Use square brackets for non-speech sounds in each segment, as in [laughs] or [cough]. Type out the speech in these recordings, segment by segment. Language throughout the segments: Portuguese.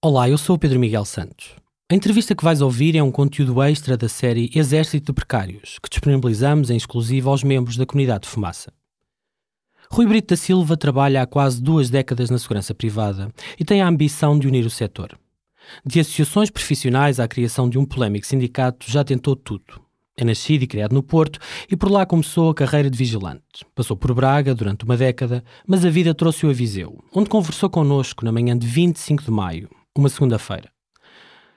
Olá, eu sou o Pedro Miguel Santos. A entrevista que vais ouvir é um conteúdo extra da série Exército de Precários, que disponibilizamos em exclusivo aos membros da comunidade de fumaça. Rui Brito da Silva trabalha há quase duas décadas na segurança privada e tem a ambição de unir o setor. De associações profissionais à criação de um polémico sindicato, já tentou tudo. É nascido e criado no Porto e por lá começou a carreira de vigilante. Passou por Braga durante uma década, mas a vida trouxe-o a Viseu, onde conversou connosco na manhã de 25 de maio, uma segunda-feira.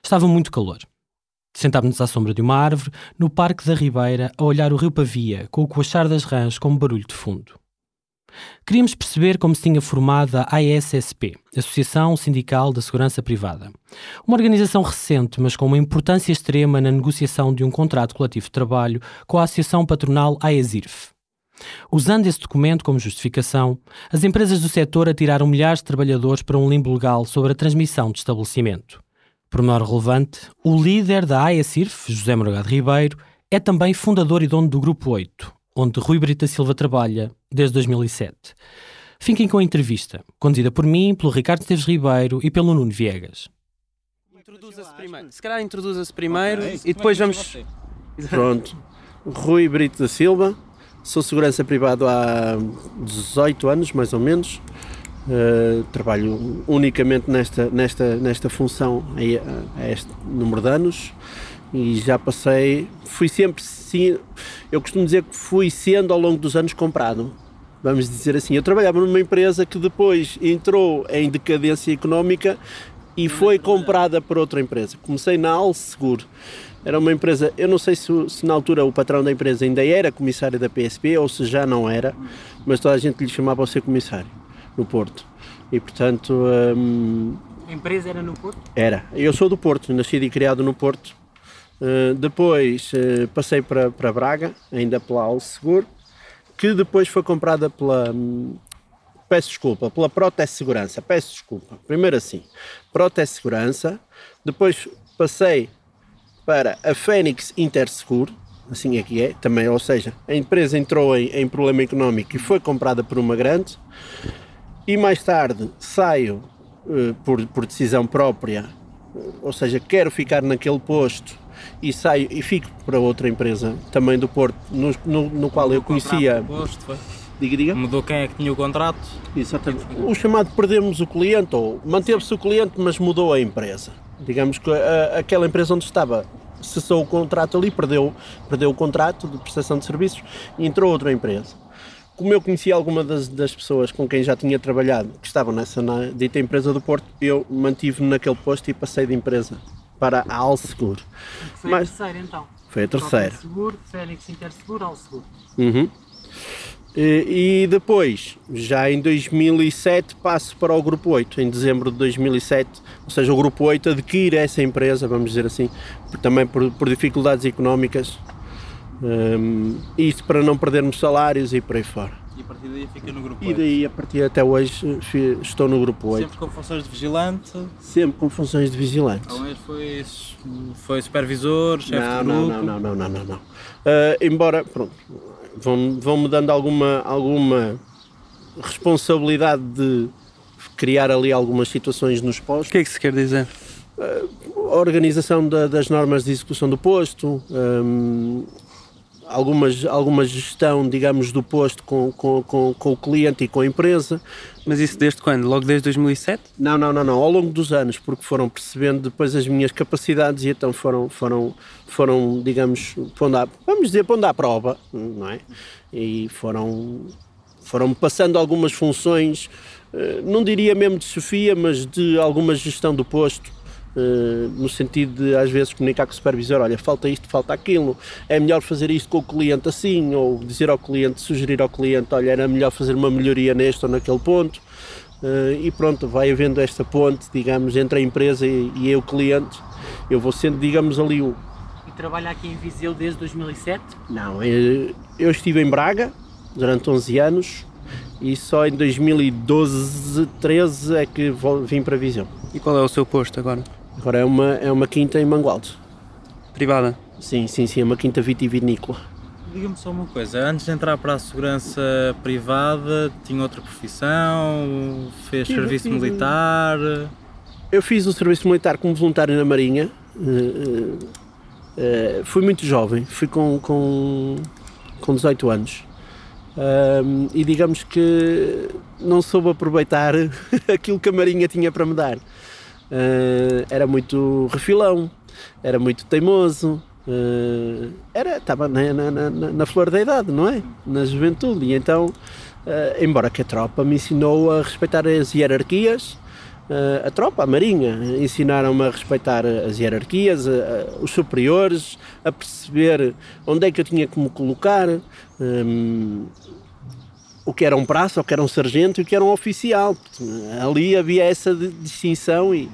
Estava muito calor. Sentávamos-nos à sombra de uma árvore, no Parque da Ribeira, a olhar o rio Pavia, com o coachar das rãs como barulho de fundo. Queríamos perceber como se tinha formado a ASSP, Associação Sindical da Segurança Privada. Uma organização recente, mas com uma importância extrema na negociação de um contrato coletivo de trabalho com a Associação Patronal AESIRF. Usando esse documento como justificação, as empresas do setor atiraram milhares de trabalhadores para um limbo legal sobre a transmissão de estabelecimento. Por menor relevante, o líder da AESIRF, José Morgado Ribeiro, é também fundador e dono do Grupo 8, onde Rui Brita Silva trabalha desde 2007. Fiquem com a entrevista, conduzida por mim, pelo Ricardo Esteves Ribeiro e pelo Nuno Viegas. Introduza-se primeiro. Se calhar introduza-se primeiro okay. e depois vamos. Pronto. Rui Brito da Silva, Sou segurança privado há 18 anos, mais ou menos. Uh, trabalho unicamente nesta, nesta, nesta função a, a, este número de anos e já passei, fui sempre, sim, eu costumo dizer que fui sendo ao longo dos anos comprado, vamos dizer assim. Eu trabalhava numa empresa que depois entrou em decadência económica e foi comprada por outra empresa. Comecei na Al Seguro. Era uma empresa, eu não sei se, se, na altura o patrão da empresa ainda era comissário da PSP ou se já não era, mas toda a gente lhe chamava ao ser comissário no Porto. E portanto. Hum, a empresa era no Porto? Era. Eu sou do Porto, nascido e criado no Porto. Uh, depois uh, passei para, para Braga, ainda pela Al Seguro, que depois foi comprada pela. Hum, peço desculpa, pela Proteste Segurança. Peço desculpa. Primeiro assim, Proteste Segurança. Depois passei para a Fênix Interseguro, assim é que é, também, ou seja, a empresa entrou em, em, problema económico e foi comprada por uma grande, e mais tarde saio uh, por, por decisão própria, uh, ou seja, quero ficar naquele posto e saio e fico para outra empresa também do Porto, no, no, no qual eu conhecia. Posto, diga, diga. Mudou quem é que tinha o contrato? Exatamente. O chamado perdemos o cliente, ou manteve-se o cliente, mas mudou a empresa digamos que a, aquela empresa onde estava cessou o contrato ali, perdeu, perdeu o contrato de prestação de serviços e entrou outra empresa. Como eu conhecia alguma das, das pessoas com quem já tinha trabalhado, que estavam nessa na, dita empresa do Porto, eu mantive-me naquele posto e passei de empresa para a Alseguro. Foi Mas, a terceira então? Foi a terceira. Seguro, Félix Interseguro, Alseguro. Uhum. E depois, já em 2007, passo para o Grupo 8, em dezembro de 2007, ou seja, o Grupo 8 adquire essa empresa, vamos dizer assim, também por, por dificuldades económicas, um, isso para não perdermos salários e por aí fora. E a partir daí fica no Grupo 8? E daí, a partir até hoje, estou no Grupo 8. Sempre com funções de vigilante? Sempre com funções de vigilante. Então foi, foi supervisor, chefe não, de grupo? Não, não, não, não, não, não. Uh, embora, pronto, vão, vão-me dando alguma, alguma responsabilidade de criar ali algumas situações nos postos. O que é que se quer dizer? A organização da, das normas de execução do posto, um, algumas, alguma gestão, digamos, do posto com, com, com, com, o cliente e com a empresa. Mas isso desde quando? Logo desde 2007? Não, não, não, não, ao longo dos anos, porque foram percebendo depois as minhas capacidades e então foram, foram, foram digamos, pondo à, vamos dizer, pondo à prova, não é? E foram, foram passando algumas funções, eh, não diria mesmo de Sofia, mas de alguma gestão do posto Uh, no sentido de às vezes comunicar com o supervisor, olha, falta isto, falta aquilo, é melhor fazer isto com o cliente assim, ou dizer ao cliente, sugerir ao cliente, olha, era melhor fazer uma melhoria neste ou naquele ponto, uh, e pronto, vai havendo esta ponte, digamos, entre a empresa e, e o cliente, eu vou sendo, digamos, ali o... E trabalha aqui em Viseu desde 2007? Não, eu, eu estive em Braga durante 11 anos, e só em 2012, 13 é que vim para Viseu. E qual é o seu posto agora? Agora é uma, é uma quinta em Mangualde. Privada? Sim, sim, sim, é uma quinta vitivinícola. Diga-me só uma coisa, antes de entrar para a segurança privada, tinha outra profissão, fez tive, serviço tive, militar? eu fiz o serviço militar como voluntário na Marinha. Uh, uh, fui muito jovem, fui com, com, com 18 anos. Um, e digamos que não soube aproveitar [laughs] aquilo que a Marinha tinha para me dar. Uh, era muito refilão, era muito teimoso, uh, era, estava na, na, na, na, flor da idade, não é? Na juventude. E então, uh, embora que a tropa me ensinou a respeitar as hierarquias, a tropa, a marinha, ensinaram-me a respeitar as hierarquias, os superiores, a perceber onde é que eu tinha que me colocar, um, o que era um praça, o que era um sargento e o que era um oficial. Ali havia essa distinção e,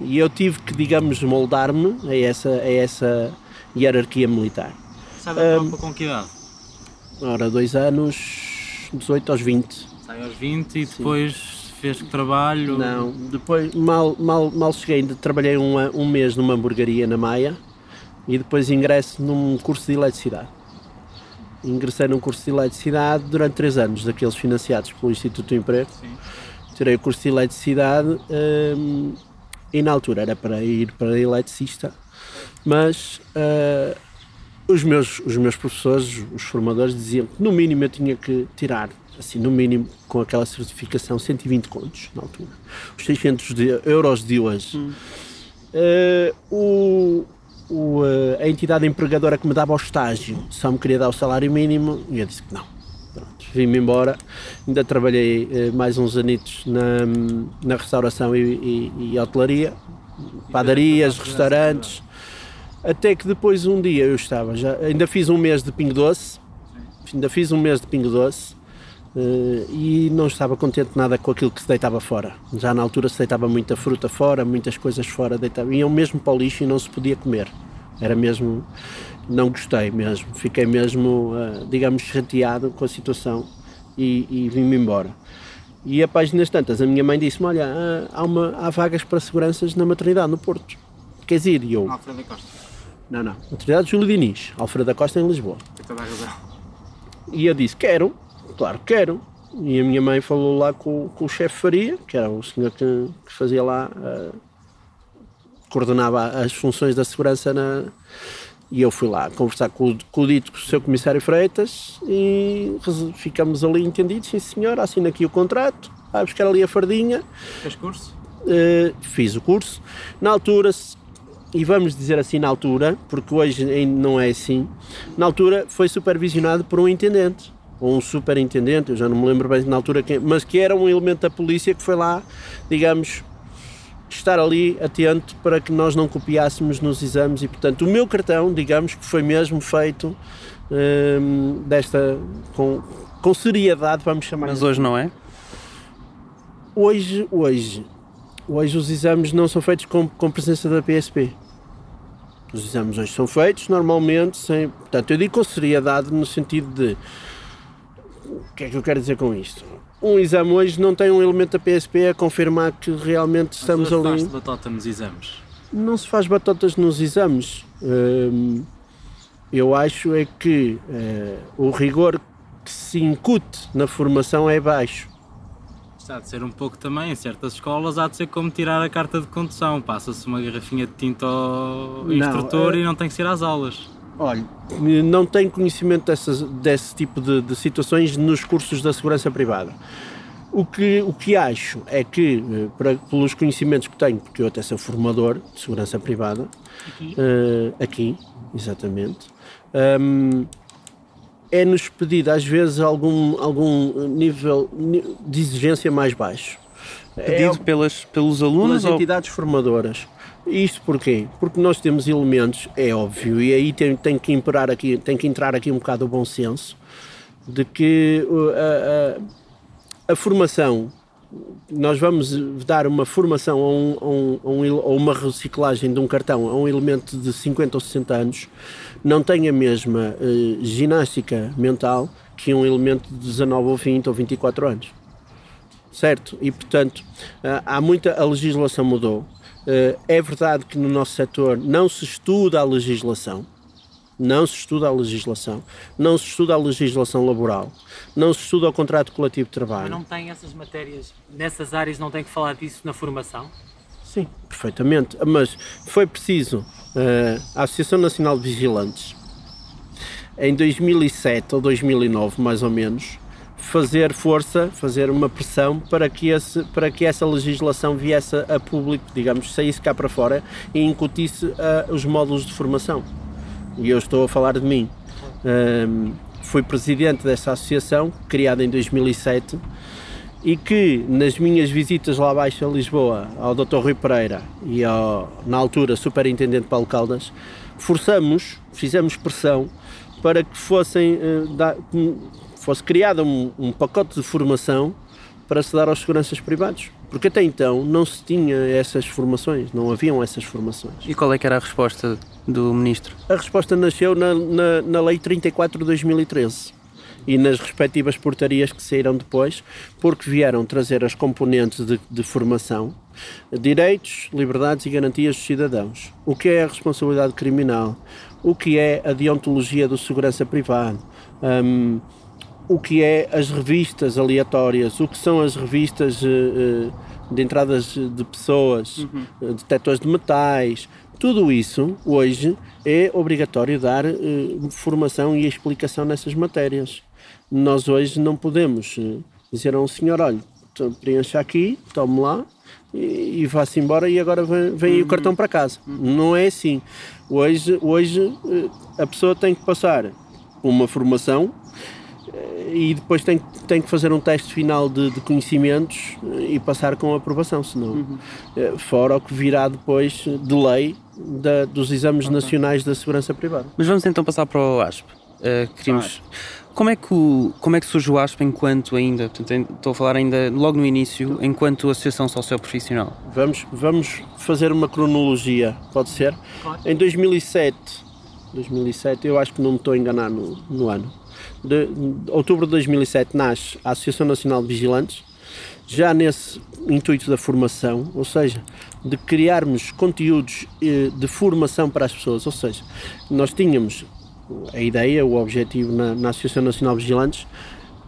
e eu tive que, digamos, moldar-me a essa, a essa hierarquia militar. Sai da tropa um, com que idade? Ora, dois anos, 18 aos 20. Sai aos 20 e depois Sim. fez que trabalho? Não, depois mal, mal, mal cheguei, trabalhei um, um mês numa hamburgueria na Maia e depois ingresso num curso de eletricidade. Ingressei num curso de eletricidade durante três anos, daqueles financiados pelo Instituto do Emprego. Sim. Tirei o curso de eletricidade um, e na altura era para ir para eletricista, mas uh, os, meus, os meus professores, os formadores, diziam que no mínimo eu tinha que tirar, assim, no mínimo com aquela certificação, 120 contos na altura. Os 600 de, euros de hoje. Hum. Uh, o, o, a entidade empregadora que me dava o estágio só me queria dar o salário mínimo e eu disse que não. Vim-me embora, ainda trabalhei eh, mais uns anitos na, na restauração e, e, e hotelaria, padarias, restaurantes, até que depois um dia eu estava, já, ainda fiz um mês de Pingo Doce, ainda fiz um mês de Pingo Doce, e não estava contente nada com aquilo que se deitava fora. Já na altura se deitava muita fruta fora, muitas coisas fora, deitava, iam mesmo para o lixo e não se podia comer. Era mesmo, não gostei mesmo, fiquei mesmo, uh, digamos, chateado com a situação e, e vim-me embora. E a páginas tantas, a minha mãe disse-me: Olha, há, uma, há vagas para seguranças na maternidade no Porto. Queres ir? E eu. Alfredo da Costa. Não, não. Maternidade Júlio Diniz, Alfredo da Costa em Lisboa. Tem toda a razão. E eu disse: Quero claro que quero. E a minha mãe falou lá com, com o chefe Faria, que era o senhor que, que fazia lá, uh, coordenava as funções da segurança na, e eu fui lá conversar com, com o dito com o seu comissário Freitas e ficamos ali entendidos, sim senhor, assina aqui o contrato, vai buscar ali a fardinha. Fez curso? Uh, fiz o curso. Na altura, e vamos dizer assim na altura, porque hoje ainda não é assim, na altura foi supervisionado por um intendente ou um superintendente, eu já não me lembro bem na altura quem, mas que era um elemento da polícia que foi lá, digamos, estar ali atento para que nós não copiássemos nos exames e, portanto, o meu cartão, digamos, que foi mesmo feito hum, desta, com, com seriedade, vamos chamar Mas hoje não é? Hoje, hoje, hoje os exames não são feitos com, com presença da PSP. Os exames hoje são feitos normalmente sem. Portanto, eu digo com seriedade no sentido de o que é que eu quero dizer com isto? Um exame hoje não tem um elemento da PSP a confirmar que realmente estamos Mas ali. Não se batota nos exames? Não se faz batotas nos exames. Hum, eu acho é que uh, o rigor que se incute na formação é baixo. Está de ser um pouco também, em certas escolas há de ser como tirar a carta de condução. Passa-se uma garrafinha de tinta ao não, instrutor é... e não tem que ser às aulas. Olha, não tenho conhecimento dessas, desse tipo de, de, situações nos cursos da segurança privada. O que, o que acho é que, eh, para, pelos conhecimentos que tenho, porque eu até sou formador de segurança privada, aqui, uh, aqui exatamente, um, ehm, é-nos pedido às vezes algum, algum nível de exigência mais baixo. Pedido é, pelas, pelos alunos? Pelas entidades formadoras. Isto porquê? Porque nós temos elementos, é óbvio, e aí tem, tem, que, imperar aqui, tem que entrar aqui um bocado o bom senso, de que uh, a, a, a formação, nós vamos dar uma formação a, um, um, a, uma reciclagem de um cartão a um elemento de 50 ou 60 anos, não tem a mesma uh, ginástica mental que um elemento de 19 ou 20 ou 24 anos. Certo? E portanto, uh, há muita. A legislação mudou é verdade que no nosso setor não se estuda a legislação, não se estuda a legislação, não se estuda a legislação laboral, não se estuda o contrato coletivo de trabalho. Mas não tem essas matérias, nessas áreas, não tem que falar disso na formação? Sim, perfeitamente. Mas foi preciso uh, a Associação Nacional de Vigilantes, em 2007 ou 2009, mais ou menos, fazer força, fazer uma pressão para que, esse, para que essa legislação viesse a público, digamos, saísse cá para fora e incutisse uh, os módulos de formação. E eu estou a falar de mim. Um, fui presidente dessa associação, criada em 2007, e que nas minhas visitas lá abaixo a Lisboa, ao Dr. Rui Pereira e ao, na altura, Superintendente Paulo Caldas, forçamos, fizemos pressão para que fossem, da, fosse criado um, um pacote de formação para se dar aos seguranças privados. Porque até então não se tinha essas formações, não haviam essas formações. E qual é que era a resposta do Ministro? A resposta nasceu na, na, na Lei 34 de 2013 e nas respectivas portarias que saíram depois, porque vieram trazer as componentes de, de, formação, direitos, liberdades e garantias dos cidadãos. O que é a responsabilidade criminal? O que é a deontologia do segurança privado? Um, o que é as revistas aleatórias, o que são as revistas uh, de entradas de pessoas, uhum. uh, detectores de metais, tudo isso hoje é obrigatório dar formação e explicação nessas matérias. Nós hoje não podemos dizer a um senhor, olha, preencha aqui, tome lá e, e vá-se embora e agora vem, vem uhum. o cartão para casa. Uhum. Não é assim. Hoje, hoje a pessoa tem que passar uma formação e depois tem, tem que fazer um teste final de, de conhecimentos e passar com aprovação, senão uhum. Eh, fora o que virá depois de lei da, dos exames okay. nacionais da segurança privada. Mas vamos então passar para o ASP. Uh, queríamos... Como é, que o, como é que surge o ASP enquanto ainda, portanto, estou a falar ainda logo no início, enquanto Associação Socioprofissional? Vamos, vamos fazer uma cronologia, pode ser? Em 2007, 2007, eu acho que não me estou a enganar no, no ano, de, de outubro de 2007 nasce a Associação Nacional de Vigilantes, já nesse intuito da formação, ou seja, de criarmos conteúdos eh, de formação para as pessoas, ou seja, nós tínhamos a ideia, o objetivo na, na Associação Nacional de Vigilantes,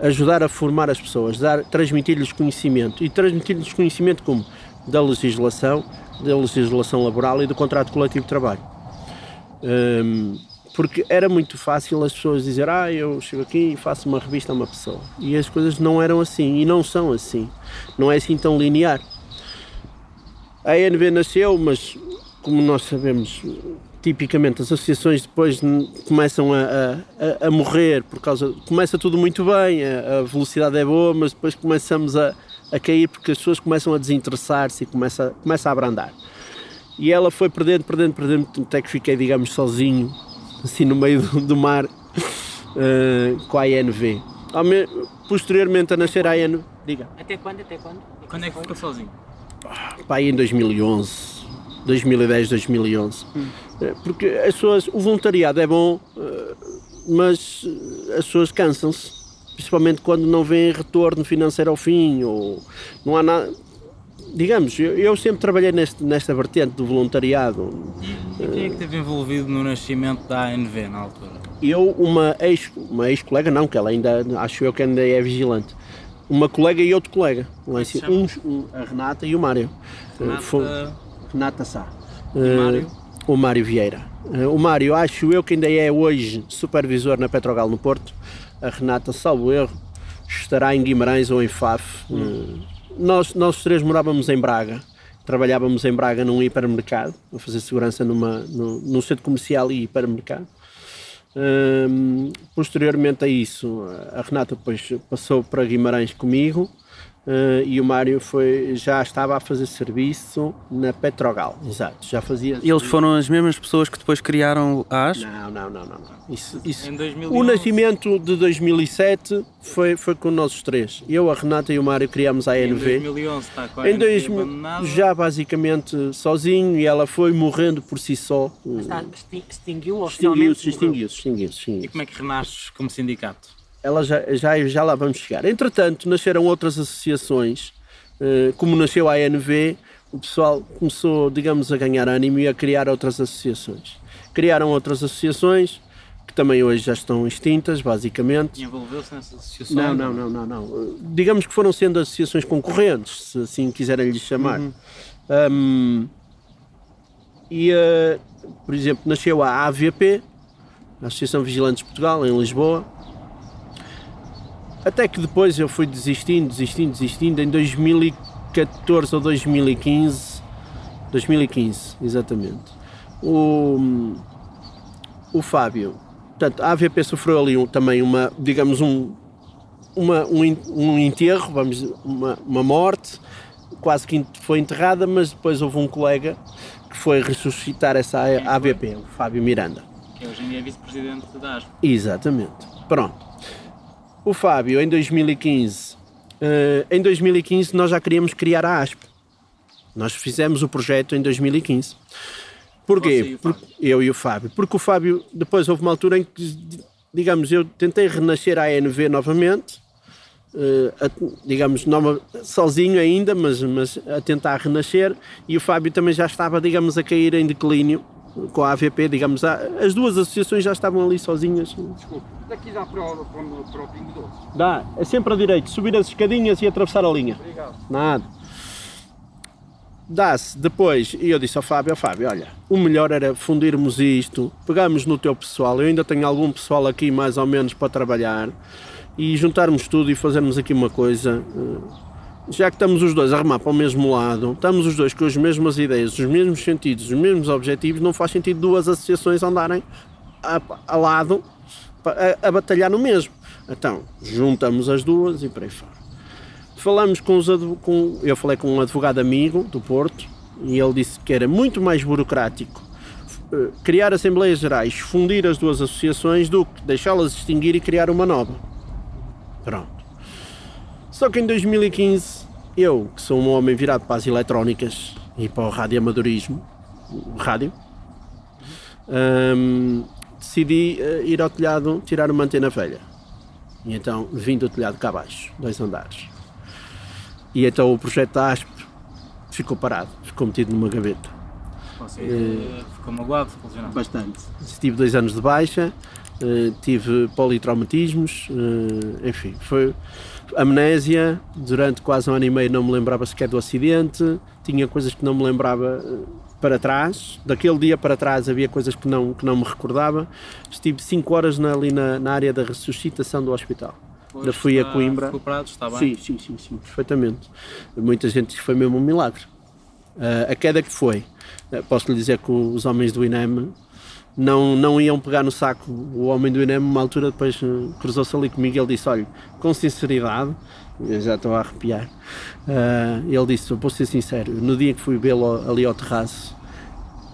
ajudar a formar as pessoas, dar, transmitir-lhes conhecimento. E transmitir-lhes conhecimento como? Da legislação, da legislação laboral e do contrato coletivo de trabalho. Um, porque era muito fácil as pessoas dizer ah, eu chego aqui e faço uma revista a uma pessoa. E as coisas não eram assim e não são assim. Não é assim tão linear. A ANV nasceu, mas como nós sabemos, tipicamente as associações depois começam a, a, a morrer por causa. Começa tudo muito bem, a, a velocidade é boa, mas depois começamos a, a cair porque as pessoas começam a desinteressar-se e começa, começa a abrandar. E ela foi perdendo, perdendo, perdendo, até que fiquei, digamos, sozinho assim no meio do, do mar, uh, com a ANV. Posteriormente a nascer a ANV. Diga. Até quando? Até quando? E quando é que ficou sozinho? Pá, aí em 2011. 2010, 2011. Hum. Eh, porque as pessoas, o voluntariado é bom, eh, mas as pessoas cansam-se, principalmente quando não vem retorno financeiro ao fim, ou não há nada digamos, eu, eu, sempre trabalhei neste, nesta vertente do voluntariado. E, e quem é que esteve envolvido no nascimento da ANV na altura? Eu, uma ex, uma ex-colega, não, que ela ainda, acho eu que ainda é vigilante. Uma colega e outro colega. Um, um, a Renata e o Mário. Renata, Foi, Renata Sá. Uh, Mário? O Mário Vieira. Uh, o Mário, acho eu que ainda é hoje supervisor na Petrogal no Porto. A Renata, salvo erro, estará em Guimarães ou em Faf. Hum. Uh, nós, nós três morávamos em Braga, trabalhávamos em Braga num hipermercado, a fazer segurança numa, no, num centro comercial e hipermercado. Um, posteriormente a isso, a Renata depois passou para Guimarães comigo Uh, e o Mário foi, já estava a fazer serviço na Petrogal, exato, já fazia... E eles foram as mesmas pessoas que depois criaram a AS? Não, não, não, não, não. Isso, isso, o nascimento de 2007 foi, foi com nós os três, eu, a Renata e o Mário criámos a ANV. Em 2011 está com a em 2000, Já basicamente sozinho e ela foi morrendo por si só. Está, extinguiu Extinguiu-se, extinguiu-se, extinguiu-se. E como é que renasces como sindicato? Ela já, já, já lá vamos chegar. Entretanto, nasceram outras associações, eh, como nasceu a ANV, o pessoal começou, digamos, a ganhar ânimo e a criar outras associações. Criaram outras associações, que também hoje já estão extintas, basicamente. E envolveu-se nessas associações? Não, não, não, não, não. Digamos que foram sendo associações concorrentes, se assim quiserem lhe chamar. Uhum. Um, e, uh, por exemplo, nasceu a AVP, a Associação Vigilantes de Portugal, em Lisboa. Até que depois eu fui desistindo, desistindo, desistindo. Em 2014 ou 2015, 2015, exatamente. O, o Fábio, portanto, a AVP sofreu ali um, também uma, digamos, um, uma, um, um enterro, vamos dizer, uma, uma morte, quase que foi enterrada, mas depois houve um colega que foi ressuscitar essa AVP, o Fábio Miranda. Que hoje em dia é vice-presidente da ASP. Exatamente. Pronto. O Fábio, em 2015, uh, eh, em 2015 nós já queríamos criar a ASP. Nós fizemos o projeto em 2015. Porquê? Por, eu e o Fábio. Porque o Fábio, depois houve uma altura em que, digamos, eu tentei renascer a ANV novamente, uh, a, digamos, nova, sozinho ainda, mas, mas a tentar renascer, e o Fábio também já estava, digamos, a cair em declínio com a AVP, digamos, as duas associações já estavam ali sozinhas. Desculpe, daqui dá para o, para o, para o Pingo Doce? Dá, é sempre a direito, subir as escadinhas e atravessar a linha. Obrigado. Nada. Dá-se depois, e eu disse ao Fábio, ao Fábio, olha, o melhor era fundirmos isto, pegamos no teu pessoal, eu ainda tenho algum pessoal aqui mais ou menos para trabalhar, e juntarmos tudo e fazermos aqui uma coisa eh, já que estamos os dois a remar para o mesmo lado, estamos os dois com as mesmas ideias, os mesmos sentidos, os mesmos objetivos, não faz sentido duas associações andarem a, a lado a, a, batalhar no mesmo. Então, juntamos as duas e para aí fora. Falamos com os com, eu falei com um advogado amigo do Porto e ele disse que era muito mais burocrático eh, criar assembleias gerais, fundir as duas associações do que deixá-las extinguir e criar uma nova. Pronto. Só que em 2015, eu, que sou um homem virado para as eletrónicas e para o radioamadorismo, rádio, um, decidi uh, ir ao telhado tirar uma antena velha. E então vim do telhado cá abaixo, dois andares. E então o projeto da ASP ficou parado, ficou metido numa gaveta. Você uh, ficou magoado, funcionou? Bastante. Tive dois anos de baixa, uh, tive politraumatismos, uh, enfim, foi amnésia, durante quase um ano e meio não me lembrava sequer do acidente, tinha coisas que não me lembrava eh, para trás, daquele dia para trás havia coisas que não, que não me recordava. Estive 5 horas na, ali na, na, área da ressuscitação do hospital. Ainda fui a Coimbra. Recuperado, está bem? Sim, sim, sim, sim, perfeitamente. Muita gente diz que foi mesmo um milagre. Uh, a queda que foi, uh, posso lhe dizer que os homens do INEM não, não iam pegar no saco. O homem do INEM, uma altura, depois eh, cruzou-se ali comigo e ele disse: Olha, com sinceridade, eu já estou a arrepiar. Uh, ele disse: Vou ser sincero, no dia que fui vê-lo ali ao terraço,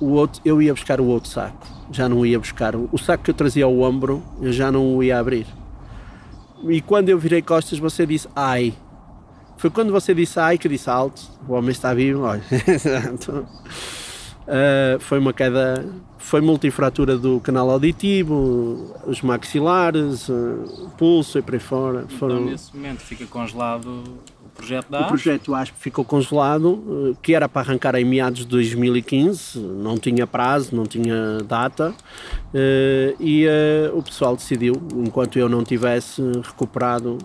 o outro, eu ia buscar o outro saco, já não ia buscar. O saco que eu trazia ao ombro, eu já não o ia abrir. E quando eu virei costas, você disse: Ai. Foi quando você disse ai que disse alto, o homem está vivo, olha. [laughs] Uh, foi uma queda, foi multifratura do canal auditivo, os maxilares, uh, pulso e por aí fora. Então, foram... nesse momento fica congelado o projeto da ASP? O projeto ASP ficou congelado, uh, que era para arrancar em meados de 2015, não tinha prazo, não tinha data, e o pessoal decidiu, enquanto eu não tivesse recuperado.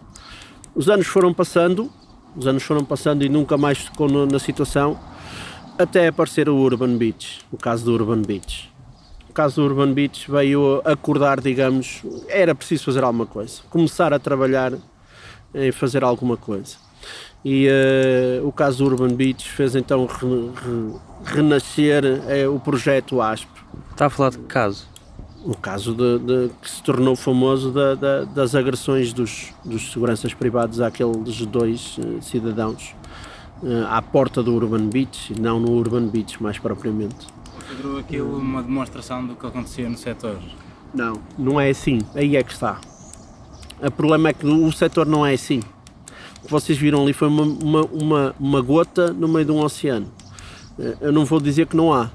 Os anos foram passando, os anos foram passando e nunca mais ficou na situação até aparecer o Urban Beach, o caso do Urban Beach. O caso do Urban Beach veio acordar, digamos, era preciso fazer alguma coisa, começar a trabalhar em fazer alguma coisa. E uh, o caso do Urban Beach fez então re, re, renascer uh, o projeto ASP. Está a falar de que caso? O caso de, de, que se tornou famoso da, da, das agressões dos, dos seguranças privados àqueles dois uh, cidadãos à porta do Urban Beach, não no Urban Beach mais propriamente. Considerou aquilo uma demonstração do que acontecia no setor? Não, não é assim, aí é que está. O problema é que o setor não é assim. O que vocês viram ali foi uma, uma, uma, uma gota no meio de um oceano. Eh, eu não vou dizer que não há.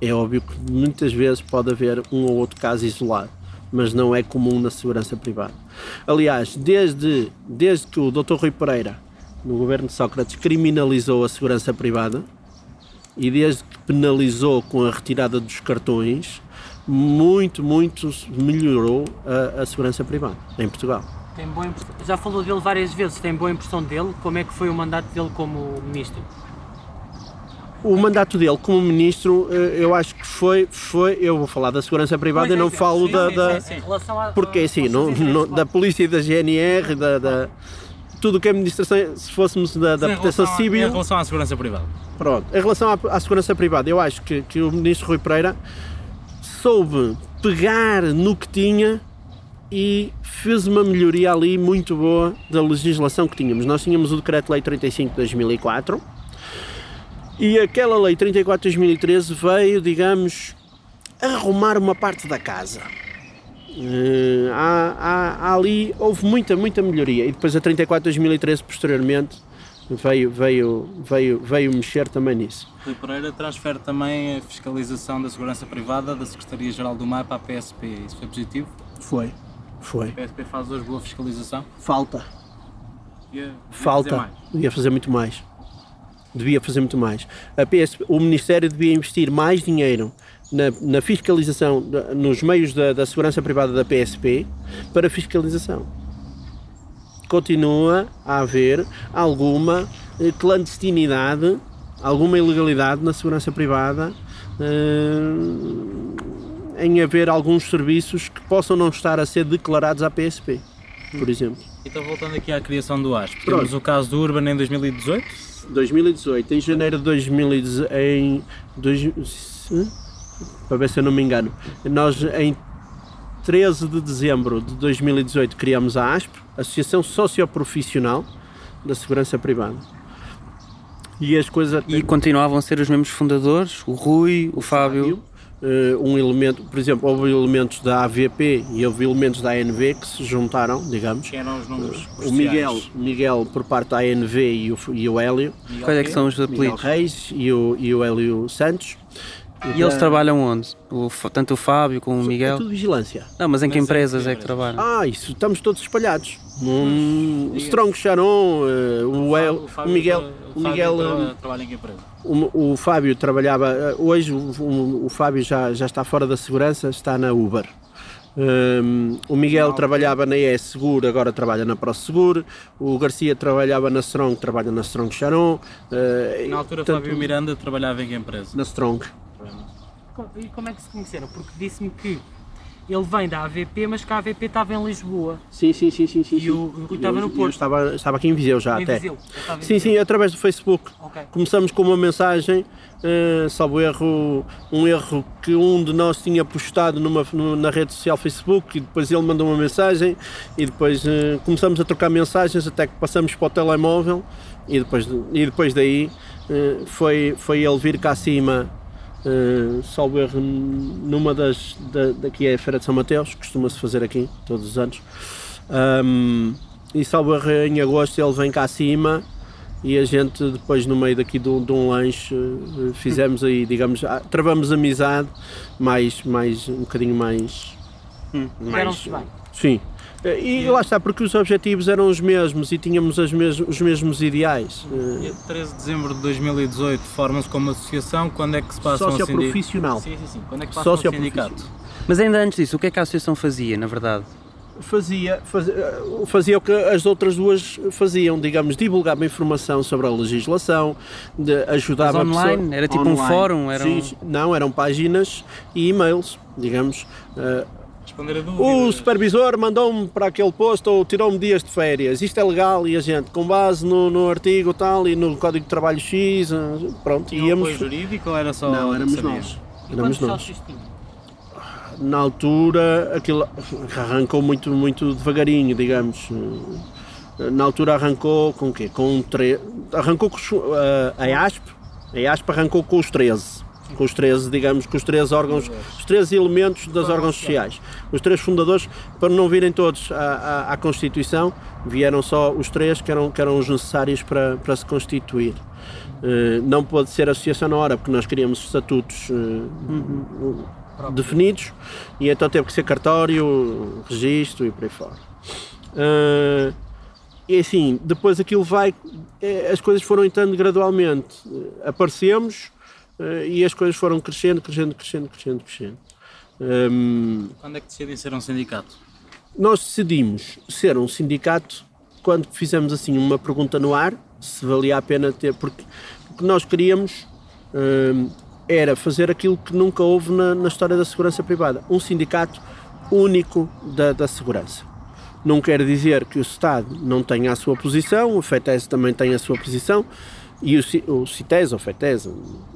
É óbvio que muitas vezes pode haver um ou outro caso isolado, mas não é comum na segurança privada. Aliás, desde, desde que o Dr. Rui Pereira no governo de Sócrates, criminalizou a segurança privada e desde que penalizou com a retirada dos cartões, muito, muito melhorou a, a segurança privada em Portugal. Tem boa Já falou dele várias vezes, tem boa impressão dele? Como é que foi o mandato dele como ministro? o mandato dele como ministro, eh, eu acho que foi, foi eu vou falar da segurança privada, eu não falo da, da porque assim, não, não- da polícia e da GNR, da, da- tudo o que é administração, se fôssemos da, da Em proteção a- Em civil, relação à segurança privada. pronto. Em relação à, à segurança privada, eu acho que, que o ministro Rui Pereira soube pegar no que tinha e fez uma melhoria ali muito boa da legislação que tínhamos. Nós tínhamos o Decreto-Lei 35 de 2004 e aquela Lei 34 de 2013 veio, digamos, arrumar uma parte da casa. Eh, há, há- há ali houve muita, muita melhoria. E depois a 34 de 2013, posteriormente, veio, veio, veio, veio mexer também nisso. Rui Pereira transfere também a fiscalização da segurança privada da Secretaria-Geral do MAP à PSP. Isso foi positivo? Foi, foi. A PSP faz hoje boa fiscalização? Falta. Ia- ia fazer Falta. mais. Devia fazer muito mais. Devia fazer muito mais. A PSP, o Ministério devia investir mais dinheiro na, na fiscalização, nos meios da, da segurança privada da PSP para fiscalização. Continua a haver alguma eh, clandestinidade, alguma ilegalidade na segurança privada eh, em haver alguns serviços que possam não estar a ser declarados à PSP, por exemplo. Então, voltando aqui à criação do ASP, Pronto. temos o caso do Urban em 2018. 2018, em janeiro de 2018, em dois? Para ver se eu não me engano, nós em 13 de dezembro de 2018 criamos a ASP, Associação Socioprofissional da Segurança Privada. E as coisas E continuavam a ser os mesmos fundadores, o Rui, o Fábio. eh, um elemento, por exemplo, houve elementos da AVP e houve elementos da ANV que se juntaram, digamos. Que eram os números O Miguel, o Miguel por parte da ANV e o, e o Hélio, Quais é que são os Miguel apelidos? Reis e o, e o Hélio Santos. E eles trabalham onde? O tanto o Fábio como o É Miguel? tudo vigilância. Não, mas em que Mas em empresas que é que trabalham? Ah, isso, estamos todos espalhados. Um, Strong Sharon, eh, o, El, o Miguel, o Miguel, eh, trabalha em que empresa? o, o Fábio trabalhava, eh, hoje o, o- o Fábio já, já está fora da segurança, está na Uber. Um, o Miguel trabalhava na ES Seguro, agora trabalha na ProSeguro. O Garcia trabalhava na Strong, trabalha na Strong Sharon. eh, Na altura, portanto, Fábio Miranda trabalhava em que empresa? Na Strong. E como é que se conheceram? Porque disse-me que ele vem da AVP, mas que a AVP estava em Lisboa. Sim, sim, sim, sim. sim, E o Rui estava no Eu- eu Porto. estava, estava aqui em Viseu já em até. Viseu. Sim, sim, através do Facebook. Ok. Começamos com uma mensagem, eh, salvo erro, um erro que um de nós tinha postado numa, na rede social Facebook e depois ele mandou uma mensagem e depois eh, começamos a trocar mensagens até que passamos para o telemóvel e depois, e depois daí eh, foi, foi ele vir cá acima, eh, salvo erro, numa das, da, daqui é a Feira de São Mateus, costuma-se fazer aqui todos os anos. Ahm, e salvo erro, em agosto ele vem cá acima e a gente depois no meio daqui de um, de um lanche eh, fizemos aí, digamos, ah, travamos amizade mais, mais um bocadinho mais. Deram-se bem. Sim. Eh, E lá está, porque os objetivos eram os mesmos e tínhamos as mes- os mesmos ideais. E a 13 de dezembro de 2018 formam-se como associação. Quando é que se passa um sindicato? Socioprofissional. Sim, sim, sim. Quando é que passa um sindicato? Mas ainda antes disso, o que é que a associação fazia, na verdade? Fazia, fazia, eh, fazia o que as outras duas faziam, digamos, divulgava informação sobre a legislação, de, ajudava Mas a pessoa- online? Era tipo um fórum? Era Sim, não, eram páginas e e-mails, digamos. eh, dúvidas. O supervisor mandou-me para aquele posto ou tirou-me dias de férias. Isto é legal e a gente, com base no, no artigo tal e no Código de Trabalho X, eh, pronto, Tinha íamos. apoio jurídico ou era só. Não, éramos saber? nós. E Éramos quantos nós. Na altura, aquilo arrancou muito, muito devagarinho, digamos. Na altura arrancou com o quê? Com um tre... Arrancou com os, eh, a ASP. A ASP arrancou com os 13. Com os 13, digamos, com os 13 órgãos, os 13 elementos dos órgãos sociais. Os três fundadores, para não virem todos à, à, à Constituição, vieram só os três que eram, que eram os necessários para, para se constituir. Eh, não pode ser associação na hora, porque nós queríamos estatutos eh, definidos e então teve que ser cartório, registro e por aí fora. Eh, e assim, depois aquilo vai, as coisas foram entrando gradualmente. Aparecemos e as coisas foram crescendo, crescendo, crescendo, crescendo, crescendo. Ehm, Quando é que decidem ser um sindicato? nós decidimos ser um sindicato quando fizemos assim uma pergunta no ar se valia a pena ter porque, porque nós queríamos hum, era fazer aquilo que nunca houve na, na história da segurança privada: um sindicato único da, da segurança. Não quer dizer que o Estado não tenha a sua posição, o FETES também tem a sua posição, e o, o CITES, ou FETES,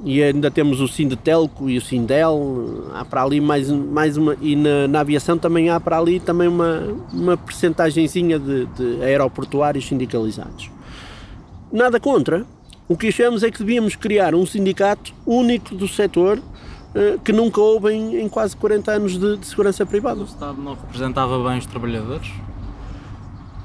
e ainda temos o Sindetelco e o Sindel, há para ali mais, mais uma, e na, na aviação também há para ali também uma, uma percentagenzinha de, de aeroportuários sindicalizados. Nada contra, o que achamos é que devíamos criar um sindicato único do setor eh, que nunca houve em, em quase 40 anos de, de segurança privada. O Estado não representava bem os trabalhadores?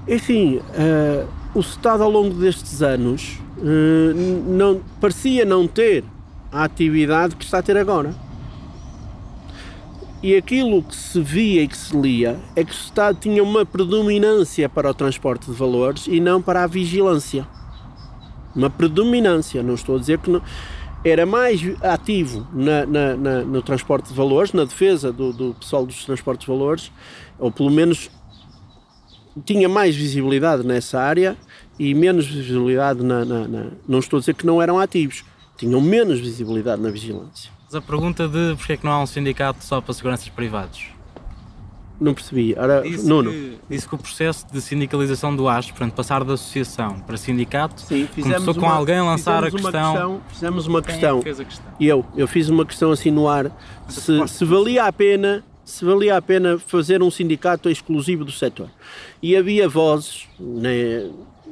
Enfim, eh, o Estado ao longo destes anos não, parecia não ter a atividade que está a ter agora. E aquilo que se via e que se lia é que o Estado tinha uma predominância para o transporte de valores e não para a vigilância. Uma predominância, não estou a dizer que não. Era mais ativo na- na- na- no transporte de valores, na defesa do, do pessoal dos transportes de valores, ou pelo menos tinha mais visibilidade nessa área e menos visibilidade na, na- na- Não estou a dizer que não eram ativos, tinham menos visibilidade na vigilância. Mas a pergunta de porque é que não há um sindicato só para seguranças privados? Não percebi. Ora, Disse, Nuno. que, disse que o processo de sindicalização do AS, portanto, passar da associação para sindicato, Sim, começou com alguém a lançar a uma questão. Fizemos uma é questão. que fez a questão? Eu, eu fiz uma questão assim no ar, se, se valia a pena, se valia a pena fazer um sindicato exclusivo do setor. E havia vozes né,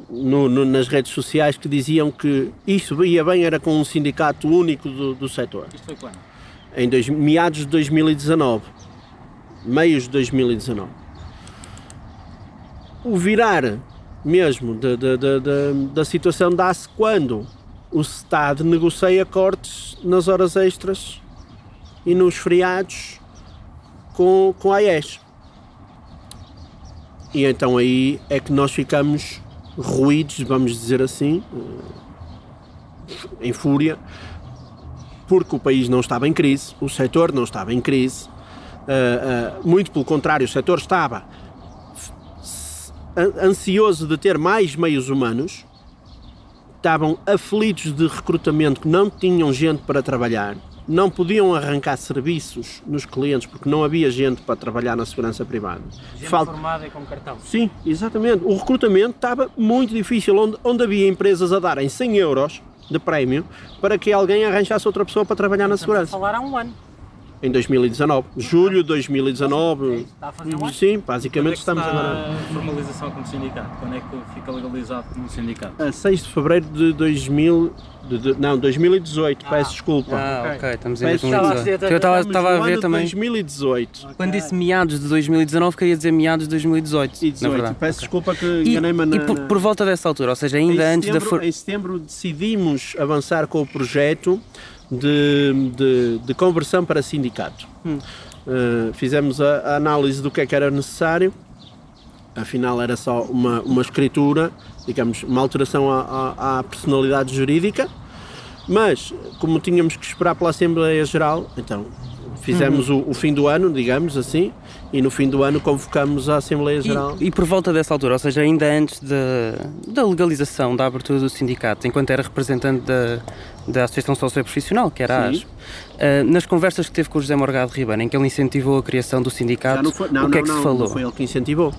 no- no- nas redes sociais que diziam que isso ia bem era com um sindicato único do, do setor. Isto foi quando? Em dois, meados de 2019, meios de 2019. O virar mesmo da, da, da, da, da situação dá-se quando o Estado negocia cortes nas horas extras e nos feriados com, com a AES. E então aí é que nós ficamos ruídos, vamos dizer assim, eh, em fúria, porque o país não estava em crise, o setor não estava em crise, ah, ah, muito pelo contrário, o setor estava ansioso de ter mais meios humanos, estavam aflitos de recrutamento, que não tinham gente para trabalhar, não podiam arrancar serviços nos clientes porque não havia gente para trabalhar na segurança privada. Gente Falta- formada e com cartão. Sim, exatamente. O recrutamento estava muito difícil, onde, onde havia empresas a darem 100 euros de prémio para que alguém arranjasse outra pessoa para trabalhar na Estamos a segurança. falar há um ano. Em 2019, julho de 2019. Está a fazer um ano. Sim, Quando é basicamente que estamos está agora. a formalização como sindicato? Quando é que fica legalizado como sindicato? A 6 de fevereiro de 2000. de- de- não, 2018, peço desculpa. Ah, Ok. estamos em Peço 2018. desculpa. Eu estava a ver também. 2018 Quando disse meados de 2019, queria dizer meados de 2018. e na 18. verdade. Peço desculpa que enganei-me na. e por, por volta dessa altura, ou seja, em ainda antes da. setembro, For... em setembro decidimos avançar com o projeto de, de, de conversão para sindicato. Hum. Uh, fizemos a, a análise do que é que era necessário, afinal era só uma, uma escritura, digamos, uma alteração à, à- à personalidade jurídica, mas como tínhamos que esperar pela Assembleia Geral, então fizemos Uhum. o, o fim do ano, digamos assim, e no fim do ano convocamos a Assembleia Geral. E, e por volta dessa altura, ou seja, ainda antes da, da legalização, da abertura do sindicato, enquanto era representante da, da Associação Socioprofissional, que era a. ASP, ah, nas conversas que teve com o José Morgado Ribeiro, em que ele incentivou a criação do sindicato, não foi- não, o que é não, que se falou? Não foi ele que incentivou.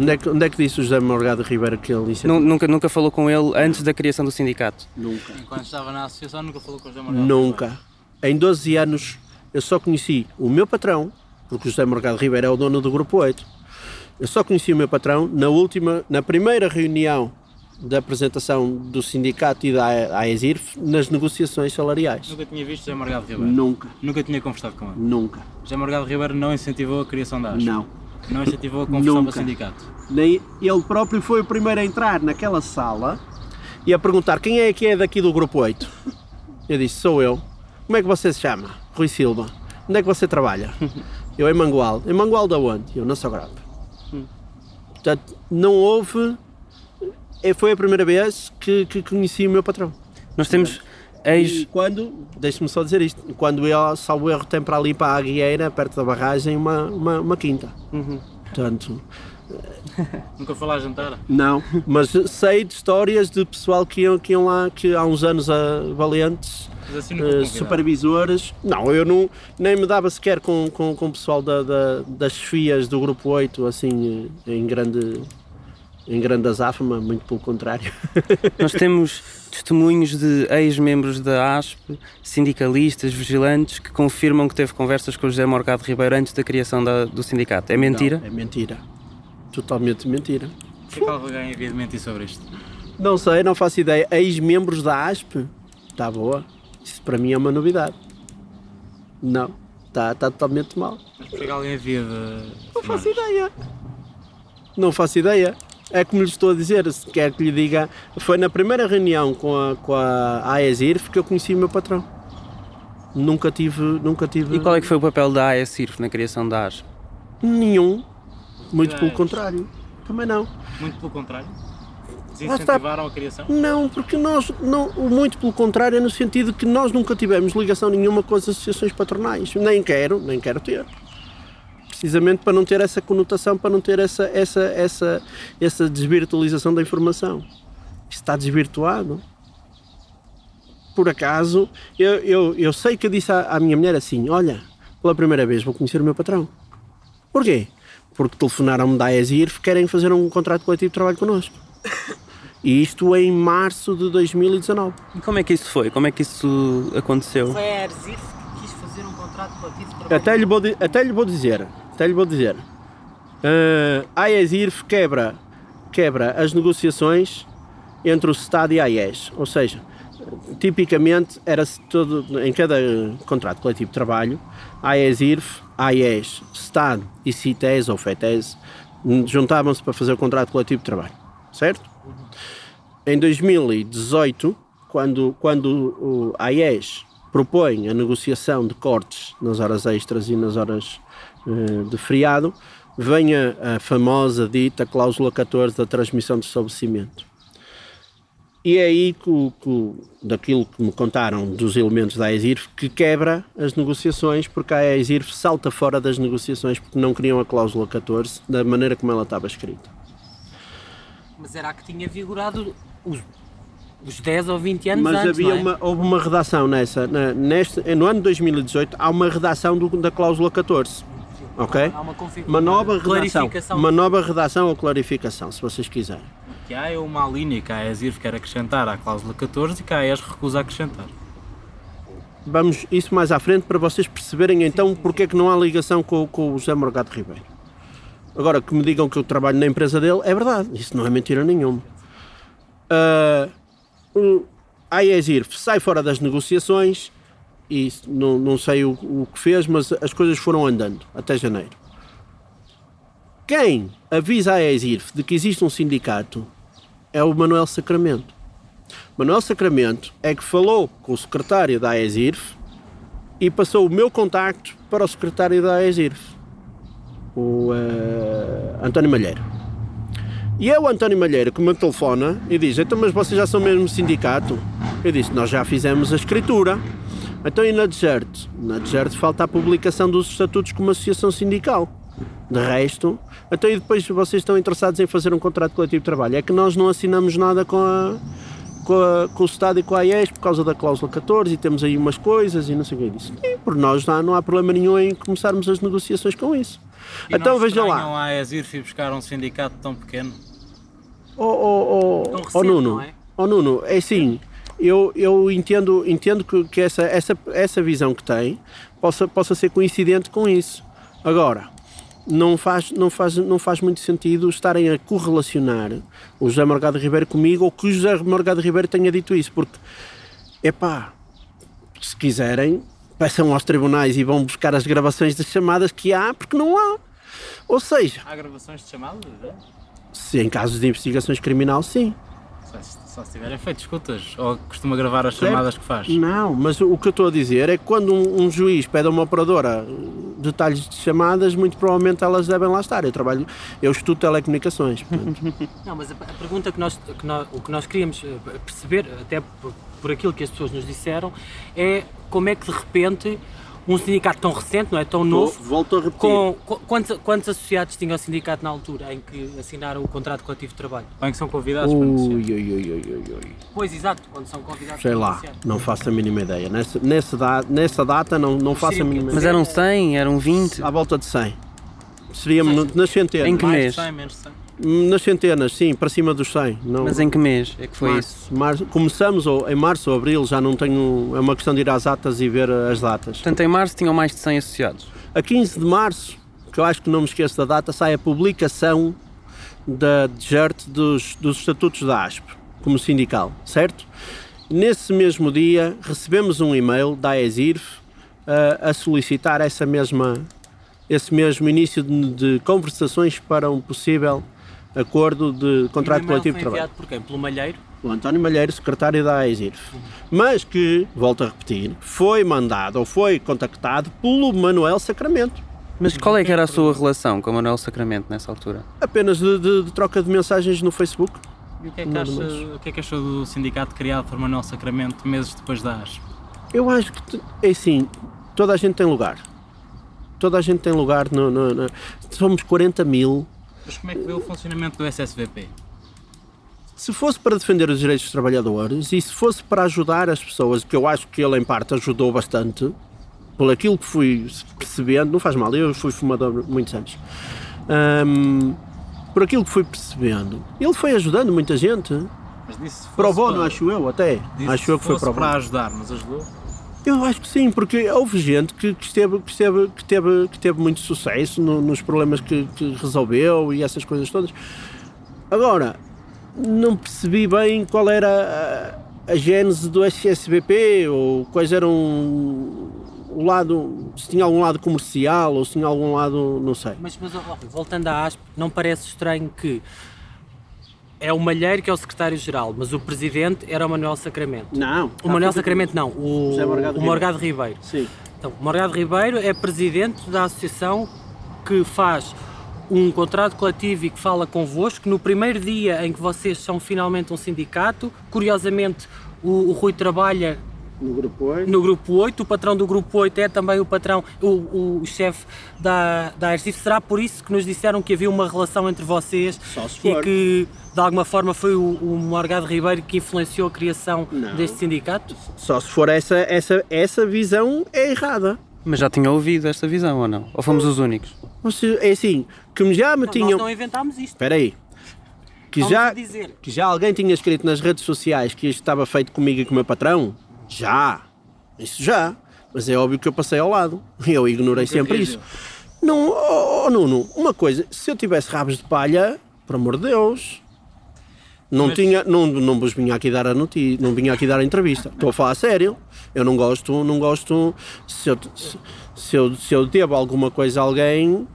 Onde é que, onde é que disse o José Morgado Ribeiro que ele incentivou? Nu- nunca, nunca falou com ele antes da criação do sindicato. Nunca. Enquanto estava na associação, nunca falou com o José Morgado? Nunca. Em 12 anos eu só conheci o meu patrão, porque o José Morgado Ribeiro é o dono do Grupo 8. Eu só conheci o meu patrão na última, na primeira reunião da apresentação do sindicato e da AESIRF nas negociações salariais. Nunca tinha visto José Morgado Ribeiro? Nunca. Nunca tinha conversado com ele? Nunca. José Morgado Ribeiro não incentivou a criação da ASP? Não. Não incentivou a conversão para o Nunca. sindicato? Nem ele próprio foi o primeiro a entrar naquela sala e a perguntar quem é que é daqui do grupo 8. Eu disse, sou eu. Como é que você se chama? Rui Silva. Onde é que você trabalha? Eu em Mangual. Em Mangual da onde? Eu na Sograpa. Portanto, não houve. eh, Foi a primeira vez que, que conheci o meu patrão. Nós temos E ex. quando, deixe-me só dizer isto, quando ele, salvo erro, tem para ali para a Aguieira, perto da barragem, uma, uma, uma quinta. Uhum. Portanto, [laughs] Nunca foi lá jantar? Não, mas sei de histórias de pessoal que iam, que iam lá, que há uns anos a valentes, assim convidado. supervisores. Não, eu não, nem me dava sequer com, com, com o pessoal da, da- das FIAs do Grupo 8, assim, eh, em grande, em grande azáfama, muito pelo contrário. [laughs] Nós temos testemunhos de ex-membros da ASP, sindicalistas, vigilantes, que confirmam que teve conversas com o José Morgado Ribeiro antes da criação da- do sindicato. É mentira? Não, é mentira. Totalmente mentira. O que é que alguém havia de mentir sobre isto? Não sei, não faço ideia. Ex-membros da ASP? Está boa. Isso para mim é uma novidade. Não, está tá totalmente mal. Mas porquê que alguém havia de. Não faço ideia. Não faço ideia. É como lhe estou a dizer, se quer que lhe diga, foi na primeira reunião com a, com a AESIRF que eu conheci o meu patrão. Nunca tive, nunca tive E qual é que foi o papel da AESIRF na criação da ASP? nenhum. Muito pelo contrário. Também não. Muito pelo contrário. Desincentivaram a criação? Não, porque nós, não, muito pelo contrário, é no sentido que nós nunca tivemos ligação nenhuma com as associações patronais. Nem quero, nem quero ter. Precisamente para não ter essa conotação, para não ter essa, essa, essa, essa desvirtualização da informação. Isto está desvirtuado. Por acaso, eu, eu, eu sei que eu disse à, à minha mulher assim: Olha, pela primeira vez vou conhecer o meu patrão. Porquê? Porque telefonaram-me da ESIRF querem fazer um contrato coletivo de trabalho connosco. E isto em março de 2019. E como é que isso foi? Como é que isso aconteceu? Foi a Erzif que quis fazer um contrato coletivo de trabalho. Até lhe vou, até lhe vou dizer, até lhe vou dizer. eh, a AESIRF quebra, quebra as negociações entre o Estado e a AES. Ou seja, tipicamente era todo em cada contrato coletivo de trabalho, a AESIRF, AES, Estado e CITES ou FETES juntavam-se para fazer o contrato coletivo de trabalho, certo? Em 2018, quando, quando o AES propõe a negociação de cortes nas horas extras e nas horas eh, de feriado, vem a, a famosa dita cláusula 14 da transmissão de estabelecimento. E é aí que, que daquilo que me contaram dos elementos da AESIRF que quebra as negociações, porque a AESIRF salta fora das negociações porque não queriam a cláusula 14 da maneira como ela estava escrita. Mas era a que tinha vigorado os, os 10 ou 20 anos Mas antes, havia não é? uma, houve uma redação nessa, na- neste, no ano de 2018 há uma redação do- da cláusula 14, ok? Há uma, Uma nova redação, uma nova redação ou clarificação, se vocês quiserem. O que há é uma linha que a ESIRF quer acrescentar à cláusula 14 e que a AES recusa acrescentar. Vamos isso mais à frente para vocês perceberem então porque é que não há ligação com, com o José Morgado Ribeiro. Agora, que me digam que eu trabalho na empresa dele, é verdade, isso não é mentira nenhuma. O- a ESIRF sai fora das negociações e não, não sei o, o que fez, mas as coisas foram andando até janeiro. Quem avisa a ESIRF de que existe um sindicato é o Manuel Sacramento. Manuel Sacramento é que falou com o secretário da AESIRF e passou o meu contacto para o secretário da AESIRF, o eh, António Malheiro. E é o António Malheiro que me telefona e diz: Então, mas vocês já são mesmo sindicato? Eu disse: Nós já fizemos a escritura. Então, e na DESERT? Na DESERT falta a publicação dos estatutos como associação sindical. De resto, então e depois vocês estão interessados em fazer um contrato coletivo de trabalho? É que nós não assinamos nada com, a, com, a- com o Estado e com a AES por causa da cláusula 14 e temos aí umas coisas e não sei o que disso. E por nós não há, não há problema nenhum em começarmos as negociações com isso. E então não veja lá. a ESIRF ir buscar um sindicato tão pequeno? Oh, oh, oh, recente, oh, Nuno, é? oh, Nuno, é assim, eu, eu entendo, entendo que, que essa, essa, essa visão que tem possa, possa ser coincidente com isso. Agora, não faz, não, faz, não faz muito sentido estarem a correlacionar o José Morgado Ribeiro comigo ou que o José Morgado Ribeiro tenha dito isso, porque, epá, se quiserem, peçam aos tribunais e vão buscar as gravações das chamadas que há, porque não há. Ou seja, Há gravações de chamadas? é? se em casos de investigações criminal, sim. Só, se- tiverem feito escutas. Ou costuma gravar as Certo. chamadas que faz. Não, mas o que eu estou a dizer é que quando um, um juiz pede a uma operadora detalhes de chamadas, muito provavelmente elas devem lá estar. Eu trabalho, eu estudo telecomunicações. portanto. [laughs] Não, mas a, a pergunta que nós, que nós- o que nós queríamos eh, perceber, até por, aquilo que as pessoas nos disseram, é como é que de repente um sindicato tão recente, não é? Tão novo. Volto a repetir. Com, quantos, quantos associados tinha o sindicato na altura em que assinaram o contrato coletivo de trabalho? Bem que são convidados para negociar. Ui, ui, ui, ui, ui, ui. Pois, exato, quando são convidados Sei para lá, negociar. não faço a mínima ideia. Nessa, nessa, da- nessa data não, não faço a o quê? mínima Mas ideia. eram 100, eram 20. À volta de 100. Seria no- nas centenas. Em que mês? de 100, menos de 100. Nas centenas, sim, para cima dos 100. Não, Mas em que mês é que foi isso? março, março. Começamos ou, em março ou abril, já não tenho. É uma questão de ir às atas e ver as datas. Portanto, em março tinham mais de 100 associados. A 15 de março, que eu acho que não me esqueço da data, sai a publicação da DGERT dos, dos estatutos da ASP, como sindical, certo? Nesse mesmo dia, recebemos um e-mail da AESIRF a, a solicitar essa mesma, esse mesmo início de, de conversações para um possível acordo de contrato E coletivo de foi trabalho. enviado por quem? Pelo Malheiro? O António Malheiro, secretário da AESIRF. Mas que, volto a repetir, foi mandado ou foi contactado pelo Manuel Sacramento. Mas qual é que era a sua relação com o Manuel Sacramento nessa altura? Apenas de, de- de troca de mensagens no Facebook. E o que, é que acha, o que é que achou do sindicato criado por Manuel Sacramento meses depois da ASP? Eu acho que, é assim, toda a gente tem lugar. Toda a gente tem lugar. No, no- no- somos 40 mil. Mas como é que vê o funcionamento do SSVP? Se fosse para defender os direitos dos trabalhadores e se fosse para ajudar as pessoas, que eu acho que ele em parte ajudou bastante, por aquilo que fui percebendo, não faz mal, eu fui fumador muitos anos. Ahm, por aquilo que fui percebendo, ele foi ajudando muita gente. Mas disse para- acho eu, até. disse Acho eu que foi provado. para ajudar, mas ajudou. Eu acho que sim, porque houve gente que, que esteve, que, esteve, que, teve, que teve muito sucesso no- nos problemas que, que resolveu e essas coisas todas. Agora, não percebi bem qual era a, a gênese do SSBP ou quais eram o lado, se tinha algum lado comercial ou se tinha algum lado, não sei. Mas, mas voltando à ASP, não parece estranho que é o Malheiro que é o secretário-geral, mas o presidente era o Manuel Sacramento. Não. O Manuel Sacramento não, o, José Morgado o Morgado Ribeiro. Sim. Então, o Morgado Ribeiro é presidente da associação que faz um contrato coletivo e que fala convosco. No primeiro dia em que vocês são finalmente um sindicato, curiosamente o, o Rui trabalha No grupo 8. no grupo 8, o patrão do grupo 8 é também o patrão, o, o chefe da, da Arcif. Será por isso que nos disseram que havia uma relação entre vocês Só se e for. que de alguma forma foi o, o Morgado Ribeiro que influenciou a criação Não. deste sindicato? Só se for essa, essa, essa visão é errada. Mas já tinha ouvido esta visão ou não? Ou fomos os únicos? Você, é assim, que já me Nós tinham. não inventámos isto. Espera aí. Que já, dizer. que já alguém tinha escrito nas redes sociais que isto estava feito comigo e com o meu patrão? Já. Isso já. Mas é óbvio que eu passei ao lado. Eu ignorei sempre isso. Não, oh, oh, Nuno, uma coisa, se eu tivesse rabos de palha, por amor de Deus, não Mas- tinha, não, não vos vinha aqui dar a notícia, não vinha aqui dar a entrevista. Estou a falar a sério. Eu não gosto, não gosto, se eu, se, se eu, se eu devo alguma coisa a alguém,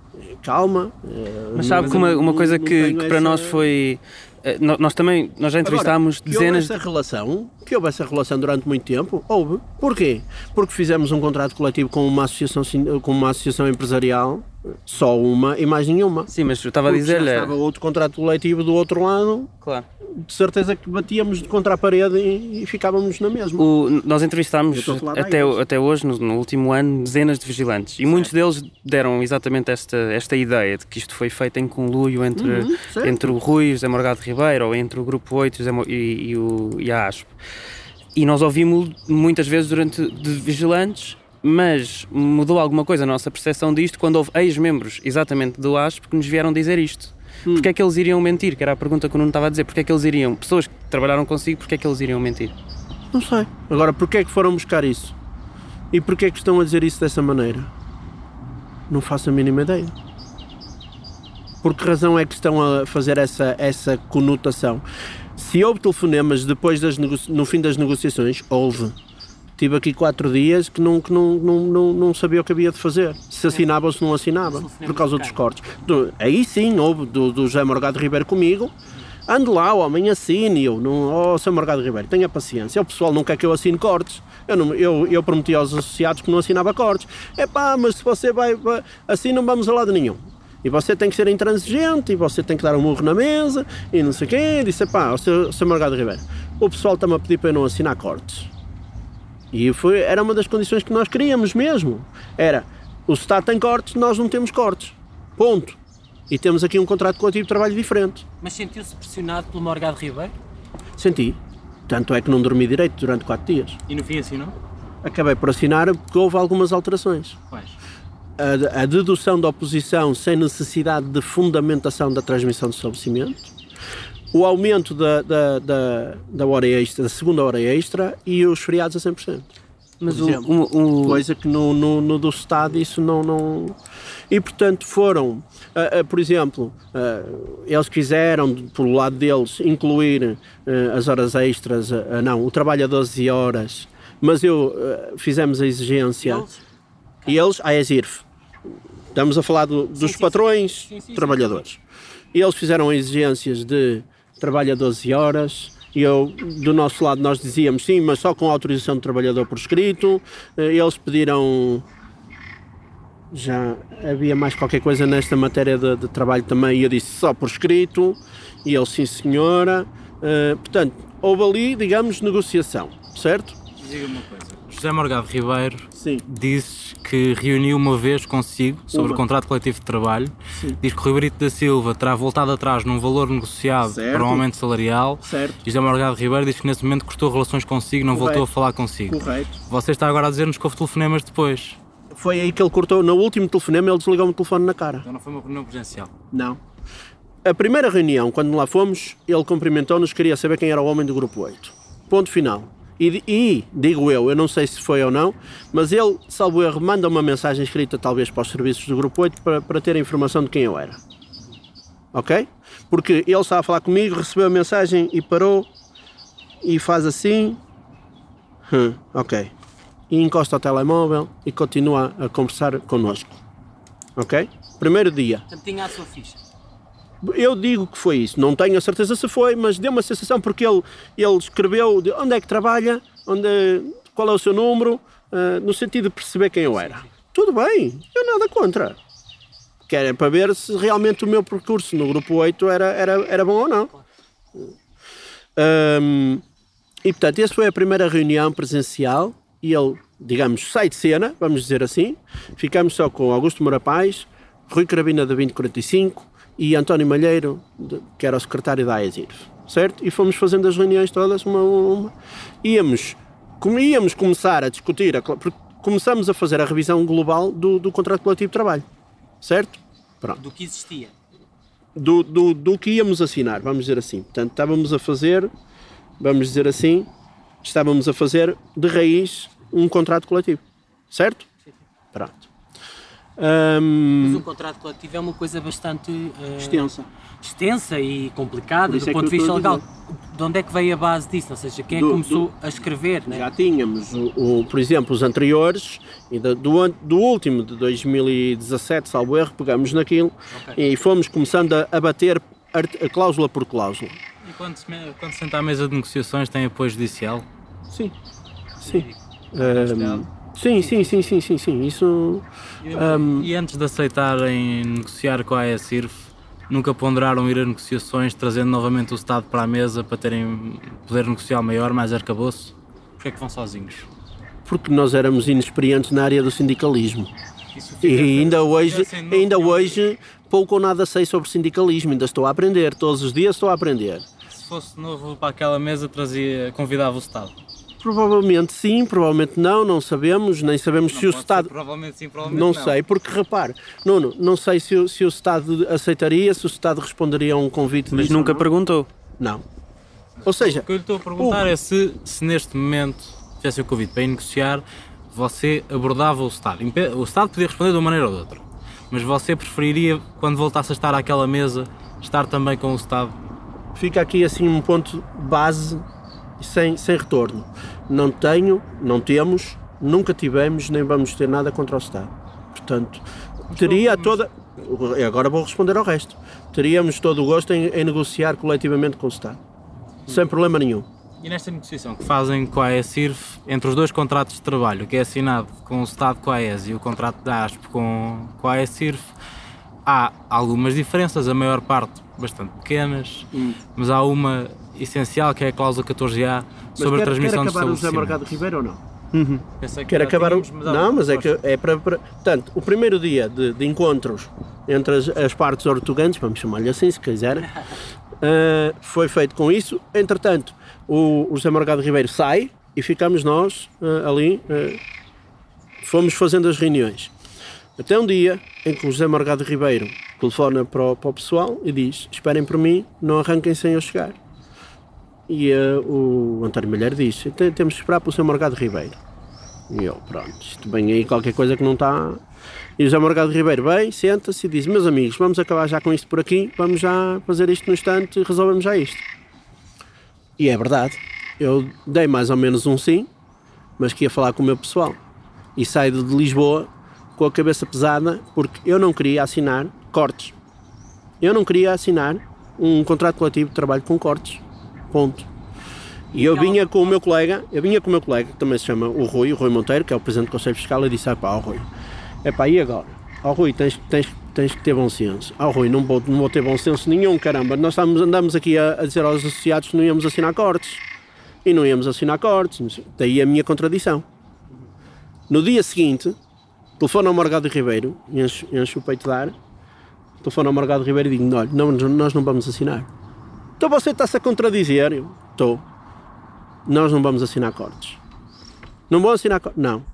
calma. eh, Mas sabe que uma, uma coisa não que, que para essa- nós foi. eh, nó- Nós também, nós já entrevistámos Agora, que houve dezenas essa relação, que houve essa relação durante muito tempo, houve. Porquê? Porque fizemos um contrato coletivo com uma associação, com uma associação empresarial, só uma e mais nenhuma. Sim, mas eu estava a Porque dizer-lhe. estava outro contrato coletivo do outro lado, Claro. De certeza que batíamos de contra a parede e, e ficávamos na mesma. O- nós entrevistámos até, até hoje, no, no último ano, dezenas de vigilantes e muitos deles deram exatamente esta, esta ideia de que isto foi feito em conluio entre, Uhum, certo. entre o Rui e o José Morgado Ribeiro ou entre o Grupo 8 e, o José Mo- e, e o, e a ASP. E nós ouvimos muitas vezes durante de vigilantes, mas mudou alguma coisa a nossa percepção disto quando houve ex-membros exatamente do ASP que nos vieram dizer isto. Hum. Porquê é que eles iriam mentir? Que era a pergunta que o Nuno estava a dizer. Porquê é que eles iriam, pessoas que trabalharam consigo, porquê é que eles iriam mentir? Não sei. Agora, porquê é que foram buscar isso? E porquê é que estão a dizer isso dessa maneira? Não faço a mínima ideia. Por que razão é que estão a fazer essa, essa conotação? Se houve telefonemas depois das no fim das negociações, houve. Tive aqui quatro dias que não, que não, não, não, não sabia o que havia de fazer. Se assinava ou se não assinava, por causa dos cortes. Do- aí sim, houve do, do José Morgado Ribeiro comigo. Ande lá, homem, assine. Eu, não, oh, Sr. Morgado Ribeiro, tenha paciência. O pessoal não quer que eu assine cortes. Eu, não, eu, eu prometi aos associados que não assinava cortes. É pá, mas se você vai, vai assim, não vamos a lado nenhum. E você tem que ser intransigente, e você tem que dar um murro na mesa, e não sei o quê. Disse, pá, o. Sr. Morgado Ribeiro, o pessoal está-me a pedir para eu não assinar cortes. E foi, era uma das condições que nós queríamos mesmo. Era, o Estado tem cortes, nós não temos cortes. Ponto. E temos aqui um contrato coletivo de trabalho diferente. Mas sentiu-se pressionado pelo Morgado Ribeiro? Senti. Tanto é que não dormi direito durante quatro dias. E no fim assinou? Acabei por assinar porque houve algumas alterações. Quais? A, a dedução da oposição sem necessidade de fundamentação da transmissão do estabelecimento, o aumento da, da, da, da hora extra, da segunda hora extra e os feriados a 100%. Mas exemplo, o- o- Coisa que no, no, no do Estado isso não, não... E portanto foram, ah, ah, por exemplo, ah, eles quiseram, pelo lado deles, incluir ah, as horas extras, ah, não, o trabalho a 12 horas, mas eu ah, fizemos a exigência, Eles? e eles, a ESIRF, estamos a falar do- dos sim, patrões sim, sim, sim. trabalhadores, e eles fizeram exigências de trabalho a 12 horas, e eu, do nosso lado, nós dizíamos sim, mas só com autorização do trabalhador por escrito. Eh, Eles pediram. Já havia mais qualquer coisa nesta matéria de, de trabalho também, e eu disse só por escrito, e eles sim, senhora. Eh, portanto, houve ali, digamos, negociação, certo? Diga-me uma coisa. José Morgado Ribeiro Sim. disse que reuniu uma vez consigo sobre Uma. o contrato coletivo de trabalho. Sim. Diz que o Rui Brito da Silva terá voltado atrás num valor negociado Certo. para um aumento salarial. Certo. E José Morgado Ribeiro diz que nesse momento cortou relações consigo, não Correto. voltou a falar consigo. Correto. Você está agora a dizer-nos que houve telefonemas depois. Foi aí que ele cortou, no último telefonema, ele desligou-me o telefone na cara. Então não foi uma reunião presencial. Não. A primeira reunião, quando lá fomos, ele cumprimentou-nos, queria saber quem era o homem do grupo 8. Ponto final. E, e, digo eu, eu não sei se foi ou não, mas ele, salvo erro, manda uma mensagem escrita talvez para os serviços do grupo 8 para, para ter a informação de quem eu era. Ok? Porque ele estava a falar comigo, recebeu a mensagem e parou e faz assim. Hum, ok. E encosta o telemóvel e continua a conversar connosco. Ok? Primeiro dia. Tinha a sua ficha. Eu digo que foi isso, não tenho a certeza se foi, mas deu uma sensação porque ele, ele escreveu de onde é que trabalha, onde, qual é o seu número, ah, no sentido de perceber quem eu era. Tudo bem, eu nada contra. Que era para ver se realmente o meu percurso no grupo 8 era, era, era bom ou não. Ahm, e portanto, essa foi a primeira reunião presencial e ele, digamos, sai de cena, vamos dizer assim. Ficamos só com Augusto Moura Paz, Rui Carabina da 2045 e António Malheiro, de- que era o secretário da AESIRF, certo? E fomos fazendo as reuniões todas, uma a uma. Íamos, íamos começar a discutir, a começamos a fazer a revisão global do, do contrato coletivo de trabalho, certo? Pronto Do que existia. do, do, do que íamos assinar, vamos dizer assim. Portanto, estávamos a fazer, vamos dizer assim, estávamos a fazer de raiz um contrato coletivo, certo? Pronto. Ahm, Mas um contrato coletivo é uma coisa bastante eh, extensa. extensa e complicada do é ponto de vista legal. De onde é que veio a base disso? Ou seja, quem é Do- que começou a escrever? Né? Já tínhamos, o, o- por exemplo, os anteriores, do, do último, de 2017, salvo erro, pegamos naquilo e fomos começando a, a bater art- a cláusula por cláusula. E quando se, quando se senta à mesa de negociações tem apoio judicial? Sim, sim. Ahm, sim, sim, sim, sim, sim, sim. Isso. E, Ahm, e antes de aceitarem negociar com a AESIRF, nunca ponderaram ir a negociações, trazendo novamente o Estado para a mesa para terem poder negocial maior, mais arcabouço? Porquê é que vão sozinhos? porque nós éramos inexperientes na área do sindicalismo. E ainda hoje, ainda hoje, pouco ou nada sei sobre sindicalismo, ainda estou a aprender, todos os dias estou a aprender. Se fosse novo para aquela mesa, trazia, convidava o Estado. Provavelmente sim, provavelmente não, não sabemos, nem sabemos se o pode ser, Estado. provavelmente sim, provavelmente Não não. sei, porque repare, Nuno, não sei se, o- se o Estado aceitaria, se o Estado responderia a um convite mas nunca não. perguntou. Não. Ou seja, O que eu lhe estou a perguntar é se, se neste momento tivesse o convite para ir negociar, você abordava o Estado. O Estado podia responder de uma maneira ou de outra, mas você preferiria, quando voltasse a estar àquela mesa, estar também com o Estado? fica aqui assim um ponto base sem, sem retorno. Não tenho, não temos, nunca tivemos, nem vamos ter nada contra o Estado. Portanto, teria toda. e Agora vou responder ao resto. Teríamos todo o gosto em, em negociar coletivamente com o Estado. Sem problema nenhum. E nesta negociação que fazem com a AESIRF, entre os dois contratos de trabalho, que é assinado com o Estado com a AES e o contrato da ASP com, com a AESIRF, há algumas diferenças, a maior parte bastante pequenas, mas há uma essencial que é a cláusula 14A Mas sobre quer, a transmissão quer de acabar o José. Morgado Ribeiro ou não? Pensei que Quero já acabar o... Não, mas é que é para, para... Portanto, o primeiro dia de, de encontros entre as, as partes ortogantes, vamos chamar-lhe assim, se quiserem, [laughs] eh, foi feito com isso. Entretanto, o, o José Morgado Ribeiro sai e ficamos nós eh, ali, eh, fomos fazendo as reuniões. Até um dia em que o José Morgado Ribeiro telefona para o, para o pessoal e diz: Esperem por mim, não arranquem sem eu chegar. E eh, o António Malheiro diz: "Tem- Temos que esperar pelo José Morgado Ribeiro. E eu, pronto, isto vem aí qualquer coisa que não está. E o José Morgado Ribeiro vem, senta-se e diz: Meus amigos, vamos acabar já com isto por aqui, vamos já fazer isto no instante e resolvemos já isto. E é verdade, eu dei mais ou menos um sim, mas que ia falar com o meu pessoal. E saio de Lisboa com a cabeça pesada porque eu não queria assinar cortes. Eu não queria assinar um contrato coletivo de trabalho com cortes. Ponto. E eu vinha com o meu colega, eu vinha com o meu colega, que também se chama o Rui, o Rui Monteiro, que é o presidente do Conselho Fiscal, e disse: ah, pá, ó Rui, é pá, e agora? Ó Rui, tens, tens, tens que ter bom senso. Ó Rui, não vou, não vou ter bom senso nenhum, caramba. Nós estamos, andamos aqui a, a dizer aos associados que não íamos assinar cortes. E não íamos assinar cortes. Daí a minha contradição. No dia seguinte, telefono ao Morgado Ribeiro, encho, encho o peito de ar, telefono ao Morgado Ribeiro e digo: olha, não, nós não vamos assinar. Então você está-se a contradizer? Eu, Estou. Nós não vamos assinar cortes. Não vão assinar cortes? Não.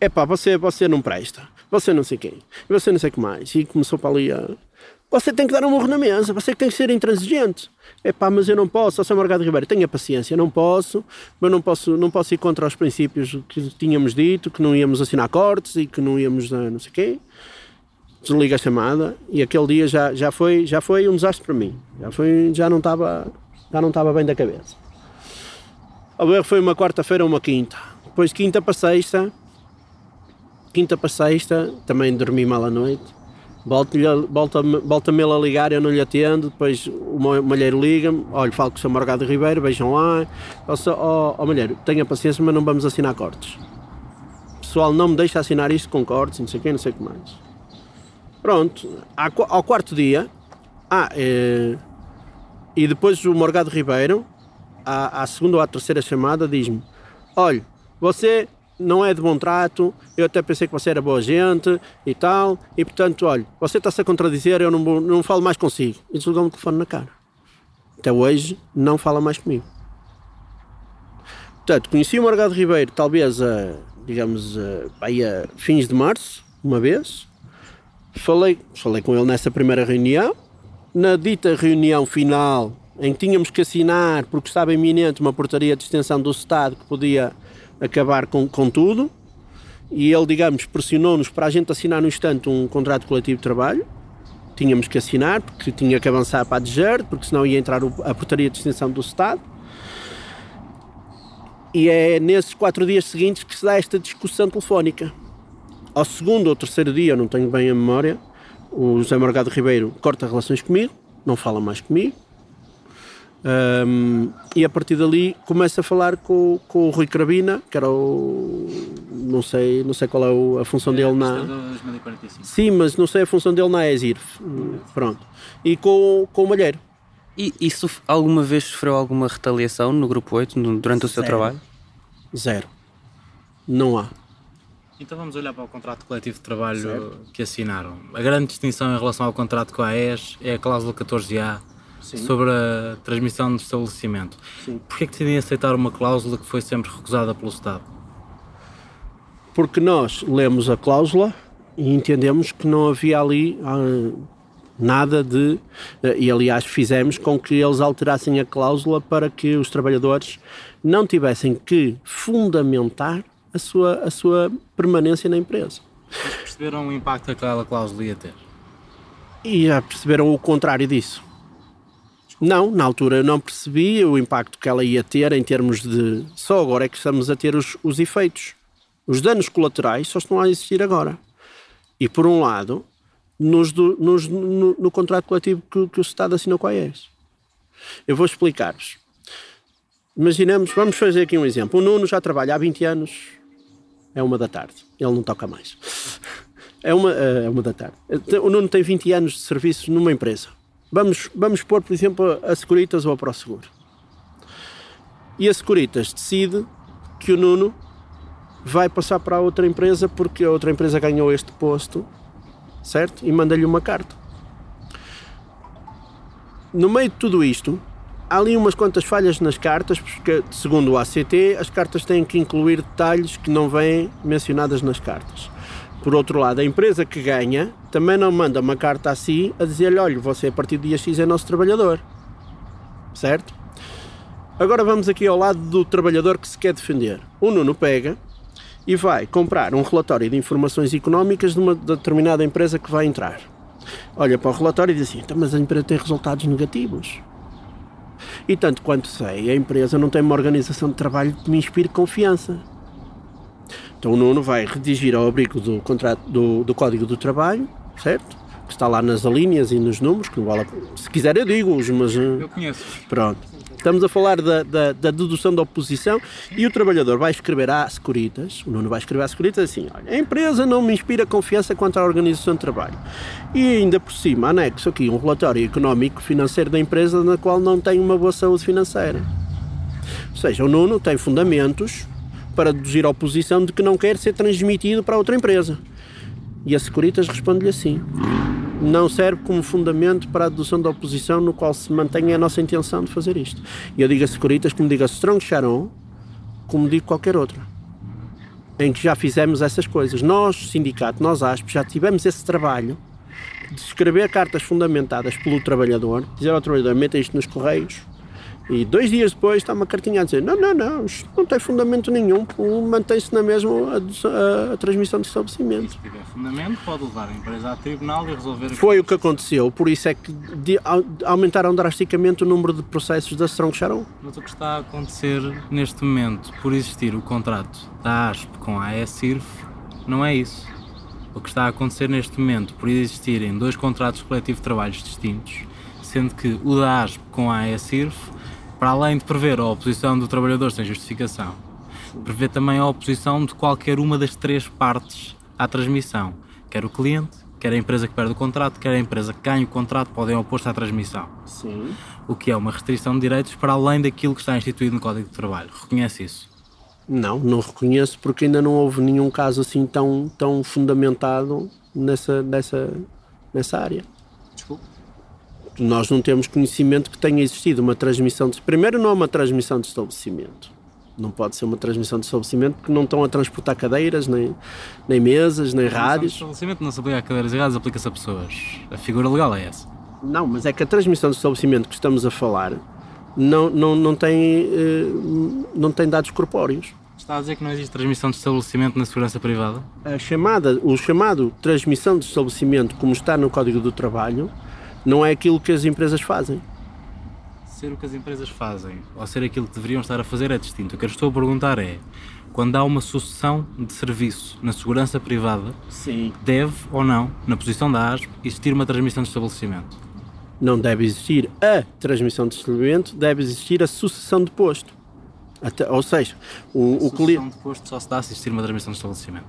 É pá, você, você não presta. Você não sei quem. Você não sei o que mais. E começou para ali a... Você tem que dar um morro na mesa. Você tem que ser intransigente. É pá, mas eu não posso. Sr. Morgado Ribeiro, tenha paciência. Não posso. Mas não posso, não posso ir contra os princípios que tínhamos dito, que não íamos assinar cortes e que não íamos a não sei quem. Desliga a chamada. E aquele dia já, já, foi, já foi um desastre para mim. Já, foi, já não estava já não estava bem da cabeça. A ver, foi uma quarta-feira ou uma quinta. Depois de quinta para sexta, quinta para sexta, também dormi mal à noite. Volta-me volta, ele a ligar, eu não lhe atendo. Depois o malheiro liga-me: olha, falo com o Sr. Morgado Ribeiro, vejam lá. Ó oh, oh, malheiro, tenha paciência, mas não vamos assinar cortes. O pessoal não me deixa assinar isto com cortes, não sei quem, não sei o que mais. Pronto, ao quarto dia, ah, é, e depois o Morgado Ribeiro, à, à segunda ou à terceira chamada, diz-me: Olha, você não é de bom trato, eu até pensei que você era boa gente e tal, e portanto, olha, você está-se a contradizer, eu não, não falo mais consigo. E desligou-me o telefone na cara. Até hoje não fala mais comigo. Portanto, conheci o Morgado Ribeiro talvez a, digamos, a, aí a fins de março, uma vez. Falei, falei com ele nessa primeira reunião. Na dita reunião final, em que tínhamos que assinar, porque estava iminente uma portaria de extensão do Estado que podia acabar com, com tudo, e ele, digamos, pressionou-nos para a gente assinar no instante um contrato coletivo de trabalho. Tínhamos que assinar, porque tinha que avançar para a DGER, porque senão ia entrar a portaria de extensão do Estado. E é nesses quatro dias seguintes que se dá esta discussão telefónica. Ao segundo ou terceiro dia, eu não tenho bem a memória, o José Morgado Ribeiro corta relações comigo, não fala mais comigo. Ahm, e a partir dali começa a falar com, com o Rui Carabina, que era o. Não sei, não sei qual é o- a função dele na. 2045. Sim, mas não sei a função dele na ESIRF. Pronto. E com, com o Malheiro. E isso alguma vez sofreu alguma retaliação no Grupo 8 no- durante o seu trabalho? Zero. Não há. Então vamos olhar para o contrato coletivo de trabalho que assinaram. A grande distinção em relação ao contrato com a AES é a cláusula 14A sobre a transmissão de estabelecimento. Sim. Porquê que decidem aceitar uma cláusula que foi sempre recusada pelo Estado? Porque nós lemos a cláusula e entendemos que não havia ali ah, nada de. eh, E aliás, fizemos com que eles alterassem a cláusula para que os trabalhadores não tivessem que fundamentar a sua, a sua permanência na empresa. Perceberam o impacto que aquela cláusula ia ter? E já perceberam o contrário disso? Não, na altura eu não percebi o impacto que ela ia ter em termos de. Só agora é que estamos a ter os, os efeitos. Os danos colaterais só estão a existir agora. E por um lado, nos do- nos- no, no contrato coletivo que, que o Estado assinou com a AES. Eu vou explicar-vos. Imaginemos, vamos fazer aqui um exemplo. O Nuno já trabalha há 20 anos, é uma da tarde, ele não toca mais. É uma, é uma da tarde. O Nuno tem 20 anos de serviço numa empresa. Vamos, vamos pôr, por exemplo, a Securitas ou a ProSeguro. E a Securitas decide que o Nuno vai passar para outra empresa porque a outra empresa ganhou este posto, certo? E manda-lhe uma carta. No meio de tudo isto, há ali umas quantas falhas nas cartas, porque, segundo o ACT, as cartas têm que incluir detalhes que não vêm mencionadas nas cartas. Por outro lado, a empresa que ganha também não manda uma carta assim a dizer-lhe: olha, você a partir do dia X é nosso trabalhador. Certo? Agora vamos aqui ao lado do trabalhador que se quer defender. O Nuno pega e vai comprar um relatório de informações económicas de uma determinada empresa que vai entrar. Olha para o relatório e diz assim: "Então, mas a empresa tem resultados negativos. E tanto quanto sei, a empresa não tem uma organização de trabalho que me inspire confiança. Então o Nuno vai redigir ao abrigo do, contrato, do, do Código do Trabalho, certo? Que está lá nas alíneas e nos números, que não vale Se quiser eu digo-os, mas... eh, Eu conheço. Pronto. Estamos a falar da, da, da dedução da oposição e o trabalhador vai escrever à Securitas, o Nuno vai escrever à Securitas assim, olha, a empresa não me inspira confiança quanto à organização de trabalho. E ainda por cima, anexo aqui um relatório económico financeiro da empresa na qual não tem uma boa saúde financeira. Ou seja, o Nuno tem fundamentos para deduzir a oposição de que não quer ser transmitido para outra empresa. E a Securitas responde-lhe assim: não serve como fundamento para a dedução da oposição no qual se mantém a nossa intenção de fazer isto. E eu digo a Securitas como digo a Strong Sharon, como digo qualquer outra. Em que já fizemos essas coisas. Nós, sindicato, nós ASP, já tivemos esse trabalho de escrever cartas fundamentadas pelo trabalhador, dizer ao trabalhador, meta isto nos correios, e dois dias depois está uma cartinha a dizer não, não, não, isto não tem fundamento nenhum, mantém-se na mesma a, a- a transmissão de estabelecimento. Se tiver fundamento, pode levar a empresa a tribunal e resolver Foi o que aconteceu, por isso é que de- au- aumentaram drasticamente o número de processos da Strong Sharon. Mas o que está a acontecer neste momento, por existir o contrato da ASP com a AESIRF, não é isso. O que está a acontecer neste momento, por existirem dois contratos coletivos de trabalhos distintos, sendo que o da ASP com a AESIRF, para além de prever a oposição do trabalhador sem justificação, prevê também a oposição de qualquer uma das três partes à transmissão, quer o cliente, quer a empresa que perde o contrato, quer a empresa que ganha o contrato, podem opor-se à transmissão Sim. o que é uma restrição de direitos para além daquilo que está instituído no Código de Trabalho. Reconhece isso? Não, não reconheço porque ainda não houve nenhum caso assim tão, tão fundamentado nessa, nessa, nessa área. Nós não temos conhecimento que tenha existido uma transmissão de. Primeiro, não é uma transmissão de estabelecimento. Não pode ser uma transmissão de estabelecimento porque não estão a transportar cadeiras, nem, nem mesas, nem O rádios. estabelecimento não se aplica a cadeiras erradas, aplica-se a pessoas. A figura legal é essa. Não, mas é que a transmissão de estabelecimento que estamos a falar não, não, não, tem, eh, não tem dados corpóreos. Está a dizer que não existe transmissão de estabelecimento na segurança privada? A chamada, o chamado transmissão de estabelecimento, como está no Código do Trabalho, não é aquilo que as empresas fazem. Ser o que as empresas fazem ou ser aquilo que deveriam estar a fazer é distinto. O que eu estou a perguntar é: quando há uma sucessão de serviço na segurança privada, Sim. deve ou não, na posição da ASP, existir uma transmissão de estabelecimento? Não deve existir a transmissão de estabelecimento, deve existir a sucessão de posto. Até- ou seja, o, o cliente. Sucessão de posto só se dá se existir uma transmissão de estabelecimento.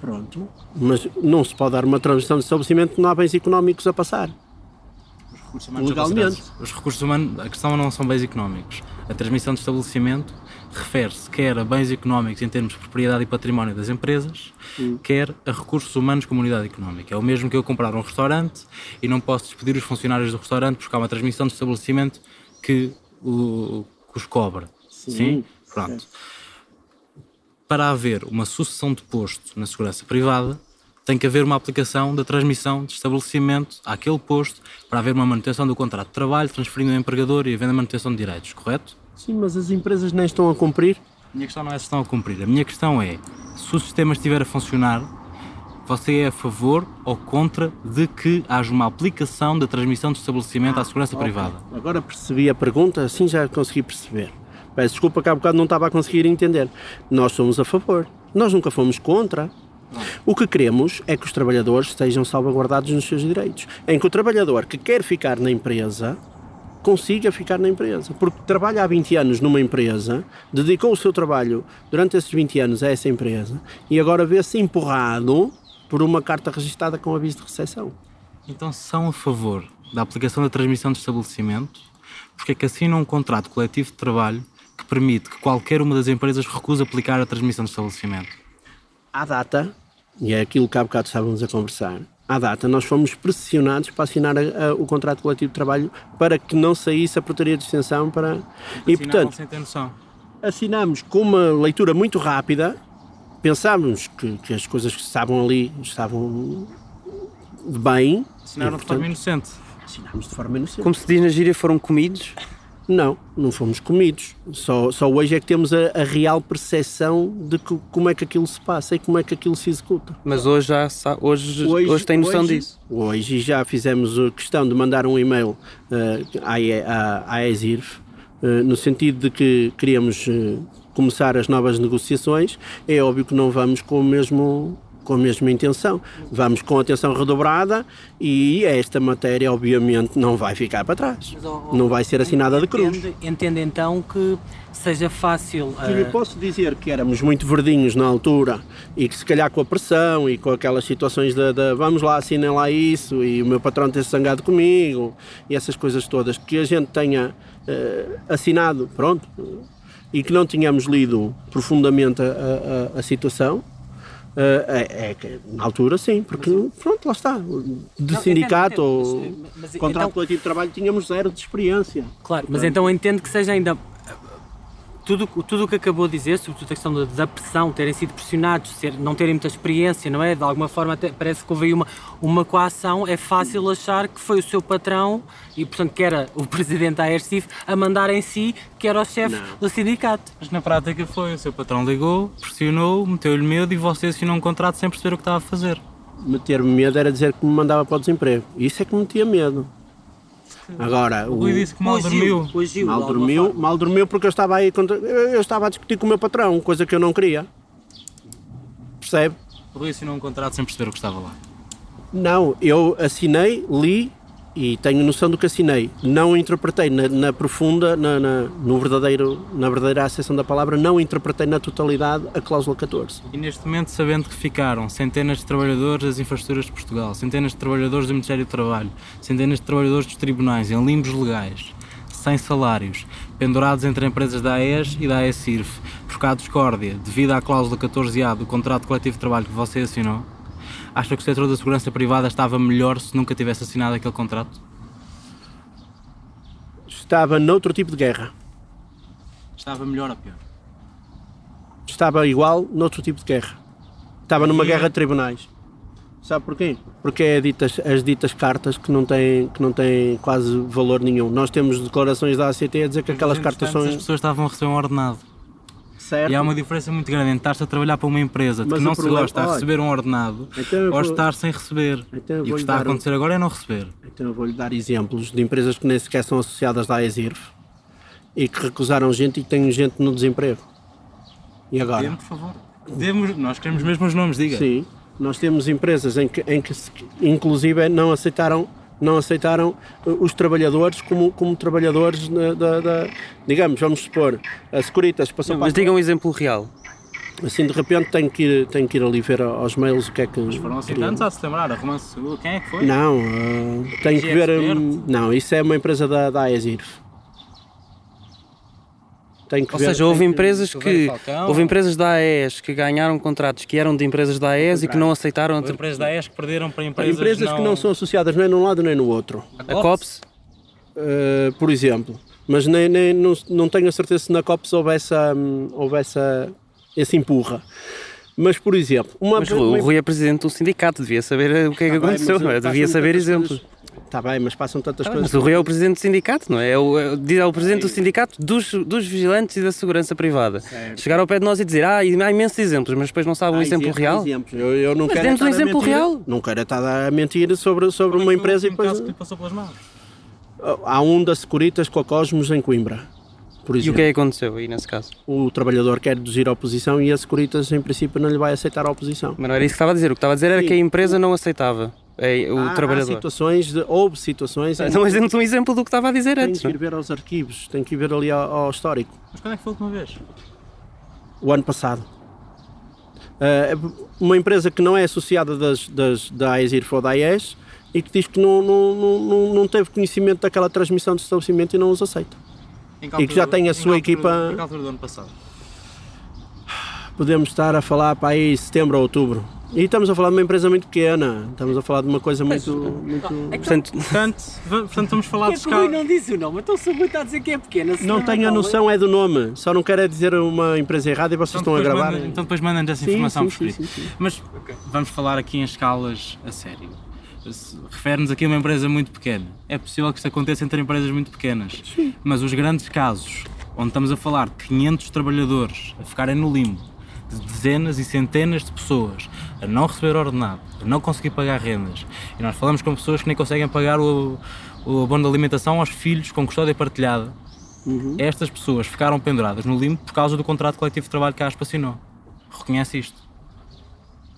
Pronto. Mas não se pode dar uma transmissão de estabelecimento que não há bens económicos a passar. Os recursos humanos Legalmente. Os recursos humanos, a questão não são bens económicos. A transmissão de estabelecimento refere-se quer a bens económicos em termos de propriedade e património das empresas, quer a recursos humanos como unidade económica. É o mesmo que eu comprar um restaurante e não posso despedir os funcionários do restaurante porque há uma transmissão de estabelecimento que, o, que os cobra. Sim, Pronto. Para haver uma sucessão de posto na segurança privada, tem que haver uma aplicação da transmissão de estabelecimento àquele posto para haver uma manutenção do contrato de trabalho, transferindo o empregador e havendo a manutenção de direitos, correto? Sim, mas as empresas nem estão a cumprir. A minha questão não é se estão a cumprir. A minha questão é, se o sistema estiver a funcionar, você é a favor ou contra de que haja uma aplicação da transmissão de estabelecimento à segurança privada? Agora percebi a pergunta, assim já consegui perceber. Peço desculpa que há bocado não estava a conseguir entender. Nós somos a favor. Nós nunca fomos contra. O que queremos é que os trabalhadores estejam salvaguardados nos seus direitos. Em que o trabalhador que quer ficar na empresa consiga ficar na empresa. Porque trabalha há 20 anos numa empresa, dedicou o seu trabalho durante esses 20 anos a essa empresa e agora vê-se empurrado por uma carta registada com aviso de recepção. Então são a favor da aplicação da transmissão de estabelecimento, porque é que assinam um contrato coletivo de trabalho que permite que qualquer uma das empresas recuse aplicar a transmissão de estabelecimento. à data, e é aquilo que há bocado estávamos a conversar, à data nós fomos pressionados para assinar a- a- o contrato coletivo de trabalho para que não saísse a portaria de extensão para... E portanto, sem ter noção. assinamos com uma leitura muito rápida, pensámos que, que as coisas que estavam ali estavam bem. Assinaram e, de forma portanto, inocente. assinámos de forma inocente. Como se diz na gíria, foram comidos. Não, não fomos comidos. Só, só hoje é que temos a, a real percepção de que- como é que aquilo se passa e como é que aquilo se executa. Mas hoje já sa- hoje, hoje, tem noção hoje- disso. Hoje já fizemos a questão de mandar um e-mail eh, à, à, ESIRF, eh, no sentido de que queríamos eh, começar as novas negociações. É óbvio que não vamos com o mesmo com a mesma intenção. Vamos com atenção redobrada e esta matéria, obviamente, não vai ficar para trás. Mas, Não vai ser assinada de cruz. Entende, entende então que seja fácil. Que lhe eh, posso dizer que éramos muito verdinhos na altura e que se calhar com a pressão e com aquelas situações da, da vamos lá, assinem lá isso e o meu patrão ter zangado comigo e essas coisas todas, que a gente tenha eh, assinado, pronto, e que não tínhamos lido profundamente a, a- a situação. Eh, é, é na altura sim, porque pronto, lá está. De Não, sindicato ou mas- mas contrato então- coletivo de trabalho tínhamos zero de experiência. Claro, mas então entendo que seja ainda. Tudo tudo o que acabou de dizer, sobretudo a questão da, da pressão, terem sido pressionados, ser, não terem muita experiência, não é? De alguma forma até parece que houve uma, uma coação, é fácil achar que foi o seu patrão e, portanto, que era o presidente da AERCIF a mandar em si, que era o chefe Não. do sindicato. Mas na prática foi, o seu patrão ligou, pressionou, meteu-lhe medo e você assinou um contrato sem perceber o que estava a fazer. meter-me medo era dizer que me mandava para o desemprego. Isso é que me metia medo. Agora, O Rui disse que mal dormiu. Mal dormiu, mal dormiu porque eu estava aí contra, eu eu estava a discutir com o meu patrão, coisa que eu não queria. Percebe? O Rui assinou um contrato sem perceber o que estava lá. Não, eu assinei, li e tenho noção do que assinei. Não interpretei na, na profunda, na, na- no verdadeiro, na verdadeira acessão da palavra, não interpretei na totalidade a cláusula 14. E neste momento, sabendo que ficaram centenas de trabalhadores das infraestruturas de Portugal, centenas de trabalhadores do Ministério do Trabalho, centenas de trabalhadores dos tribunais em limbos legais, sem salários, pendurados entre empresas da AES e da AESIRF, por cá de discórdia, devido à cláusula 14A do contrato coletivo de trabalho que você assinou, acha que o setor da segurança privada estava melhor se nunca tivesse assinado aquele contrato? Estava noutro tipo de guerra. Estava melhor ou pior? Estava igual noutro tipo de guerra. Estava numa guerra de tribunais. Sabe porquê? Porque é ditas, as ditas cartas que não, têm, que não têm quase valor nenhum. Nós temos declarações da ACT a dizer que aquelas cartas são As pessoas estavam a receber um ordenado. Certas. E há uma diferença muito grande entre estar-se a trabalhar para uma empresa de que não se problema- gosta a olha, receber um ordenado Então ou vou- estar sem receber. Então e o que está a dar um- acontecer agora é não receber. Então eu vou-lhe dar exemplos de empresas que nem sequer são associadas da AESIRF e que recusaram gente e que têm gente no desemprego. E agora? Dê-me, por favor. Nós queremos mesmo os nomes, diga. Sim, nós temos empresas em que, em que inclusive não aceitaram não aceitaram uh, os trabalhadores como, como trabalhadores na- da, da- digamos, vamos supor, a Securitas passou Mas para diga um exemplo real. assim de repente tenho que ir, tenho que ir ali ver aos mails o que é que Foram assim tantos a se lembrar, a Romance Seguro. Quem é que foi? não, uh, tenho que ver expert? hum, não, isso é uma empresa da, da AESIRF tenho que Ou ver, seja, houve empresas que. Falcão. Houve empresas da AES que ganharam contratos que eram de empresas da AES e que não aceitaram Houve empresas da ES que perderam para Há empresas, empresas que não são associadas nem num lado nem no outro a COPS. Uh, por exemplo. Mas nem, nem- não, não tenho a certeza se na COPS houve, essa, hum, houve essa, esse empurra. Mas, por exemplo, uma, Mas o Rui é presidente do sindicato, devia saber o que é que bem, aconteceu, mas não é? devia saber exemplos. Está bem, mas passam tantas bem, coisas. Mas o Rui é o presidente do sindicato, não é? É o, é, o- é presidente do sindicato dos, dos vigilantes e da segurança privada. Certo. Chegar ao pé de nós e dizer, ah, e há imensos exemplos, mas depois não sabe um exemplo real. exemplos. Eu, eu não Mas quero dê-nos um estar a exemplo mentir- real. Não quero estar a mentir sobre, sobre uma empresa e um caso depois. que lhe passou pelas mãos. Há um da Securitas com a Cosmos em Coimbra. Por E o exemplo, que é que aconteceu aí nesse caso? o trabalhador quer reduzir a oposição e a Securitas, em princípio, não lhe vai aceitar a oposição. Mas não era isso que estava a dizer. O que estava a dizer era Sim. que a empresa não aceitava é, o Há- Há trabalhador. situações, de, houve situações. Então, [laughs] mas dê-nos um exemplo do que estava a dizer Tem antes. que não ir é? ver aos arquivos, tem que ir ver ali ao, ao histórico. Mas quando é que foi a última vez? O ano passado. Ah, uma empresa que não é associada das, das, da AESIRF ou da AES e que diz que não, não, não, não, não teve conhecimento daquela transmissão de estabelecimento e não os aceita. E que já tem a sua altura- equipa- Em que altura do ano passado? podemos estar a falar para aí setembro ou outubro. E estamos a falar de uma empresa muito pequena, estamos a falar de uma coisa muito. muito... Portanto, Portanto, va- portanto vamos falar Porquê de escala. não disse o nome? Então se o Rui está a dizer que é pequena. se Não tenho a é noção é do nome, só não quero é dizer uma empresa errada e vocês Então estão a gravar. mandam- então depois mandam-nos essa Sim, informação sim, por sim, escrito. sim, sim. Mas vamos falar aqui em escalas a sério. Refere-nos aqui a uma empresa muito pequena. É possível que isto aconteça entre empresas muito pequenas. Mas os grandes casos, onde estamos a falar de 500 trabalhadores a ficarem no limbo, de dezenas e centenas de pessoas a não receber ordenado, a não conseguir pagar rendas, e nós falamos com pessoas que nem conseguem pagar o, o abono de alimentação aos filhos com custódia partilhada. Estas pessoas ficaram penduradas no limbo por causa do contrato coletivo de trabalho que a ASPA assinou. Reconhece isto?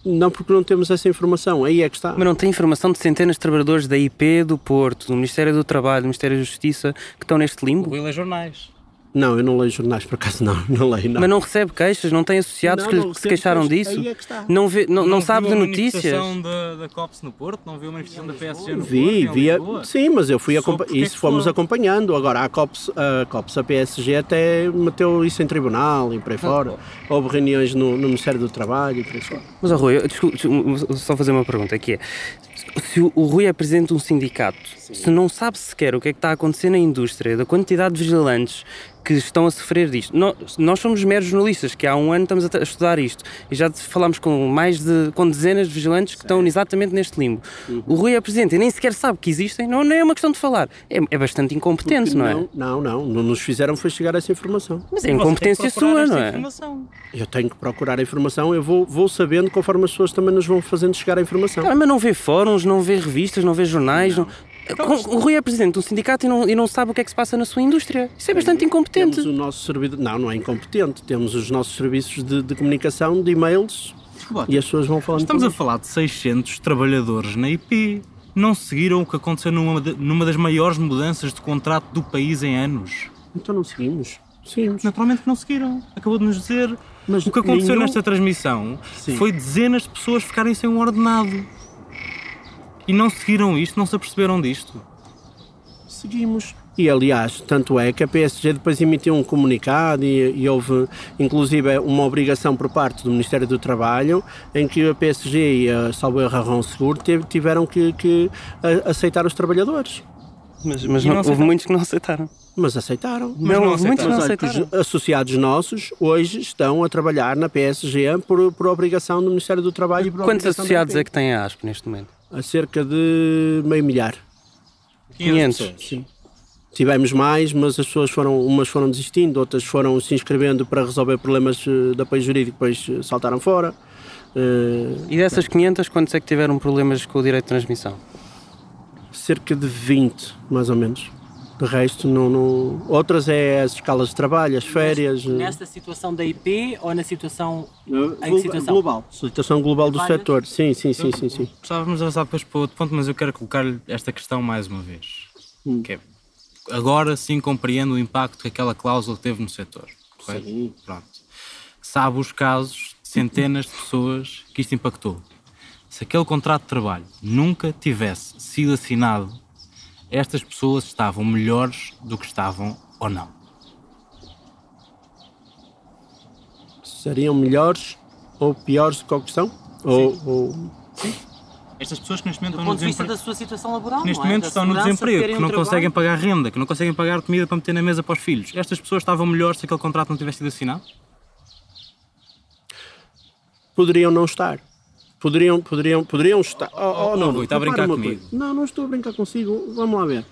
Não, porque não temos essa informação, aí é que está. mas não tem informação de centenas de trabalhadores da IP, do Porto, do Ministério do Trabalho, do Ministério da Justiça, que estão neste limbo? Lê jornais. Não, eu não leio jornais por acaso, não, [laughs] não leio. Não. Mas não recebe queixas, não tem associados Não, que, não que se queixaram queixas. disso? Aí é que está. Não, vê, não, não, sabe de viu a notícias? manifestação da, da COPS no Porto? Não viu a manifestação da PSG no Vi, Porto? vi, Lisboa? sim, mas eu fui acompa- é isso fomos foram. acompanhando. Agora a COPS, a COPS, a PSG até meteu isso em tribunal e por aí fora. [laughs] Houve reuniões no, no Ministério do Trabalho e por aí fora. Mas, ó, Rui, eu- desculpe, desculpe, só fazer uma pergunta, que é, se o, o Rui é presidente de um sindicato, se não sabe sequer o que é que está a acontecer na indústria, da quantidade de vigilantes que estão a sofrer disto, nós, nós somos meros jornalistas, que há um ano estamos a, a estudar isto, e já falámos com mais de, com dezenas de vigilantes que estão exatamente neste limbo. O Rui é presidente e nem sequer sabe que existem, não, não é uma questão de falar, é, é bastante incompetente, não é? Não, não, não, não nos fizeram foi chegar a essa informação. Mas é incompetência sua, não é? informação. Eu tenho que procurar a informação, eu vou, vou sabendo conforme as pessoas também nos vão fazendo chegar a informação. Ah, mas não vê fóruns, não vê revistas, não vê jornais. Não... Com- O Rui é presidente de um sindicato e não, e não sabe o que é que se passa na sua indústria. Isso é bastante incompetente. Temos o nosso servidor, não, não é incompetente, temos os nossos serviços de, de comunicação, de e-mails e as pessoas vão falando. Estamos a falar de 600 trabalhadores na IP. Não seguiram o que aconteceu numa, de- numa das maiores mudanças de contrato do país em anos. Então não seguimos. Seguimos. Naturalmente não seguiram. Acabou de nos dizer. Mas o que aconteceu nenhum- nesta transmissão Sim. foi dezenas de pessoas ficarem sem um ordenado. E não seguiram isto, não se aperceberam disto. Seguimos. E aliás, tanto é que a PSG depois emitiu um comunicado e, e houve inclusive uma obrigação por parte do Ministério do Trabalho em que a PSG e a Salve Rarron Seguro tiveram que, que aceitar os trabalhadores. Mas, mas não- não houve aceitaram. muitos que não aceitaram. Mas aceitaram. Mas não muitos não Mas olha que aceitaram. os associados nossos hoje estão a trabalhar na PSG por, por obrigação do Ministério do Trabalho e por Quantos associados é que tem a ASP neste momento? Há cerca de meio milhar. 500. Sim. Tivemos mais, mas as pessoas foram, umas foram desistindo, outras foram se inscrevendo para resolver problemas eh, de apoio jurídico, depois eh, saltaram fora. Eh, E dessas 500, quantos é que tiveram problemas com o direito de transmissão? cerca de 20, mais ou menos. De resto, não, não... outras é as escalas de trabalho, as férias. eh, Nesta situação da IP ou na situação. eh, em que situação? Global. Situação global do Várias? setor. Sim, sim, sim, sim, sim. Gostávamos de avançar depois para outro ponto, mas eu quero colocar-lhe esta questão mais uma vez. Hum. Que é, agora sim compreendo o impacto que aquela cláusula teve no setor. correto? Sim. Pronto. Sabe os casos de centenas de pessoas que isto impactou. Se aquele contrato de trabalho nunca tivesse sido assinado, estas pessoas estavam melhores do que estavam ou não. Seriam melhores ou piores do que a questão? Ou, ou- Estas pessoas que neste momento Do estão no ponto de vista desemprego, da sua situação laboral. neste não é? momento Da estão no desemprego, que um não conseguem trabalho. pagar renda, que não conseguem pagar comida para meter na mesa para os filhos. Estas pessoas estavam melhores se aquele contrato não tivesse sido assinado? poderiam não estar. Poderiam, poderiam, poderiam estar. Oh, oh, oh, não, Rui, está a brincar comigo. coisa. Não, não estou a brincar consigo. Vamos lá ver.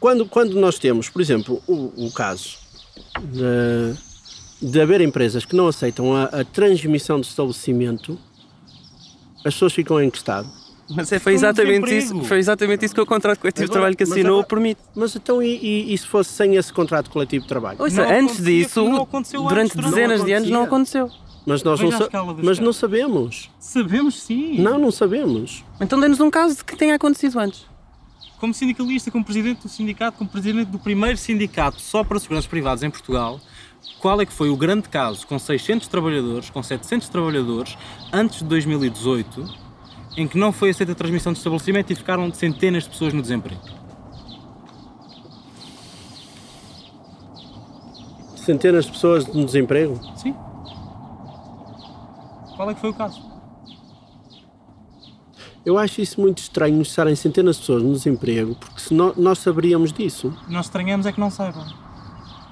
Quando, quando nós temos, por exemplo, o, o caso de, de haver empresas que não aceitam a, a transmissão de estabelecimento, as pessoas ficam em que estado? Mas é, foi, no exatamente isso, foi exatamente isso que o contrato coletivo de trabalho que assinou agora- permite. Mas então, e, e- e se fosse sem esse contrato coletivo de trabalho? Ouça, antes disso, durante antes, dezenas de anos, não aconteceu. Mas nós Veja não, sa- mas não sabemos. Sabemos sim. Não, não sabemos. Então dê-nos um caso de que tenha acontecido antes. Como sindicalista, como presidente do sindicato, como presidente do primeiro sindicato só para seguranças privadas em Portugal, qual é que foi o grande caso com 600 trabalhadores, com 700 trabalhadores, antes de 2018, em que não foi aceita a transmissão de estabelecimento e ficaram centenas de pessoas no desemprego? centenas de pessoas no desemprego. Sim. Qual é que foi o caso? Eu acho isso muito estranho estarem centenas de pessoas no desemprego, porque se nó- nós saberíamos disso. Nós estranhamos é que não saibam.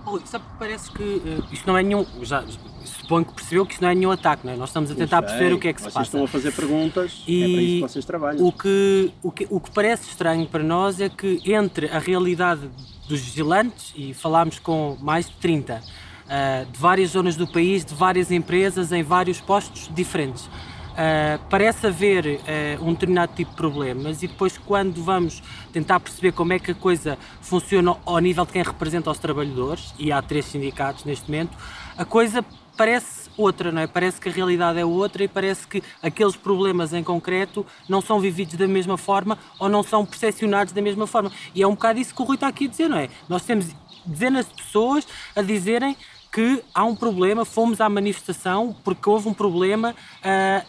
Rui, sabe, parece que eh, isto não é nenhum. Já, suponho que percebeu que isto não é nenhum ataque, não é? Nós estamos a tentar perceber o que é que se Vocês passa. estão a fazer perguntas, E é para isso que vocês trabalham. O que, o, que, o que parece estranho para nós é que entre a realidade dos vigilantes, e falámos com mais de 30, ah, de várias zonas do país, de várias empresas, em vários postos diferentes, ah, parece haver ah, um determinado tipo de problemas e depois quando vamos tentar perceber como é que a coisa funciona ao nível de quem representa os trabalhadores, e há três sindicatos neste momento, a coisa parece outra, não é? Parece que a realidade é outra e parece que aqueles problemas em concreto não são vividos da mesma forma ou não são percepcionados da mesma forma. E é um bocado isso que o Rui está aqui a dizer, não é? Nós temos dezenas de pessoas a dizerem que há um problema, fomos à manifestação porque houve um problema ah,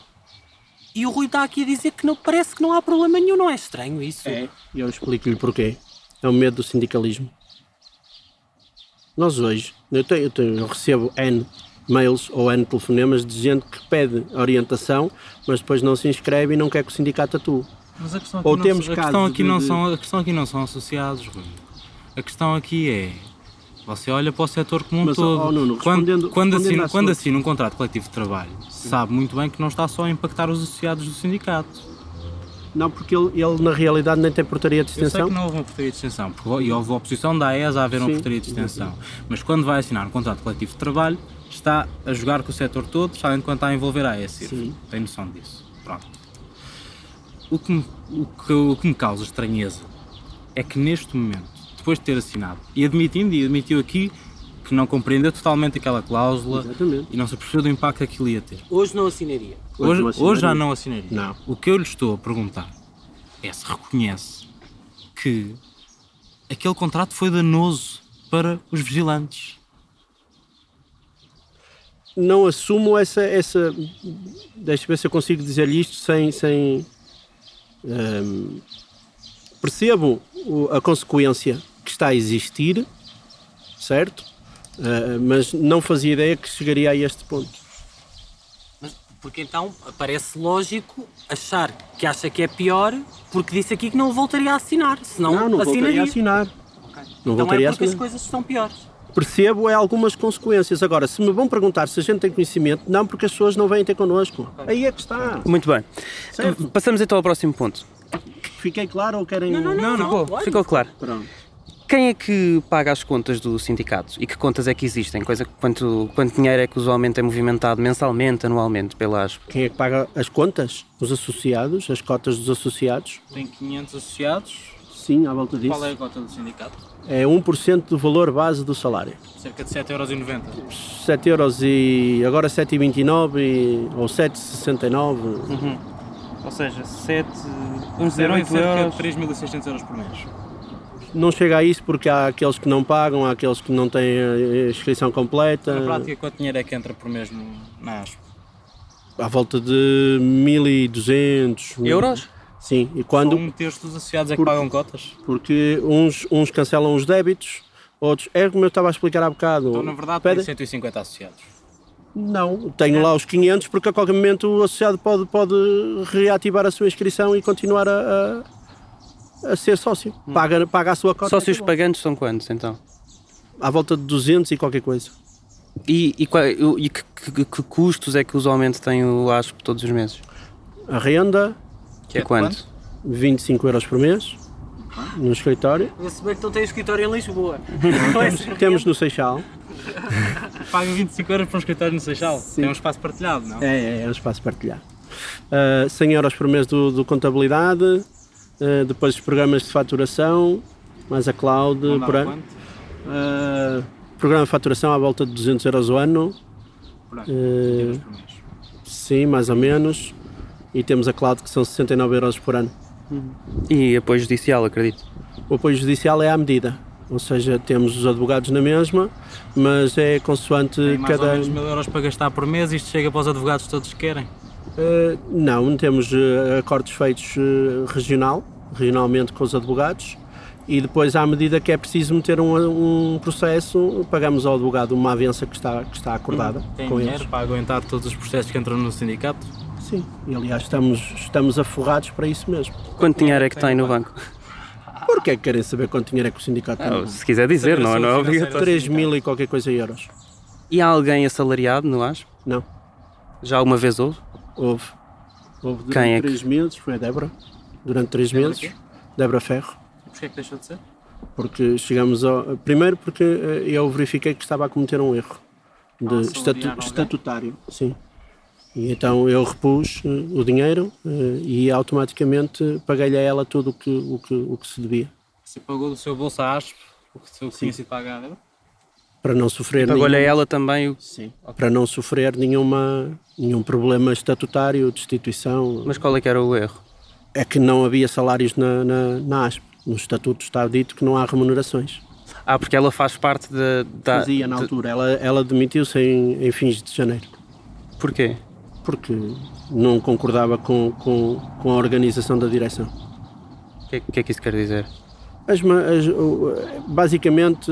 e o Rui está aqui a dizer que não, parece que não há problema nenhum, não é estranho isso? É, e eu explico-lhe porquê. É o medo do sindicalismo. Nós hoje, eu, tenho, eu, tenho- eu recebo N mails ou N telefonemas de gente que pede orientação, mas depois não se inscreve e não quer que o sindicato atue. Mas a questão aqui, Ou não, temos a casos questão aqui de- não são, a questão aqui não são associados, Rui. A questão aqui é, você olha para o setor como um Mas, todo. ó, Nuno, quando, respondendo- quando, respondendo assina, quando assina um contrato coletivo de trabalho, sabe muito bem que não está só a impactar os associados do sindicato. Não, porque ele, ele, na realidade nem tem portaria de Eu sei extensão. que não houve uma portaria de extensão, porque, e houve a oposição da AES a haver uma Sim, portaria de extensão. Mas quando vai assinar um contrato coletivo de trabalho, está a jogar com o setor todo, além de quando está a envolver a AES. Sim. Tem noção disso. Pronto. O que, me, o, que, o que me causa estranheza é que neste momento, depois de ter assinado, e admitindo, e admitiu aqui, que não compreendeu totalmente aquela cláusula Exatamente. e não se percebeu do impacto que aquilo ia ter. Hoje não assinaria. Hoje, não hoje já assinaria. não assinaria. Não. O que eu lhe estou a perguntar é se reconhece que aquele contrato foi danoso para os vigilantes. Não assumo essa. essa deixa eu ver se eu consigo dizer-lhe isto sem. sem hum, percebo a consequência que está a existir, certo? Ah, mas não fazia ideia que chegaria a este ponto. Mas, porque então parece lógico achar que acha que é pior porque disse aqui que não voltaria a assinar, senão Não, não voltaria assinaria. a assinar. Ok. Não então voltaria é a porque as assinar. coisas estão piores. Percebo é algumas consequências. Agora, se me vão perguntar se a gente tem conhecimento, não, porque as pessoas não vêm ter connosco. Aí é que está. Muito bem. Certo. Passamos então ao próximo ponto. Fiquei claro ou querem. Não, não, não. Ficou, claro. ficou claro. Pronto. Quem é que paga as contas do sindicato? E que contas é que existem? Coisa, quanto, quanto dinheiro é que usualmente é movimentado mensalmente, anualmente pela ASP? Quem é que paga as contas? Os associados, as cotas dos associados? Tem 500 associados. Sim, à volta disso. Qual é a cota do sindicato? É 1% do valor base do salário. Cerca de 7,90€. 7 euros e agora 7,29 e, ou 7,69. Ou seja, 7, vamos Recebem é cerca de 3.600 euros por mês. Não chega a isso porque há aqueles que não pagam, há aqueles que não têm a inscrição completa. Na prática, quanto dinheiro é que entra por mês na ASP? À volta de 1.200 euros? Sim, e quando um terço dos associados é que pagam cotas? porque uns, uns cancelam os débitos, outros é como eu estava a explicar há bocado. Então, na verdade, pedem- tem 150 associados. Não, tenho lá os 500 porque a qualquer momento o associado pode, pode reativar a sua inscrição e continuar a, a, a ser sócio. Paga, paga a sua cota. Sócios acabou. pagantes são quantos então? À volta de 200 e qualquer coisa. E, e, qual- e que, que- que custos é que usualmente tem o ASP todos os meses? A renda, Que é quanto? 25 euros por mês no escritório. Se bem que não tem escritório em Lisboa. [laughs] Temos no Seixal. [laughs] Paga 25 euros para um escritório no Seixal. Tem um espaço partilhado, não? É, é, é um espaço partilhado. Uh, 100 euros por mês do, do contabilidade, uh, depois os programas de faturação, mais a cloud. Por ano. Uh, programa de faturação à volta de 200 euros o ano. Por ano. Uh, sim, mais ou menos. E temos a cloud que são 69 euros por ano. E apoio judicial, acredito. O apoio judicial é à medida. Ou seja, temos os advogados na mesma, mas é consoante Tem mais cada. ou menos mil euros para gastar por mês e isto chega para os advogados todos que querem. Uh, não, temos uh, acordos feitos uh, regional, regionalmente com os advogados e depois, à medida que é preciso meter um, um processo, pagamos ao advogado uma avença que está, que está acordada Tem com dinheiro eles. para aguentar todos os processos que entram no sindicato? Sim, e aliás estamos, estamos aforrados para isso mesmo. Quanto dinheiro é que tem no banco? Porquê é que querem saber quanto dinheiro é que o sindicato tem? Ah, se quiser dizer, não, é- não é Financeira. obrigatório. 3 mil e qualquer coisa euros. E há alguém assalariado no ASP? Não, Já alguma vez houve? Houve. Houve durante Quem é que- 3 meses, foi a Débora. Durante 3 Débora meses. quê? Débora Ferro. E porquê é que deixou de ser? Porque chegamos ao. Primeiro porque eh, eu verifiquei que estava a cometer um erro de Ah, estatu- estatutário. Sim. E então eu repus eh, o dinheiro eh, e automaticamente paguei-lhe a ela tudo o que, o, que, o que se devia. Você pagou do seu bolso a ASP, o que tinha sido é? Para não sofrer Pagou-lhe nenhum, ela também o... Sim. Para não sofrer nenhuma, nenhum problema estatutário, de destituição. Mas qual é que era o erro? É que não havia salários na, na, na ASP. No estatuto está dito que não há remunerações. Ah, porque ela faz parte da... da Fazia na de- altura. Ela, ela demitiu-se em, em fins de janeiro. Porquê? porque não concordava com, com, com a organização da direção. O que, é- que é que isso quer dizer? As as- basicamente,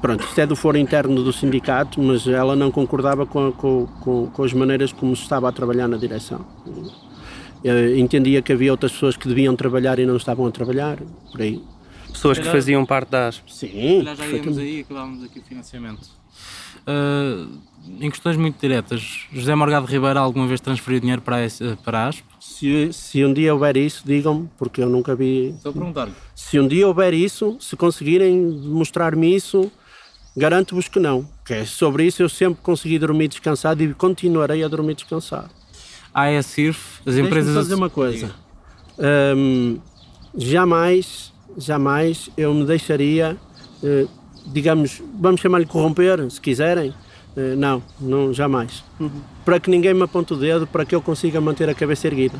pronto, isto é do foro interno do sindicato, mas ela não concordava com, com, com, com as maneiras como se estava a trabalhar na direção. Eh, Entendia que havia outras pessoas que deviam trabalhar e não estavam a trabalhar, por aí. Pessoas que faziam parte da ASP. Sim, já íamos aí e acabámos aqui o financiamento. Ah, em questões muito diretas, José Morgado Ribeiro alguma vez transferiu dinheiro para a, S- para a ASP? Se, se um dia houver isso, digam-me, porque eu nunca vi. Estou a perguntar-lhe. Se um dia houver isso, se conseguirem mostrar-me isso, garanto-vos que não. Que é sobre isso eu sempre consegui dormir descansado e continuarei a dormir descansado. A ESIRF, as Deixa-me empresas... só dizer uma coisa. Hum, jamais, jamais eu me deixaria, eh, digamos, vamos chamar-lhe corromper, se quiserem. Eh, não, não, jamais. Para que ninguém me aponte o dedo, para que eu consiga manter a cabeça erguida.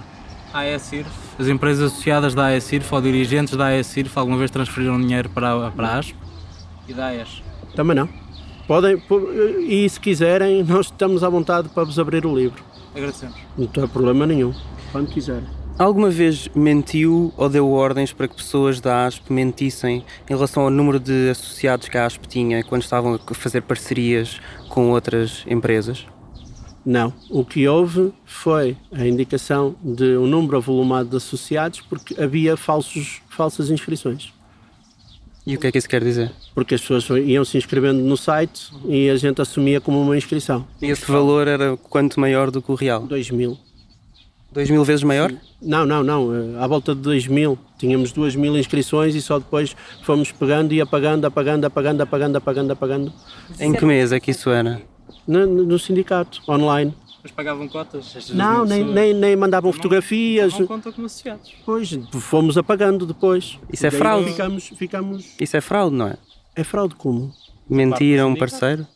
A ESIRF, as empresas associadas da ESIRF ou dirigentes da ESIRF alguma vez transferiram dinheiro para, para a ASP? E da AES? Também não. Podem, po- e se quiserem, [laughs] nós estamos à vontade para vos abrir o livro. Agradecemos. Não tem problema nenhum. Quando quiserem. Alguma vez mentiu ou deu ordens para que pessoas da ASP mentissem em relação ao número de associados que a ASP tinha quando estavam a fazer parcerias com outras empresas? Não. O que houve foi a indicação de um número avolumado de associados porque havia falsos, falsas inscrições. E o que é que isso quer dizer? Porque as pessoas iam se inscrevendo no site e a gente assumia como uma inscrição. E esse valor era quanto maior do que o real? 2 mil. Dois mil vezes maior? Não, não, não. eh, À volta de 2 mil. Tínhamos 2 mil inscrições e só depois fomos pegando e apagando, apagando, apagando, apagando, apagando, apagando. Em que mês é que isso era? No, no sindicato, online. Mas pagavam cotas? Estas Não, nem, nem, nem mandavam fotografias. Não contam como associados. Pois, fomos apagando depois. Isso é fraude. Ficamos, ficamos... Isso é fraude, não é? É fraude como? Mentir a um parceiro?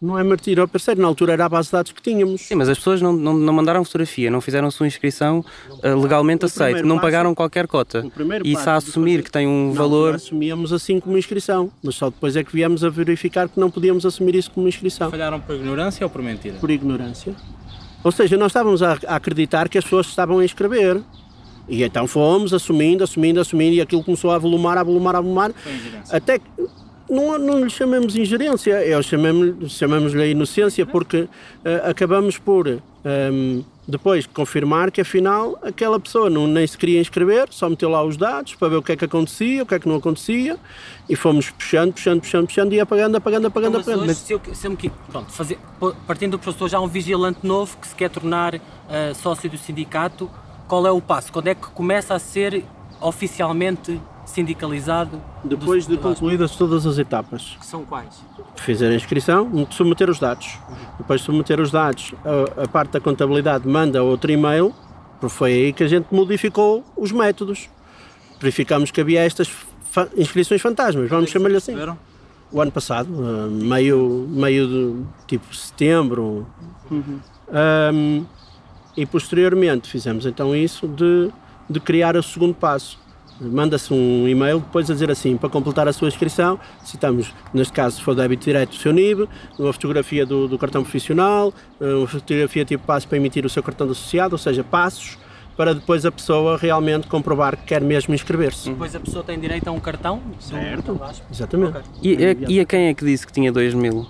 Não é mentir ao parceiro, na altura era a base de dados que tínhamos. Sim, mas as pessoas não, não, não mandaram fotografia, não fizeram sua inscrição eh, legalmente primeiro não passo- pagaram qualquer cota. E isso a assumir que tem um Na valor. assumíamos assim como inscrição, mas só depois é que viemos a verificar que não podíamos assumir isso como inscrição, Falharam por ignorância ou por mentira? por ignorância. Ou seja, nós estávamos a, acreditar que as pessoas estavam a inscrever. E então fomos assumindo, assumindo, assumindo, e aquilo começou a volumar, a volumar, a volumar, até que não, não lhe chamemos ingerência, eu chamamos, chamamos-lhe a inocência, porque eh, acabamos por ehm, depois confirmar que afinal aquela pessoa não, nem se queria inscrever, só meteu lá os dados para ver o que é que acontecia, o que é que não acontecia, e fomos puxando, puxando, puxando, puxando e apagando, apagando, apagando, Então, mas apagando. hoje, se eu, se eu me pronto, fazer, partindo do professor já há um vigilante novo que se quer tornar ah, sócio do sindicato, qual é o passo? Quando é que começa a ser oficialmente sindicalizado? Depois do, de concluídas todas as etapas, Que são quais? fizer a inscrição, submeter os dados. Depois de submeter os dados, a, a parte da contabilidade manda outro e-mail, porque foi aí que a gente modificou os métodos. Verificamos que havia estas fa- inscrições fantasmas, vamos chamar-lhe assim. O ano passado, ah, meio, meio de tipo setembro. Ahm, e posteriormente fizemos então isso de, de criar o segundo passo. Manda-se um e-mail depois a dizer assim, para completar a sua inscrição, citamos, neste caso, se for débito direto, o seu NIB, uma fotografia do, do cartão profissional, eh, uma fotografia tipo passo para emitir o seu cartão de associado, ou seja, passos para depois a pessoa realmente comprovar que quer mesmo inscrever-se. Depois a pessoa tem direito a um cartão. Certo. ASP. Exatamente. Ok. E, a, e a quem é que disse que tinha 2 mil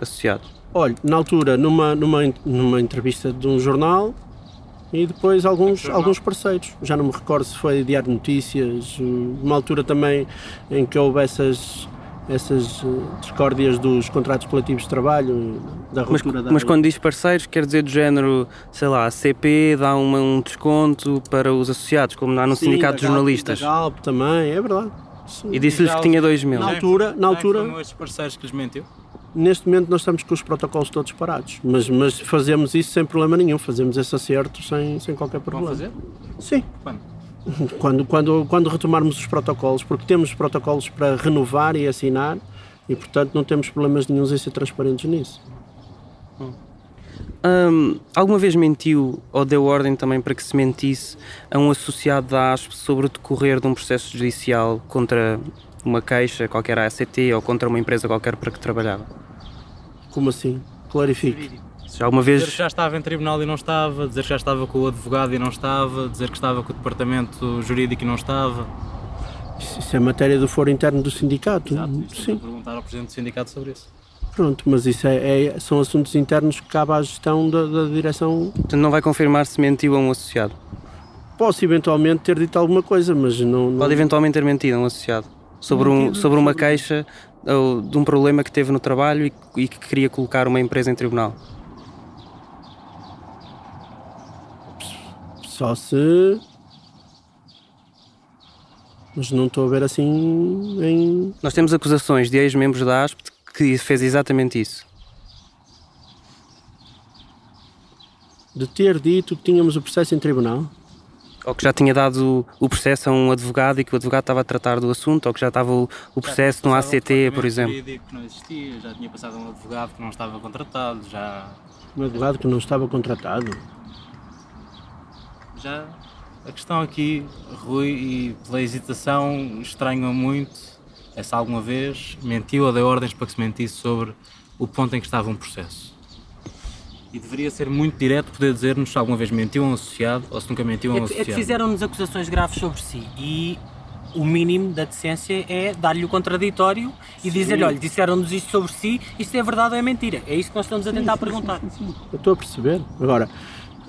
associados? Olha, na altura, numa, numa, numa entrevista de um jornal e depois alguns, alguns parceiros. Já não me recordo se foi Diário de Notícias, uma altura também em que houve essas, essas eh, discórdias dos contratos coletivos de trabalho, da Mas, ruptura da mas quando diz parceiros, quer dizer do género, sei lá, a CP dá uma- um desconto para os associados, como há no Sim, Sindicato de da Galp- Jornalistas. Da Galp também, é verdade. Sim. E disse-lhes que tinha 2 mil. Na altura- na altura- Foram estes parceiros que lhes mentiu? Neste momento nós estamos com os protocolos todos parados, mas, mas fazemos isso sem problema nenhum, fazemos esse acerto sem, sem qualquer Vão problema. fazer? Sim. Quando? Quando, quando, quando retomarmos os protocolos, porque temos protocolos para renovar e assinar e, portanto, não temos problemas nenhums em ser transparentes nisso. Hum, alguma vez mentiu ou deu ordem também para que se mentisse a um associado da ASP sobre o decorrer de um processo judicial contra uma queixa, qualquer ACT ou contra uma empresa qualquer para que trabalhava? Como assim? Clarifique. Se alguma Dizer que vez já estava em tribunal e não estava, dizer que já estava com o advogado e não estava, dizer que estava com o departamento jurídico e não estava. Isso, isso é matéria do foro interno do sindicato. Exato, isto Sim, Sim. perguntar ao presidente do sindicato sobre isso. pronto, mas isso é, é- são assuntos internos que cabe à gestão da, da direção. portanto, não vai confirmar se mentiu a um associado. Posso eventualmente ter dito alguma coisa, mas não. não- Pode eventualmente ter mentido a um associado sobre, um, sobre uma queixa ou de um problema que teve no trabalho e, e que queria colocar uma empresa em tribunal. Só se. Mas não estou a ver assim em. Nós temos acusações de ex-membros da ASP que fez exatamente isso. de ter dito que tínhamos o processo em tribunal. Ou que já tinha dado o processo a um advogado e que o advogado estava a tratar do assunto, ou que já estava o, o processo no Passava um ACT, por exemplo. jurídico que não existia, já tinha passado um advogado que não estava contratado, já. Um advogado que não estava contratado. já a questão aqui, Rui, e pela hesitação, estranha muito é se alguma vez mentiu ou deu ordens para que se mentisse sobre o ponto em que estava um processo. E deveria ser muito direto poder dizer-nos se alguma vez mentiu a um associado ou se nunca mentiu a um É que, é que associado. fizeram-nos acusações graves sobre si e o mínimo da decência é dar-lhe o contraditório e dizer-lhe, olha, disseram-nos isto sobre si, isto é verdade ou é mentira. É isso que nós estamos a tentar perguntar. Eu estou a perceber. Agora,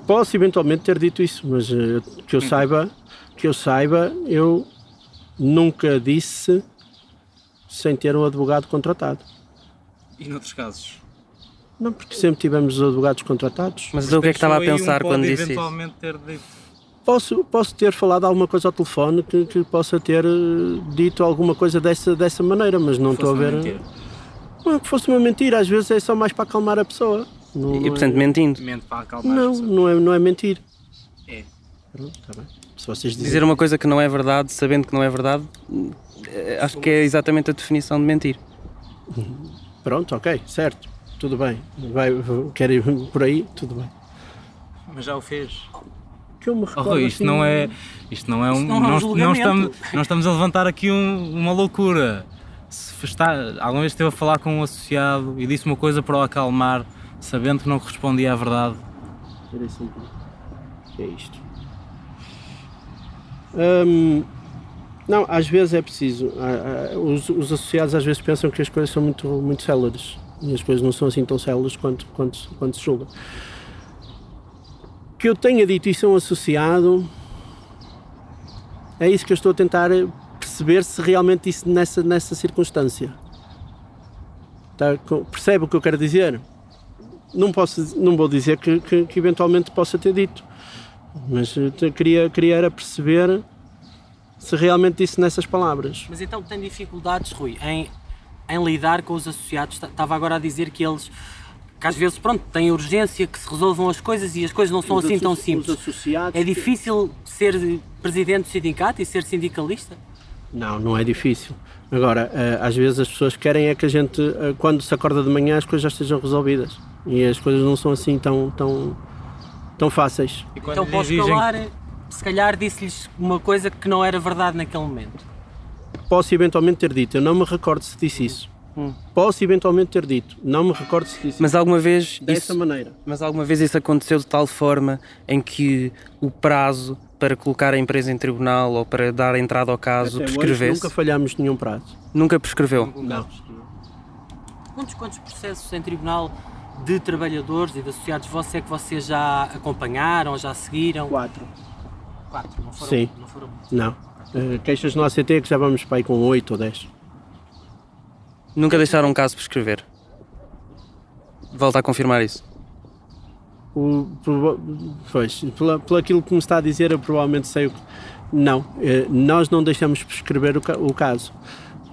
posso eventualmente ter dito isso, mas eh, que eu saiba, que eu saiba, eu nunca disse sem ter um advogado contratado. E noutros casos? Não, porque sempre tivemos os advogados contratados. Mas o que é que estava a um pensar pode quando disse isso? eventualmente ter dito. Posso, posso ter falado alguma coisa ao telefone que, que possa ter eh, dito alguma coisa dessa, dessa maneira, mas não estou a ver. mentira. Não, que fosse uma mentira, às vezes é só mais para acalmar a pessoa. Não, E não portanto é, mentindo. Mente para acalmar não, pessoas. não é, não é mentir. É. Pronto, está bem. Se vocês dizem, Dizer uma coisa que não é verdade, sabendo que não é verdade, eh, acho que é exatamente a definição de mentir. pronto, ok, certo, tudo bem. Vai, quer ir por aí, tudo bem. Mas já o fez. Que eu me Oh, recordo, Rui, isto assim, não é. Isto não é um. Isto não é um não, estamos, não estamos a levantar aqui um- uma loucura. Se está, alguma vez esteve a falar com um associado e disse uma coisa para o acalmar, sabendo que não correspondia à verdade. O que é isto? Hum, não, às vezes é preciso. Ah, ah, Os, os associados às vezes pensam que as coisas são muito, muito céleres e as coisas não são assim tão céleres quanto, quanto, quanto se julga. Que eu tenha dito a um associado é isso que eu estou a tentar perceber se realmente isso nessa, nessa circunstância. Tá? Percebe o que eu quero dizer? não posso não vou dizer que, que, que eventualmente possa ter dito mas queria queria era perceber se realmente disse nessas palavras Mas então tem dificuldades, Rui, em, em lidar com os associados. Estava agora a dizer que eles, que às vezes, pronto, têm urgência que se resolvam as coisas e as coisas não são Os assim tão simples. associados É difícil ser presidente do sindicato e ser sindicalista? não não é difícil agora eh, às vezes as pessoas querem é que a gente eh, quando se acorda de manhã as coisas já estejam resolvidas e as coisas não são assim tão tão tão fáceis E Então posso exigem- calar, se calhar disse-lhes uma coisa que não era verdade naquele momento. Posso eventualmente ter dito eu não me recordo se disse isso Posso eventualmente ter dito. Não me recordo se disse Mas alguma vez dessa isso, maneira. mas alguma vez isso aconteceu de tal forma em que o prazo para colocar a empresa em tribunal ou para dar entrada ao caso Até hoje prescrevesse? nunca falhámos nenhum prazo. Nunca prescreveu. Não. Quantos, quantos processos em tribunal de trabalhadores e de associados vossos é que vocês já acompanharam, já seguiram? Quatro. Quatro, não foram, Sim. Não foram muitos. Não. Eh, queixas no ACT que já vamos para aí com oito ou dez. Nunca deixaram um caso prescrever. Volta a confirmar isso. O, pois, pelo aquilo que me está a dizer, eu provavelmente sei o que. Não, eh, nós não deixamos prescrever o, o caso.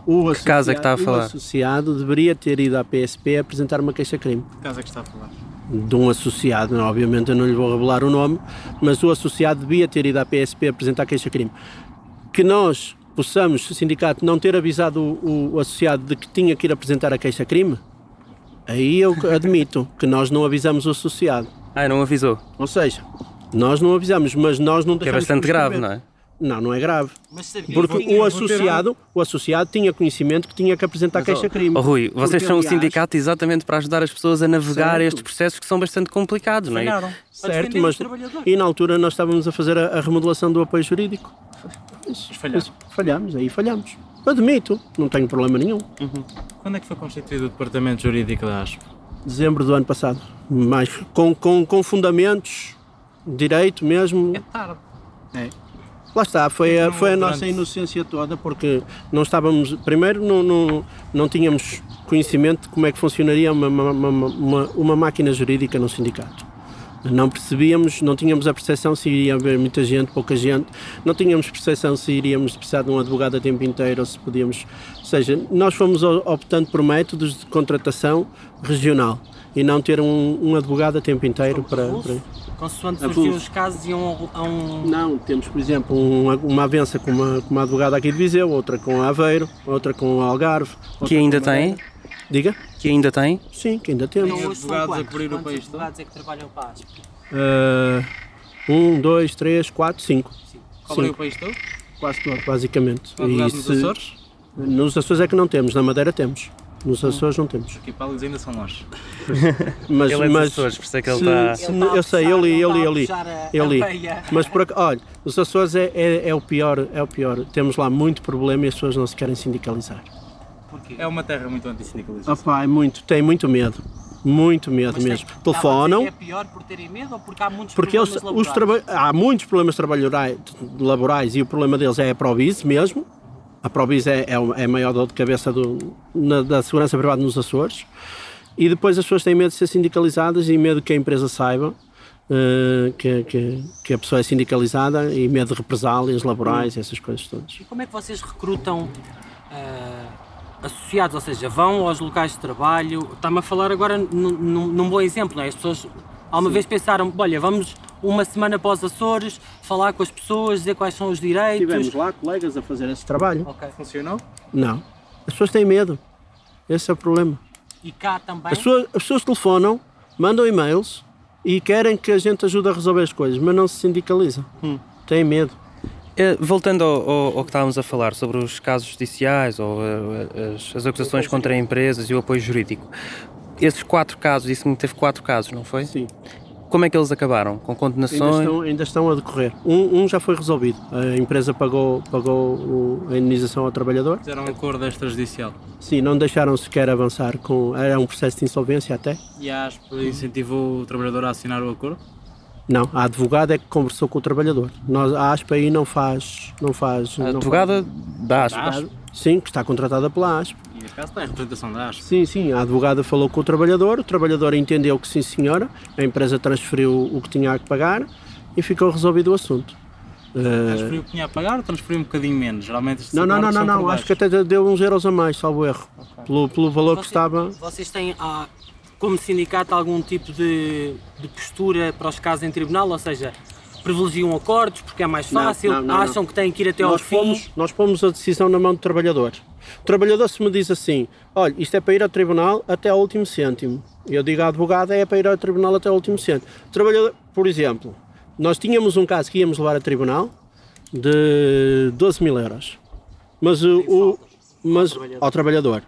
O Que caso é que está a associado- falar? O associado deveria ter ido à PSP apresentar uma queixa-crime. Que caso é que está a falar? De um associado, não, obviamente eu não lhe vou revelar o nome, mas o associado devia ter ido à PSP apresentar queixa-crime. Que nós possamos, o sindicato, não ter avisado o, o associado de que tinha que ir apresentar a queixa-crime, aí eu admito que nós não avisamos o associado. Ah, não avisou. Ou seja, nós não avisamos, mas nós não Que é deixamos bastante grave, não é? Não, não é grave. Porque que o associado, o associado tinha conhecimento que tinha que apresentar queixa-crime. Oh, Rui, vocês Porque, são um sindicato exatamente para ajudar as pessoas a navegar Certo. estes processos que são bastante complicados, não é? Certo, mas e na altura nós estávamos a fazer a, a remodelação do apoio jurídico. Falharam. Falhámos, aí falhámos. Admito, não tenho problema nenhum. Quando é que foi constituído o departamento jurídico da ASP? Dezembro do ano passado. Mas com, com, com fundamentos, direito mesmo. É tarde. Lá está, foi a, foi a nossa inocência toda, porque não estávamos. Primeiro, não, não, não tínhamos conhecimento de como é que funcionaria uma, uma, uma, uma, uma máquina jurídica num sindicato. Não percebíamos, não tínhamos a percepção se iria haver muita gente, pouca gente, não tínhamos percepção se iríamos precisar de um advogado a tempo inteiro ou se podíamos. Ou seja, nós fomos optando por métodos de contratação regional e não ter um, um advogado a tempo inteiro para. para... Consoante surgiam os casos, iam a um. Não, temos, por exemplo, uma, uma avença com uma, com uma advogada aqui de Viseu, outra com Aveiro, outra com Algarve. outra Que ainda tem? Diga? Que ainda tem? Sim, que ainda temos. Então, hoje são advogados a cobrir o país todo? advogados é que trabalham para a ASP? Uh, um, dois, três, quatro, cinco. Cobrem o Cinco, país todo? quase todo, basicamente. Advogados E nos se- Açores? Nos Açores é que não temos, na Madeira temos. Nos Açores não temos. Aqui para eles ainda são longe. [laughs] Mas, Ele é mas Açores, por isso é que ele se- está... se- eu sei, eu li, eu li, eu li. Eu li. Mas por ac- olha, os Açores é, é, é o pior, é o pior. Temos lá muito problema e as pessoas não se querem sindicalizar. Porquê? É uma terra muito antissindicalista. Opa, é muito, tem muito medo. Muito medo Mas tem- mesmo. a Telefonam, É pior por terem medo ou porque há muitos porque eles, problemas os laborais? traba- há muitos problemas trabalhorais- laborais e o problema deles é a Provis mesmo. A Provis é, é, é a maior dor de cabeça do- na- da segurança privada nos Açores. E depois as pessoas têm medo de ser sindicalizadas e medo que a empresa saiba eh, que, que, que a pessoa é sindicalizada e medo de represálias laborais e essas coisas todas. E como é que vocês recrutam ah, associados? Ou seja, vão aos locais de trabalho? Está-me a falar agora num, bom exemplo, não é? As pessoas alguma vez pensaram, olha, vamos uma semana para os Açores, falar com as pessoas, dizer quais são os direitos. Tivemos lá colegas a fazer esse trabalho. Ok. Funcionou? Não. As pessoas têm medo. Esse é o problema. E cá também. As pessoas, as pessoas telefonam, mandam e-mails e querem que a gente ajude a resolver as coisas, mas não se sindicalizam. Têm medo. Eh, Voltando ao, ao- ao que estávamos a falar sobre os casos judiciais ou eh, as, as acusações contra empresas e o apoio jurídico, esses quatro casos, disse-me que teve quatro casos, não foi? Sim. Como é que eles acabaram? Com Ainda condenações? estão, ainda estão a decorrer. Um, um já foi resolvido. A empresa pagou, pagou o- a indenização ao trabalhador. Fizeram um acordo extrajudicial. Sim, não deixaram sequer avançar com. Era um processo de insolvência até. E a ASP incentivou o trabalhador a assinar o acordo? Não, a advogada é que conversou com o trabalhador. Nós, a ASP aí não faz. Não faz A não advogada da Da ASP. ASP? Sim, que está contratada pela ASP. E neste caso tem a representação da ASP. Sim, sim, a advogada falou com o trabalhador, o trabalhador entendeu que sim senhora, a empresa transferiu o que tinha que pagar e ficou resolvido o assunto. Eh, Transferiu o que tinha a pagar ou transferiu um bocadinho menos? Geralmente não, não, não, não, não, acho que até deu uns euros a mais, salvo erro, pelo, pelo valor que estava. Vocês têm, ah, como sindicato, algum tipo de, de postura para os casos em tribunal? Ou seja, privilegiam acordos porque é mais Não, fácil? não, não, acham que têm que ir até ao Nós fim? nós pomos a decisão na mão do trabalhador. O trabalhador se me diz assim, olha, isto é para ir ao tribunal até ao último cêntimo. Eu digo à advogada, é para ir ao tribunal até ao último cêntimo. O trabalhador, por exemplo, nós tínhamos um caso que íamos levar a tribunal de 12 mil euros. Mas o, o- mas, ao trabalhador.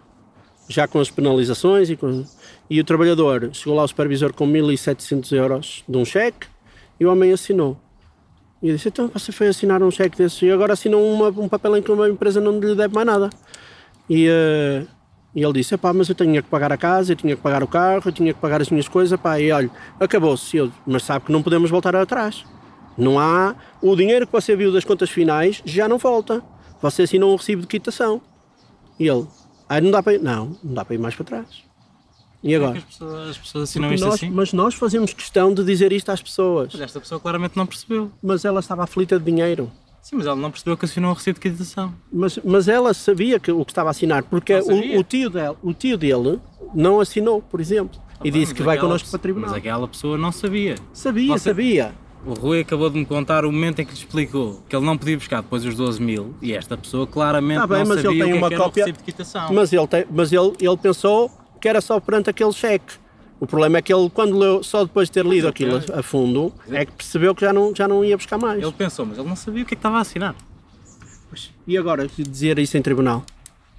já com as penalizações e, com- e o trabalhador chegou lá o supervisor com 1.700 euros de um cheque e o homem assinou. E eu disse, então você foi assinar um cheque desses e agora assinou uma- um papel em que uma empresa não lhe deve mais nada. E, eh, e ele disse, pá, mas eu tinha que pagar a casa, eu tinha que pagar o carro, eu tinha que pagar as minhas coisas, pá, e olha, acabou-se. Mas sabe que não podemos voltar atrás. Não há... O dinheiro que você viu das contas finais já não volta. Você assinou um recibo de quitação. E ele, ah, não dá para ir... Não, não dá para ir mais para trás. E agora? As pessoas, as pessoas assinam Porque isto nós- assim. Mas nós fazemos questão de dizer isto às pessoas. Mas esta pessoa claramente não percebeu. Mas ela estava aflita de dinheiro. Sim, mas ela não percebeu que assinou um recibo de quitação. Mas, mas ela sabia que, o que estava a assinar, porque sabia. o, o tio dela, o tio dele não assinou, por exemplo, e disse Mas que vai connosco para o tribunal. Mas aquela pessoa não sabia. Sabia, Você- sabia. O Rui acabou de me contar o momento em que lhe explicou que ele não podia buscar depois os 12 mil e esta pessoa claramente Tá bem, não mas ele sabia tem o que, uma é que cópia- o recibo de quitação. Mas, ele, tem- mas ele, ele pensou que era só perante aquele cheque. O problema é que ele, quando leu, só depois de ter lido aquilo a, fundo, é que percebeu que já não, já não ia buscar mais. Ele pensou, mas ele não sabia o que é que estava a assinar. E agora, dizer isso em tribunal?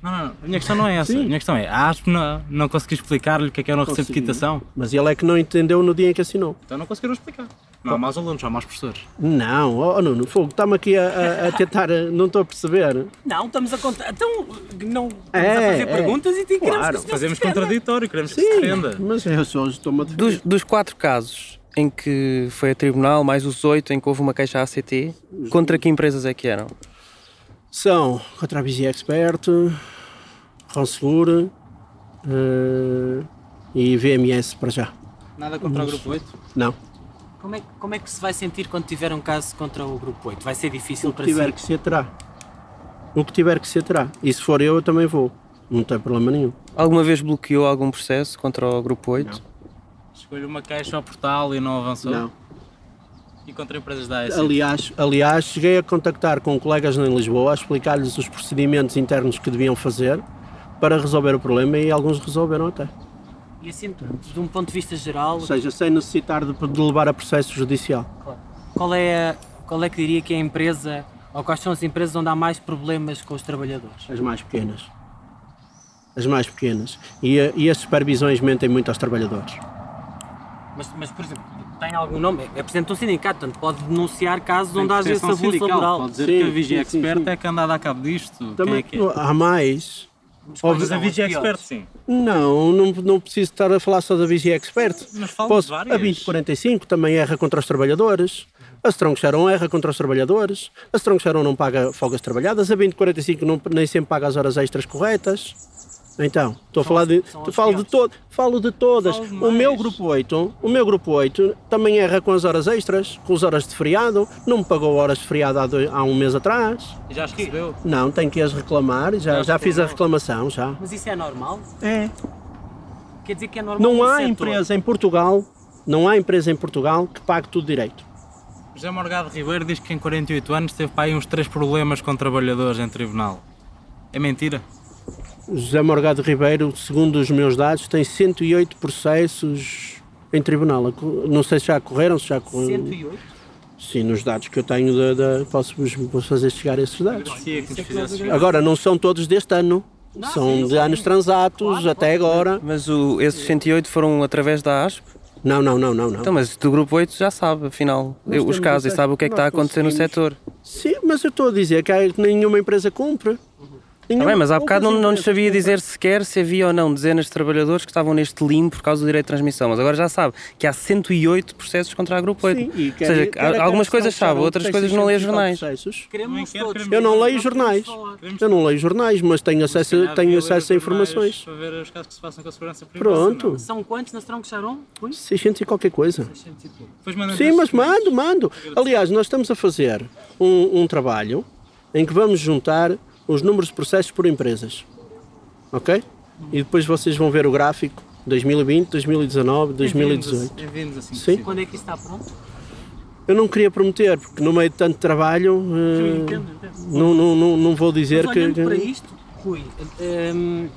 Não, não, não. A minha questão não é essa. Sim. A minha questão é, a ASP não, não conseguiu explicar-lhe o que é que era um recibo de Consegui. quitação. Mas ele é que não entendeu no dia em que assinou. Então não conseguiram explicar. Não há mais alunos, há mais professores. Não, oh Nuno, fogo, está-me aqui a, a- a tentar, eh, não estou a perceber. Não, estamos a contar. Então, não. Estamos É, a fazer é. perguntas e tem que Claro, Fazemos contraditório, queremos que se Sim, defenda. mas eu só estou-me a defender. Dos, dos quatro casos em que foi a tribunal, mais os oito em que houve uma queixa ACT, contra que empresas é que eram? São contra a Visi Expert, Ronsegure eh, e VMS para já. Nada contra o grupo 8? Não. Como é, que- como é que se vai sentir quando tiver um caso contra o Grupo 8? Vai ser difícil O que para tiver si? que ser, terá. O que tiver que ser, terá. E se for eu, eu também vou. Não tem problema nenhum. Alguma vez bloqueou algum processo contra o Grupo 8? Escolhe uma queixa ao portal e não avançou? Não. E contra empresas da ASF? Aliás, aliás, cheguei a contactar com colegas em Lisboa, a explicar-lhes os procedimentos internos que deviam fazer para resolver o problema e alguns resolveram até. E assim, de um ponto de vista geral, Ou seja, sem necessitar de, de levar a processo judicial. qual é, a- qual é que diria que é a empresa, ou quais são as empresas onde há mais problemas com os trabalhadores? As mais pequenas. As mais pequenas. E, e as supervisões mentem muito aos trabalhadores. Mas, mas, por exemplo, tem algum nome? É presidente de um sindicato, portanto pode denunciar casos onde haja esse abuso sindical, laboral. Pode dizer Sim, que a Vigia Expert sim. é que anda a dar cabo disto. Quem Também é que é? há mais. Mas a Vigia? Expert, sim. Não, não, não preciso estar a falar só da Visi Expert. Mas falo Posso, de várias. a 2045 também erra contra os trabalhadores. A Strong Sharon erra contra os trabalhadores. A Strong Sharon não paga folgas trabalhadas. A 2045 não, nem sempre paga as horas extras corretas. Então, estou a falar de, tu falo de todo, falo de todas. Falo O meu grupo 8, o meu grupo 8 também erra com as horas extras, com as horas de feriado. Não me pagou horas de feriado há, dois- há um mês atrás. Já as recebeu? Não, tenho que as reclamar. Já, já fiz a reclamação, já. Mas isso é normal? É. Quer dizer que é normal Não há setor? empresa em Portugal, não há empresa em Portugal que pague tudo direito. José Morgado Ribeiro diz que em 48 anos teve para aí uns 3 problemas com trabalhadores em tribunal. É mentira? José Morgado Ribeiro, segundo os meus dados, tem 108 processos em tribunal. Não sei se já correram, se já correram. 108? Sim, nos dados que eu tenho, da, da- posso-vos vos fazer chegar esses dados. Fizesse chegar. Agora, não são todos deste ano. Não, São sim, de anos transatos até agora. Mas o, esses 108 foram através da ASP? Não, não, não, não, não. Então, mas do Grupo 8 já sabe, afinal, Nós os casos e sabe o que é que está a acontecer no setor. Sim, mas eu estou a dizer que nenhuma empresa cumpre. Está Nenhuma- bem, mas há bocado não, não nos sabia dizer sequer se havia ou não dezenas de trabalhadores que estavam neste limbo por causa do direito de transmissão, mas agora já sabe que há 108 processos contra a Grupo 8. Sim, e Ou seja, algumas coisas sabe, outras coisas não lê 600 tal jornais. processos. Queremos Também quer, todos. queremos Eu não leio jornais. Eu não leio jornais, mas tenho acesso, tenho acesso a informações. Para ver os casos que se passam com a segurança privada. Pronto. não. São quantos na Strong Sharon? Oi? 600 e qualquer coisa. 600 e pouco. Depois mandam Sim, mas mando, mando. Aliás, nós estamos a fazer um, um trabalho em que vamos juntar os números de processos por empresas. Ok? E depois vocês vão ver o gráfico 2020, 2019, 2018. Bem-vindos assim. Sim. Quando é que está pronto? Eu não queria prometer, porque no meio de tanto trabalho Eu eh, entendo, entendo. não, não, não, não vou dizer Mas que. para isto, Rui, hum,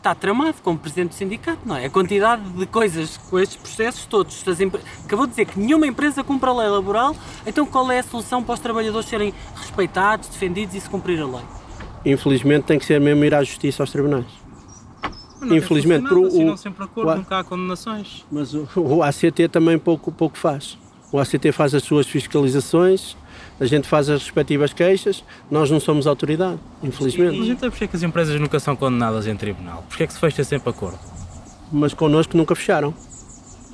está tramado como presidente do sindicato, não é? A quantidade de coisas com estes processos todos. empre- Acabou de dizer que nenhuma empresa cumpre a lei laboral, então qual é a solução para os trabalhadores serem respeitados, defendidos e se cumprir a lei? Infelizmente tem que ser mesmo ir à justiça aos tribunais. Não Infelizmente, por o- sempre acordo, o- nunca há condenações. Mas o, o ACT também pouco, pouco faz. O ACT faz as suas fiscalizações, a gente faz as respectivas queixas, nós não somos autoridade, Mas infelizmente. então porquê que as empresas nunca são condenadas em tribunal? Porquê que se fecha sempre acordo? Mas connosco nunca fecharam.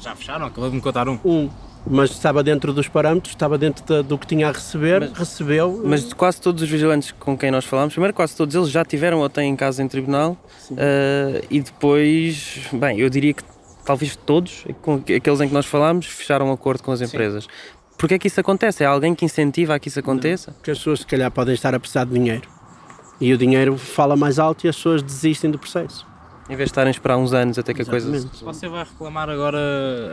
Já fecharam? Acabou de me contar um. Um, mas estava dentro dos parâmetros, estava dentro da- do que tinha a receber, recebeu. Mas quase todos os vigilantes com quem nós falámos, primeiro quase todos eles já tiveram ou têm casos em tribunal eh, e depois, bem, eu diria que talvez todos, com aqueles em que nós falámos, fecharam um acordo com as empresas. Porquê é que isso acontece? É alguém que incentiva a que isso aconteça? Porque as pessoas se calhar podem estar a precisar de dinheiro. E o dinheiro fala mais alto e as pessoas desistem do processo. Em vez de estarem a esperar uns anos até que a coisa... Exatamente. Você vai reclamar agora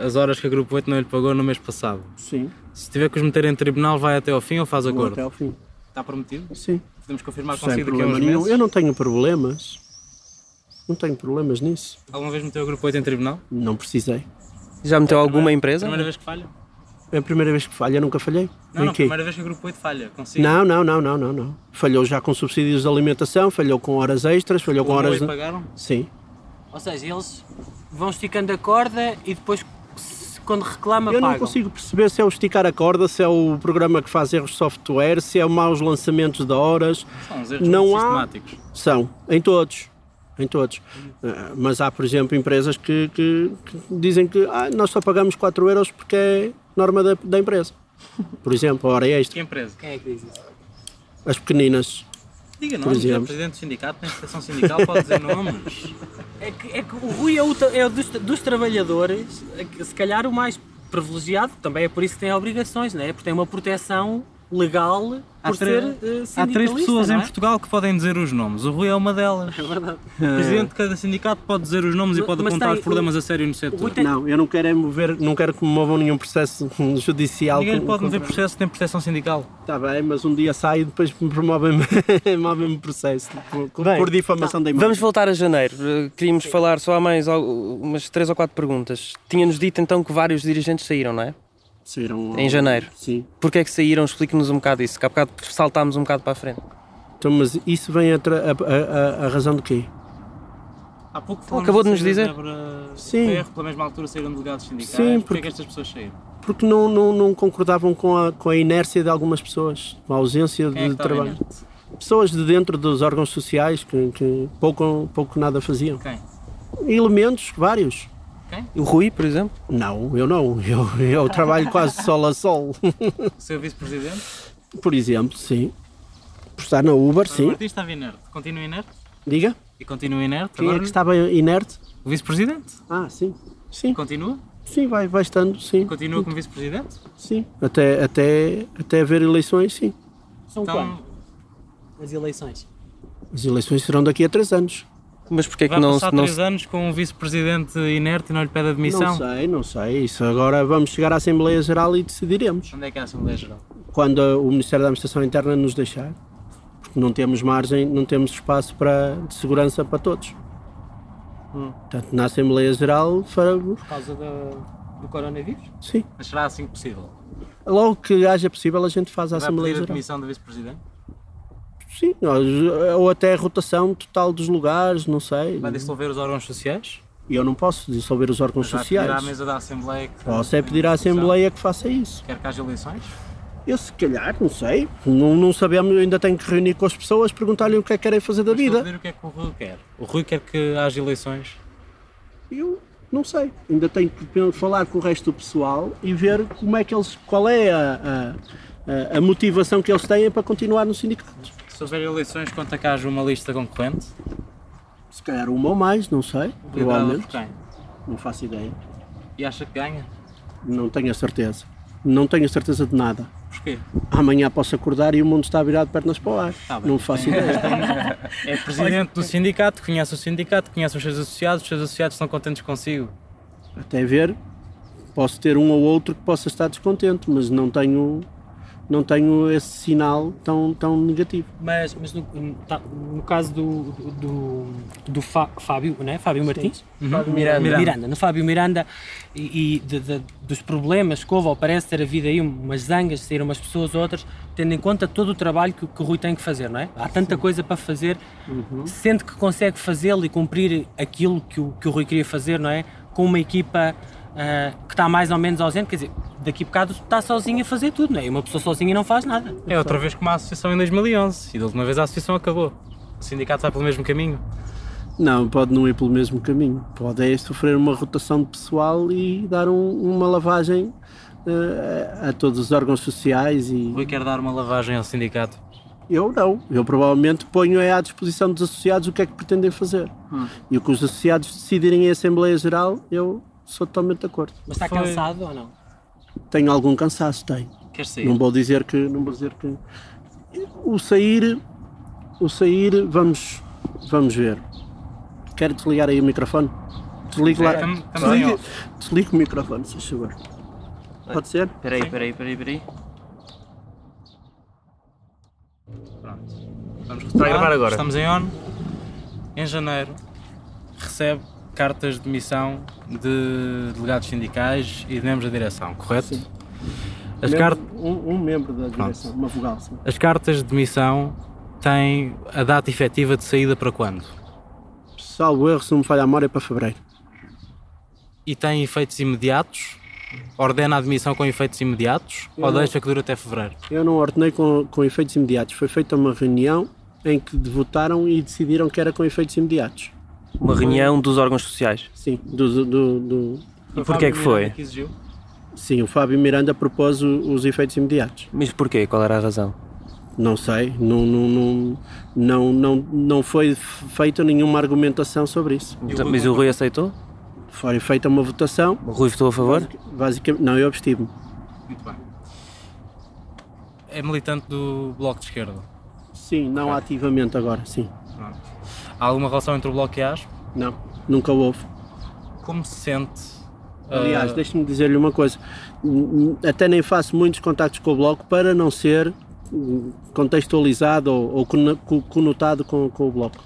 as horas que a Grupo 8 não lhe pagou no mês passado. Sim, Se tiver que os meter em tribunal, vai até ao fim ou faz vou acordo? até ao fim. Está prometido? Sim, Podemos confirmar sem consigo daqui a uns nenhum. meses? Eu não tenho problemas. Não tenho problemas nisso. Alguma vez meteu o Grupo 8 em tribunal? Não precisei. Já meteu alguma empresa? Primeira vez que falha? É a primeira vez que falha, nunca falhei. Não, não, quê? primeira vez que o Grupo 8 falha. Consigo. Não, não, não, não, não, não. Falhou já com subsídios de alimentação, falhou com horas extras, falhou com Como horas. pagaram? Sim. Ou seja, eles vão esticando a corda e depois, quando reclama, Eu não pagam. consigo perceber se é o esticar a corda, se é o programa que faz erros de software, se é o maus lançamentos de horas. São uns erros Não há- sistemáticos. São, em todos. Em todos. Ah, Mas há, por exemplo, empresas que, que- que dizem que ah, nós só pagamos 4 euros porque é norma da, da empresa. Por exemplo, a hora Que extra. empresa? Quem é que diz isso? As pequeninas. Diga nomes, é exemplo. presidente do sindicato, tem associação sindical, pode dizer nomes. É que, é que o Rui é, o, é dos, dos trabalhadores, é que se calhar o mais privilegiado, também é por isso que tem obrigações, não é? Porque tem uma proteção legal Há por três- ser eh, Há três sindicalista, pessoas não em é? Portugal que podem dizer os nomes. O Rui é uma delas. [laughs] É verdade. O presidente de cada sindicato pode dizer os nomes e Mas- pode mas apontar tem os problemas o- a sério no setor. Tem, Não, eu não quero é mover, não quero que me movam nenhum processo [laughs] judicial. Ninguém com- pode mover processo, tem proteção sindical. Está bem, mas um dia sai e depois me promovem-me [laughs] movem processo por, por Bem, difamação da imagem. Vamos voltar a janeiro. Eh, Queríamos falar só há mais umas três ou quatro perguntas. Tinha-nos dito então que vários dirigentes saíram, não é? Saíram- Em janeiro. Sim. Porquê é que saíram? Explique-nos um bocado isso, que há bocado saltámos um bocado para a frente. Então, mas isso vem a, tra- a- a- a- a razão de quê? Há pouco acabou de nos dizer. Sim. Erro, pela mesma altura saíram delegados sindicais. Sim, Porquê porque- que estas pessoas saíram? Porque não, não, não concordavam com a, com a inércia de algumas pessoas, com a ausência Quem é que de estava trabalho. inerte? Pessoas de dentro dos órgãos sociais que, que pouco, pouco nada faziam. Quem? Elementos, vários. O Rui, por exemplo? Não, eu não. [laughs] Eu, eu trabalho quase sol a sol. O seu vice-presidente? Por exemplo, sim. Por estar na Uber, O sim. Martins estava inerte. Continua inerte? Diga. E continua inerte Quem é agora? que estava inerte? O vice-presidente? Ah, sim. Sim, Continua? sim, vai, vai estando, sim. Continua como vice-presidente? Sim. Até, até, até haver eleições, sim. São Então, quando? As eleições. As eleições serão daqui a três anos. Mas porquê é que vai não, passar se- não três anos com um vice-presidente inerte e não lhe pede admissão? Não sei, não sei. Isso agora vamos chegar à Assembleia Geral e decidiremos. Onde é que é a Assembleia Geral? Quando o Ministério da Administração Interna nos deixar. Porque não temos margem, não temos espaço para, de segurança para todos. Portanto, na Assembleia Geral, fará- Por causa da- do coronavírus? sim. Mas será assim que possível? Logo que haja possível, a gente faz a Vai Assembleia pedir a Geral. admissão do vice-presidente? Sim, ou- ou até a rotação total dos lugares, não sei. Vai dissolver os órgãos sociais? E eu não posso dissolver os órgãos Vai pedir à sociais. mesa da Assembleia que... Posso é pedir à Assembleia que faça isso. Quer que haja eleições? Eu se calhar, não sei. Não, não sabemos, ainda tenho que reunir com as pessoas, perguntar-lhe o que é que querem fazer da a vida. o que é que o Rui quer. O Rui quer que haja eleições. Eu não sei. Ainda tenho que falar com o resto do pessoal e ver como é que eles, qual é a, a, a- a motivação que eles têm para continuar no sindicato. Se houver eleições, conta que haja uma lista concorrente. Se calhar uma ou mais, não sei. Provavelmente. quem? Não faço ideia. E acha que ganha? Não tenho a certeza. Não tenho a certeza de nada. Porquê? Amanhã posso acordar e o mundo está virado pernas para o ar. Tá não faço ideia. É presidente do sindicato, conhece o sindicato, conhece os seus associados, os seus associados estão contentes consigo. Até ver, posso ter um ou outro que possa estar descontente, mas não tenho, não tenho esse sinal tão, tão negativo. Mas, mas no, tá, no caso do, do, do Fá- Fábio, né? Fábio Martins? Miranda. Miranda. no Fábio Miranda e, e de- de- dos problemas que houve, ou parece ter havido aí umas zangas, saíram umas pessoas, outras, tendo em conta todo o trabalho que, o- que o Rui tem que fazer, não é? Há tanta coisa para fazer, sente que consegue fazê-lo e cumprir aquilo que o, que o Rui queria fazer, não é? Com uma equipa ah, que está mais ou menos ausente, quer dizer, daqui a bocado está sozinho a fazer tudo, não é? E uma pessoa sozinha não faz nada. É outra vez como a associação em 2011 e da última vez a associação acabou. O sindicato vai pelo mesmo caminho. Não, pode não ir pelo mesmo caminho. Pode é sofrer uma rotação de pessoal e dar um- uma lavagem eh, a todos os órgãos sociais e Rui quer dar uma lavagem ao sindicato. eu não. Eu provavelmente ponho é à disposição dos associados o que é que pretendem fazer. E o que os associados decidirem em Assembleia Geral, eu sou totalmente de acordo. Mas está Foi- cansado ou não? Tenho algum cansaço, tenho. Quer sair? Não vou dizer que não vou dizer que o sair o sair vamos vamos ver. Quero desligar aí o microfone? Desligue lá. Off. desligue o microfone, se favor. Pode ser? Peraí, peraí, peraí, peraí. Pronto. Vamos Está a gravar agora. Estamos em ON. Em janeiro recebe cartas de demissão de delegados sindicais e de membros da direção, correto? As, Membro- car- um, um membro da direção, uma vogal. sim. as cartas de demissão têm a data efetiva de saída para quando? Salvo erro, se não me falha a memória, é para fevereiro. E têm efeitos imediatos? Ordena a demissão com efeitos imediatos? Eu ou não- deixa que dure até fevereiro? Eu não ordenei com, com efeitos imediatos. Foi feita uma reunião em que votaram e decidiram que era com efeitos imediatos. Uma reunião dos órgãos sociais. Sim, do, do, do- E porquê é que foi? sim, o Fábio Miranda propôs o- os efeitos imediatos. Mas porquê? Qual era a razão? Não sei, não, não, não, não, não, não foi feita nenhuma argumentação sobre isso. Mas o Rui aceitou? Foi feita uma votação, O Rui votou a favor? basicamente, não, eu abstive-me. Muito bem. É militante do Bloco de Esquerda. Sim, não ativamente agora, sim. Há alguma relação entre o Bloco e a ASP? Não, nunca houve. Como se sente? Aliás, ah, deixe-me dizer-lhe uma coisa. Hum, Até nem faço muitos contactos com o Bloco para não ser hum, contextualizado ou, ou conotado com, com o Bloco.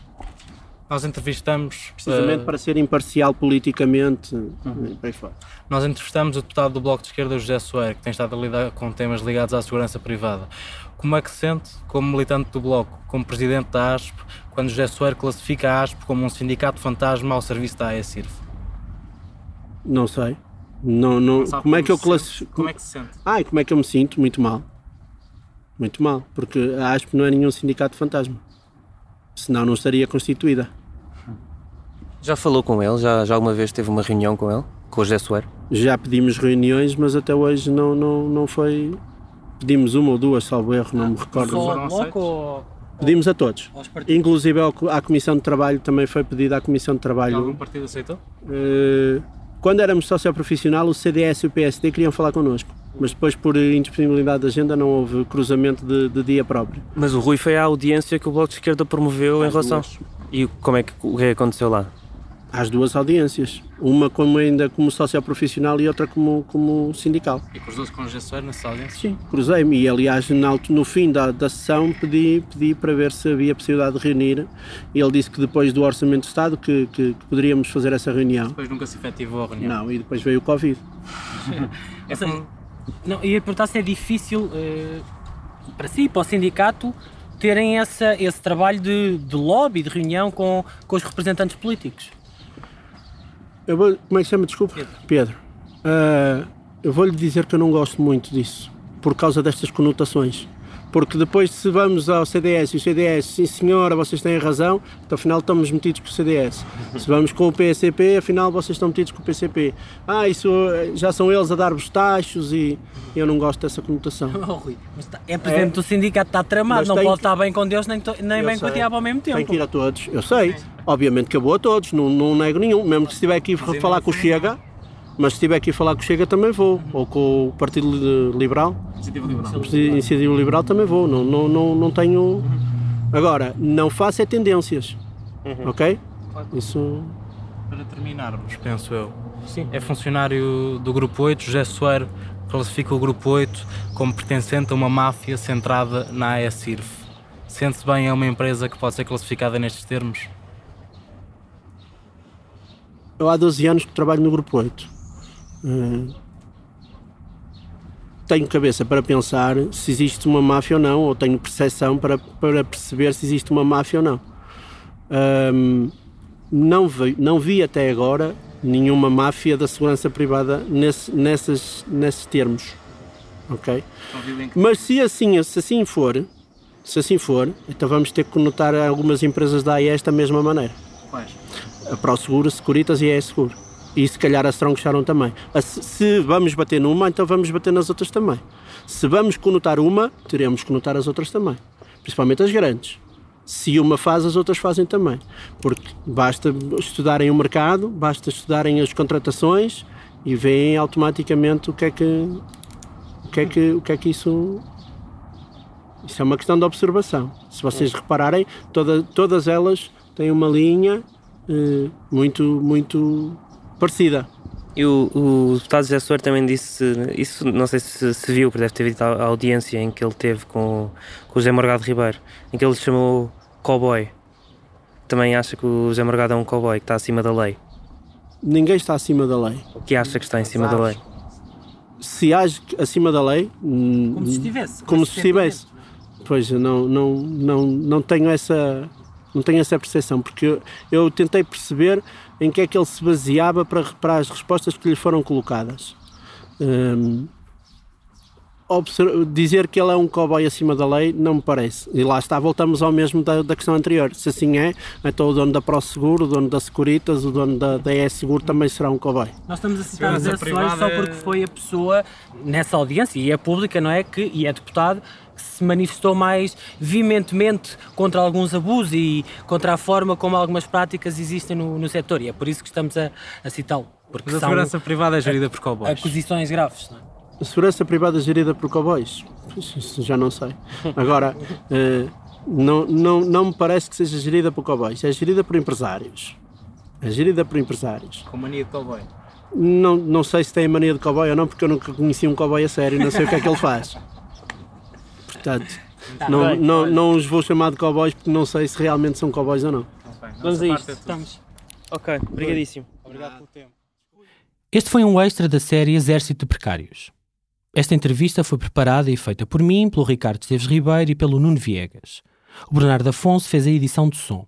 nós entrevistamos Precisamente ah, para ser imparcial politicamente Uhum. e por aí fora. Nós entrevistamos o deputado do Bloco de Esquerda, José Soeiro, que tem estado a lidar com temas ligados à segurança privada. Como é que se sente, como militante do Bloco, como presidente da ASP, quando o José Soeiro classifica a ASP como um sindicato fantasma ao serviço da AECIRF? Não sei. Não, não, como é que eu classifico? Como é que se sente? Ai, como é que eu me sinto? Muito mal. Muito mal, porque a ASP não é nenhum sindicato fantasma. Senão não estaria constituída. Já falou com ele? Já, já alguma vez teve uma reunião com ele? Com o José Soeiro? Já pedimos reuniões, mas até hoje não, não, não foi. Pedimos uma ou duas, salvo erro, não me recordo. Foram aceitos? ou Pedimos a todos. aos partidos? Inclusive à Comissão de Trabalho também foi pedido à Comissão de Algum Trabalho. partido aceitou? eh, quando éramos socioprofissional, o CDS e o PSD queriam falar connosco. Mas depois, por indisponibilidade de agenda, não houve cruzamento de, de dia próprio. Mas o Rui foi à audiência que o Bloco de Esquerda promoveu em relação. duas. E como é que, o que é que aconteceu lá? Às duas audiências. Uma como ainda como socioprofissional e outra como, como sindical. E cruzou-se com o Soeiro nessa audiência? Sim, cruzei-me e aliás altu- no fim da, da sessão pedi, pedi para ver se havia possibilidade de reunir e ele disse que depois do Orçamento de Estado que, que- que poderíamos fazer essa reunião. Depois nunca se efetivou a reunião. Não, e depois veio o Covid. [laughs] É Não, ia perguntar se é difícil eh, para si, para o sindicato, terem essa, esse trabalho de, de lobby, de reunião com, com os representantes políticos. Eu vou, como é que chama? Desculpa. Pedro. Ah, eu vou-lhe dizer que eu não gosto muito disso, por causa destas conotações. Porque depois, se vamos ao CDS e o CDS, sim senhora, vocês têm razão, então afinal estamos metidos com o CDS. Se vamos com o PCP, afinal vocês estão metidos com o PCP. Ah, isso eh, já são eles a dar-vos tachos e eu não gosto dessa conotação. Oh, Rui, mas tá- é presidente do sindicato, está tramado, não tem pode que- estar bem com Deus nem, to- nem Eu bem com o sei. diabo ao mesmo Tem tempo. que ir a todos, eu sei. Obviamente que eu vou a todos, não, não nego nenhum. Mesmo que se estiver aqui a falar com o Chega, mas se estiver aqui a falar com o Chega também vou. Ou com o Partido Li- Liberal, Iniciativa Liberal. Iniciativa Liberal também vou. Não, não, não, não tenho. Agora, não faço é tendências. Ok? Isso. Para terminarmos, penso eu, é funcionário do Grupo 8, José Soeiro classifica o Grupo 8 como pertencente a uma máfia centrada na AESIRF. Sente-se bem é uma empresa que pode ser classificada nestes termos? Eu há 12 anos que trabalho no Grupo 8. Uh, tenho cabeça para pensar se existe uma máfia ou não, ou tenho percepção para, para perceber se existe uma máfia ou não. Um, não, vi, não vi até agora nenhuma máfia da segurança privada nesse, nessas, nesses termos. Ok? Mas se assim, se assim for, se assim for, então vamos ter que conotar algumas empresas da AES da mesma maneira. Quais? A ProSeguro, Securitas e a E-Seguro. E se calhar a Strong Sharon também. Se vamos bater numa, então vamos bater nas outras também. Se vamos conotar uma, teremos que conotar as outras também. Principalmente as grandes. Se uma faz, as outras fazem também. Porque basta estudarem o mercado, basta estudarem as contratações e veem automaticamente o que é que, o que, é que, o que, é que isso. Isso é uma questão de observação. Se vocês repararem, toda, todas elas têm uma linha eh, muito, muito parecida. E o, o deputado José Soares também disse, isso não sei se, se viu, porque deve ter visto a, audiência em que ele teve com, com o José Morgado Ribeiro, em que ele chamou cowboy. Também acha que o José Morgado é um cowboy que está acima da lei? Ninguém está acima da lei. O que acha que está em cima da lei? Se age acima da lei. Hum, como se estivesse. Como se estivesse. Pois, não, não, não, não tenho essa. Não tenho essa percepção, porque eu, eu tentei perceber em que é que ele se baseava para, para as respostas que lhe foram colocadas. Hum, dizer que ele é um cowboy acima da lei não me parece. E lá está, voltamos ao mesmo da, da questão anterior. Se assim é, então o dono da ProSeguro, o dono da Securitas, o dono da, da E-Seguro também será um cowboy. Nós estamos a citar as Soares só porque foi a pessoa nessa audiência, e é pública, não é? Que, e é deputado, se manifestou mais veementemente contra alguns abusos e contra a forma como algumas práticas existem no, no setor. E é por isso que estamos a, a citá-lo. Porque Mas a segurança privada é gerida por cowboys. Acusações graves, não é? A segurança privada gerida por cowboys? Isso já não sei. Agora, uh, não, não, não me parece que seja gerida por cowboys. É gerida por empresários. É gerida por empresários. Com mania de cowboy? Não, não sei se tem mania de cowboy ou não, porque eu nunca conheci um cowboy a sério, não sei o que é que ele faz. [laughs] Portanto, tá não, bem, não, não os vou chamar de cowboys porque não sei se realmente são cowboys ou não. Vamos a isto. Estamos. Ok, obrigadíssimo. Obrigado pelo tempo. Este foi um extra da série Exército de Precários. Esta entrevista foi preparada e feita por mim, pelo Ricardo Esteves Ribeiro e pelo Nuno Viegas. O Bernardo Afonso fez a edição de som.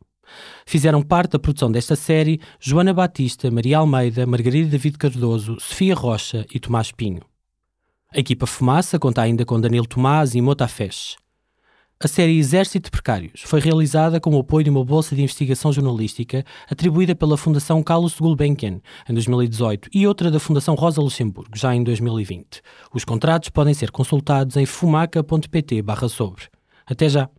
Fizeram parte da produção desta série Joana Batista, Maria Almeida, Margarida David Cardoso, Sofia Rocha e Tomás Pinho. A equipa Fumaça conta ainda com Danilo Tomás e Mota Fesh. A série Exército de Precários foi realizada com o apoio de uma bolsa de investigação jornalística atribuída pela Fundação Carlos Gulbenkian em 2018 e outra da Fundação Rosa Luxemburgo já em 2020. Os contratos podem ser consultados em fumaca.pt/sobre. Até já!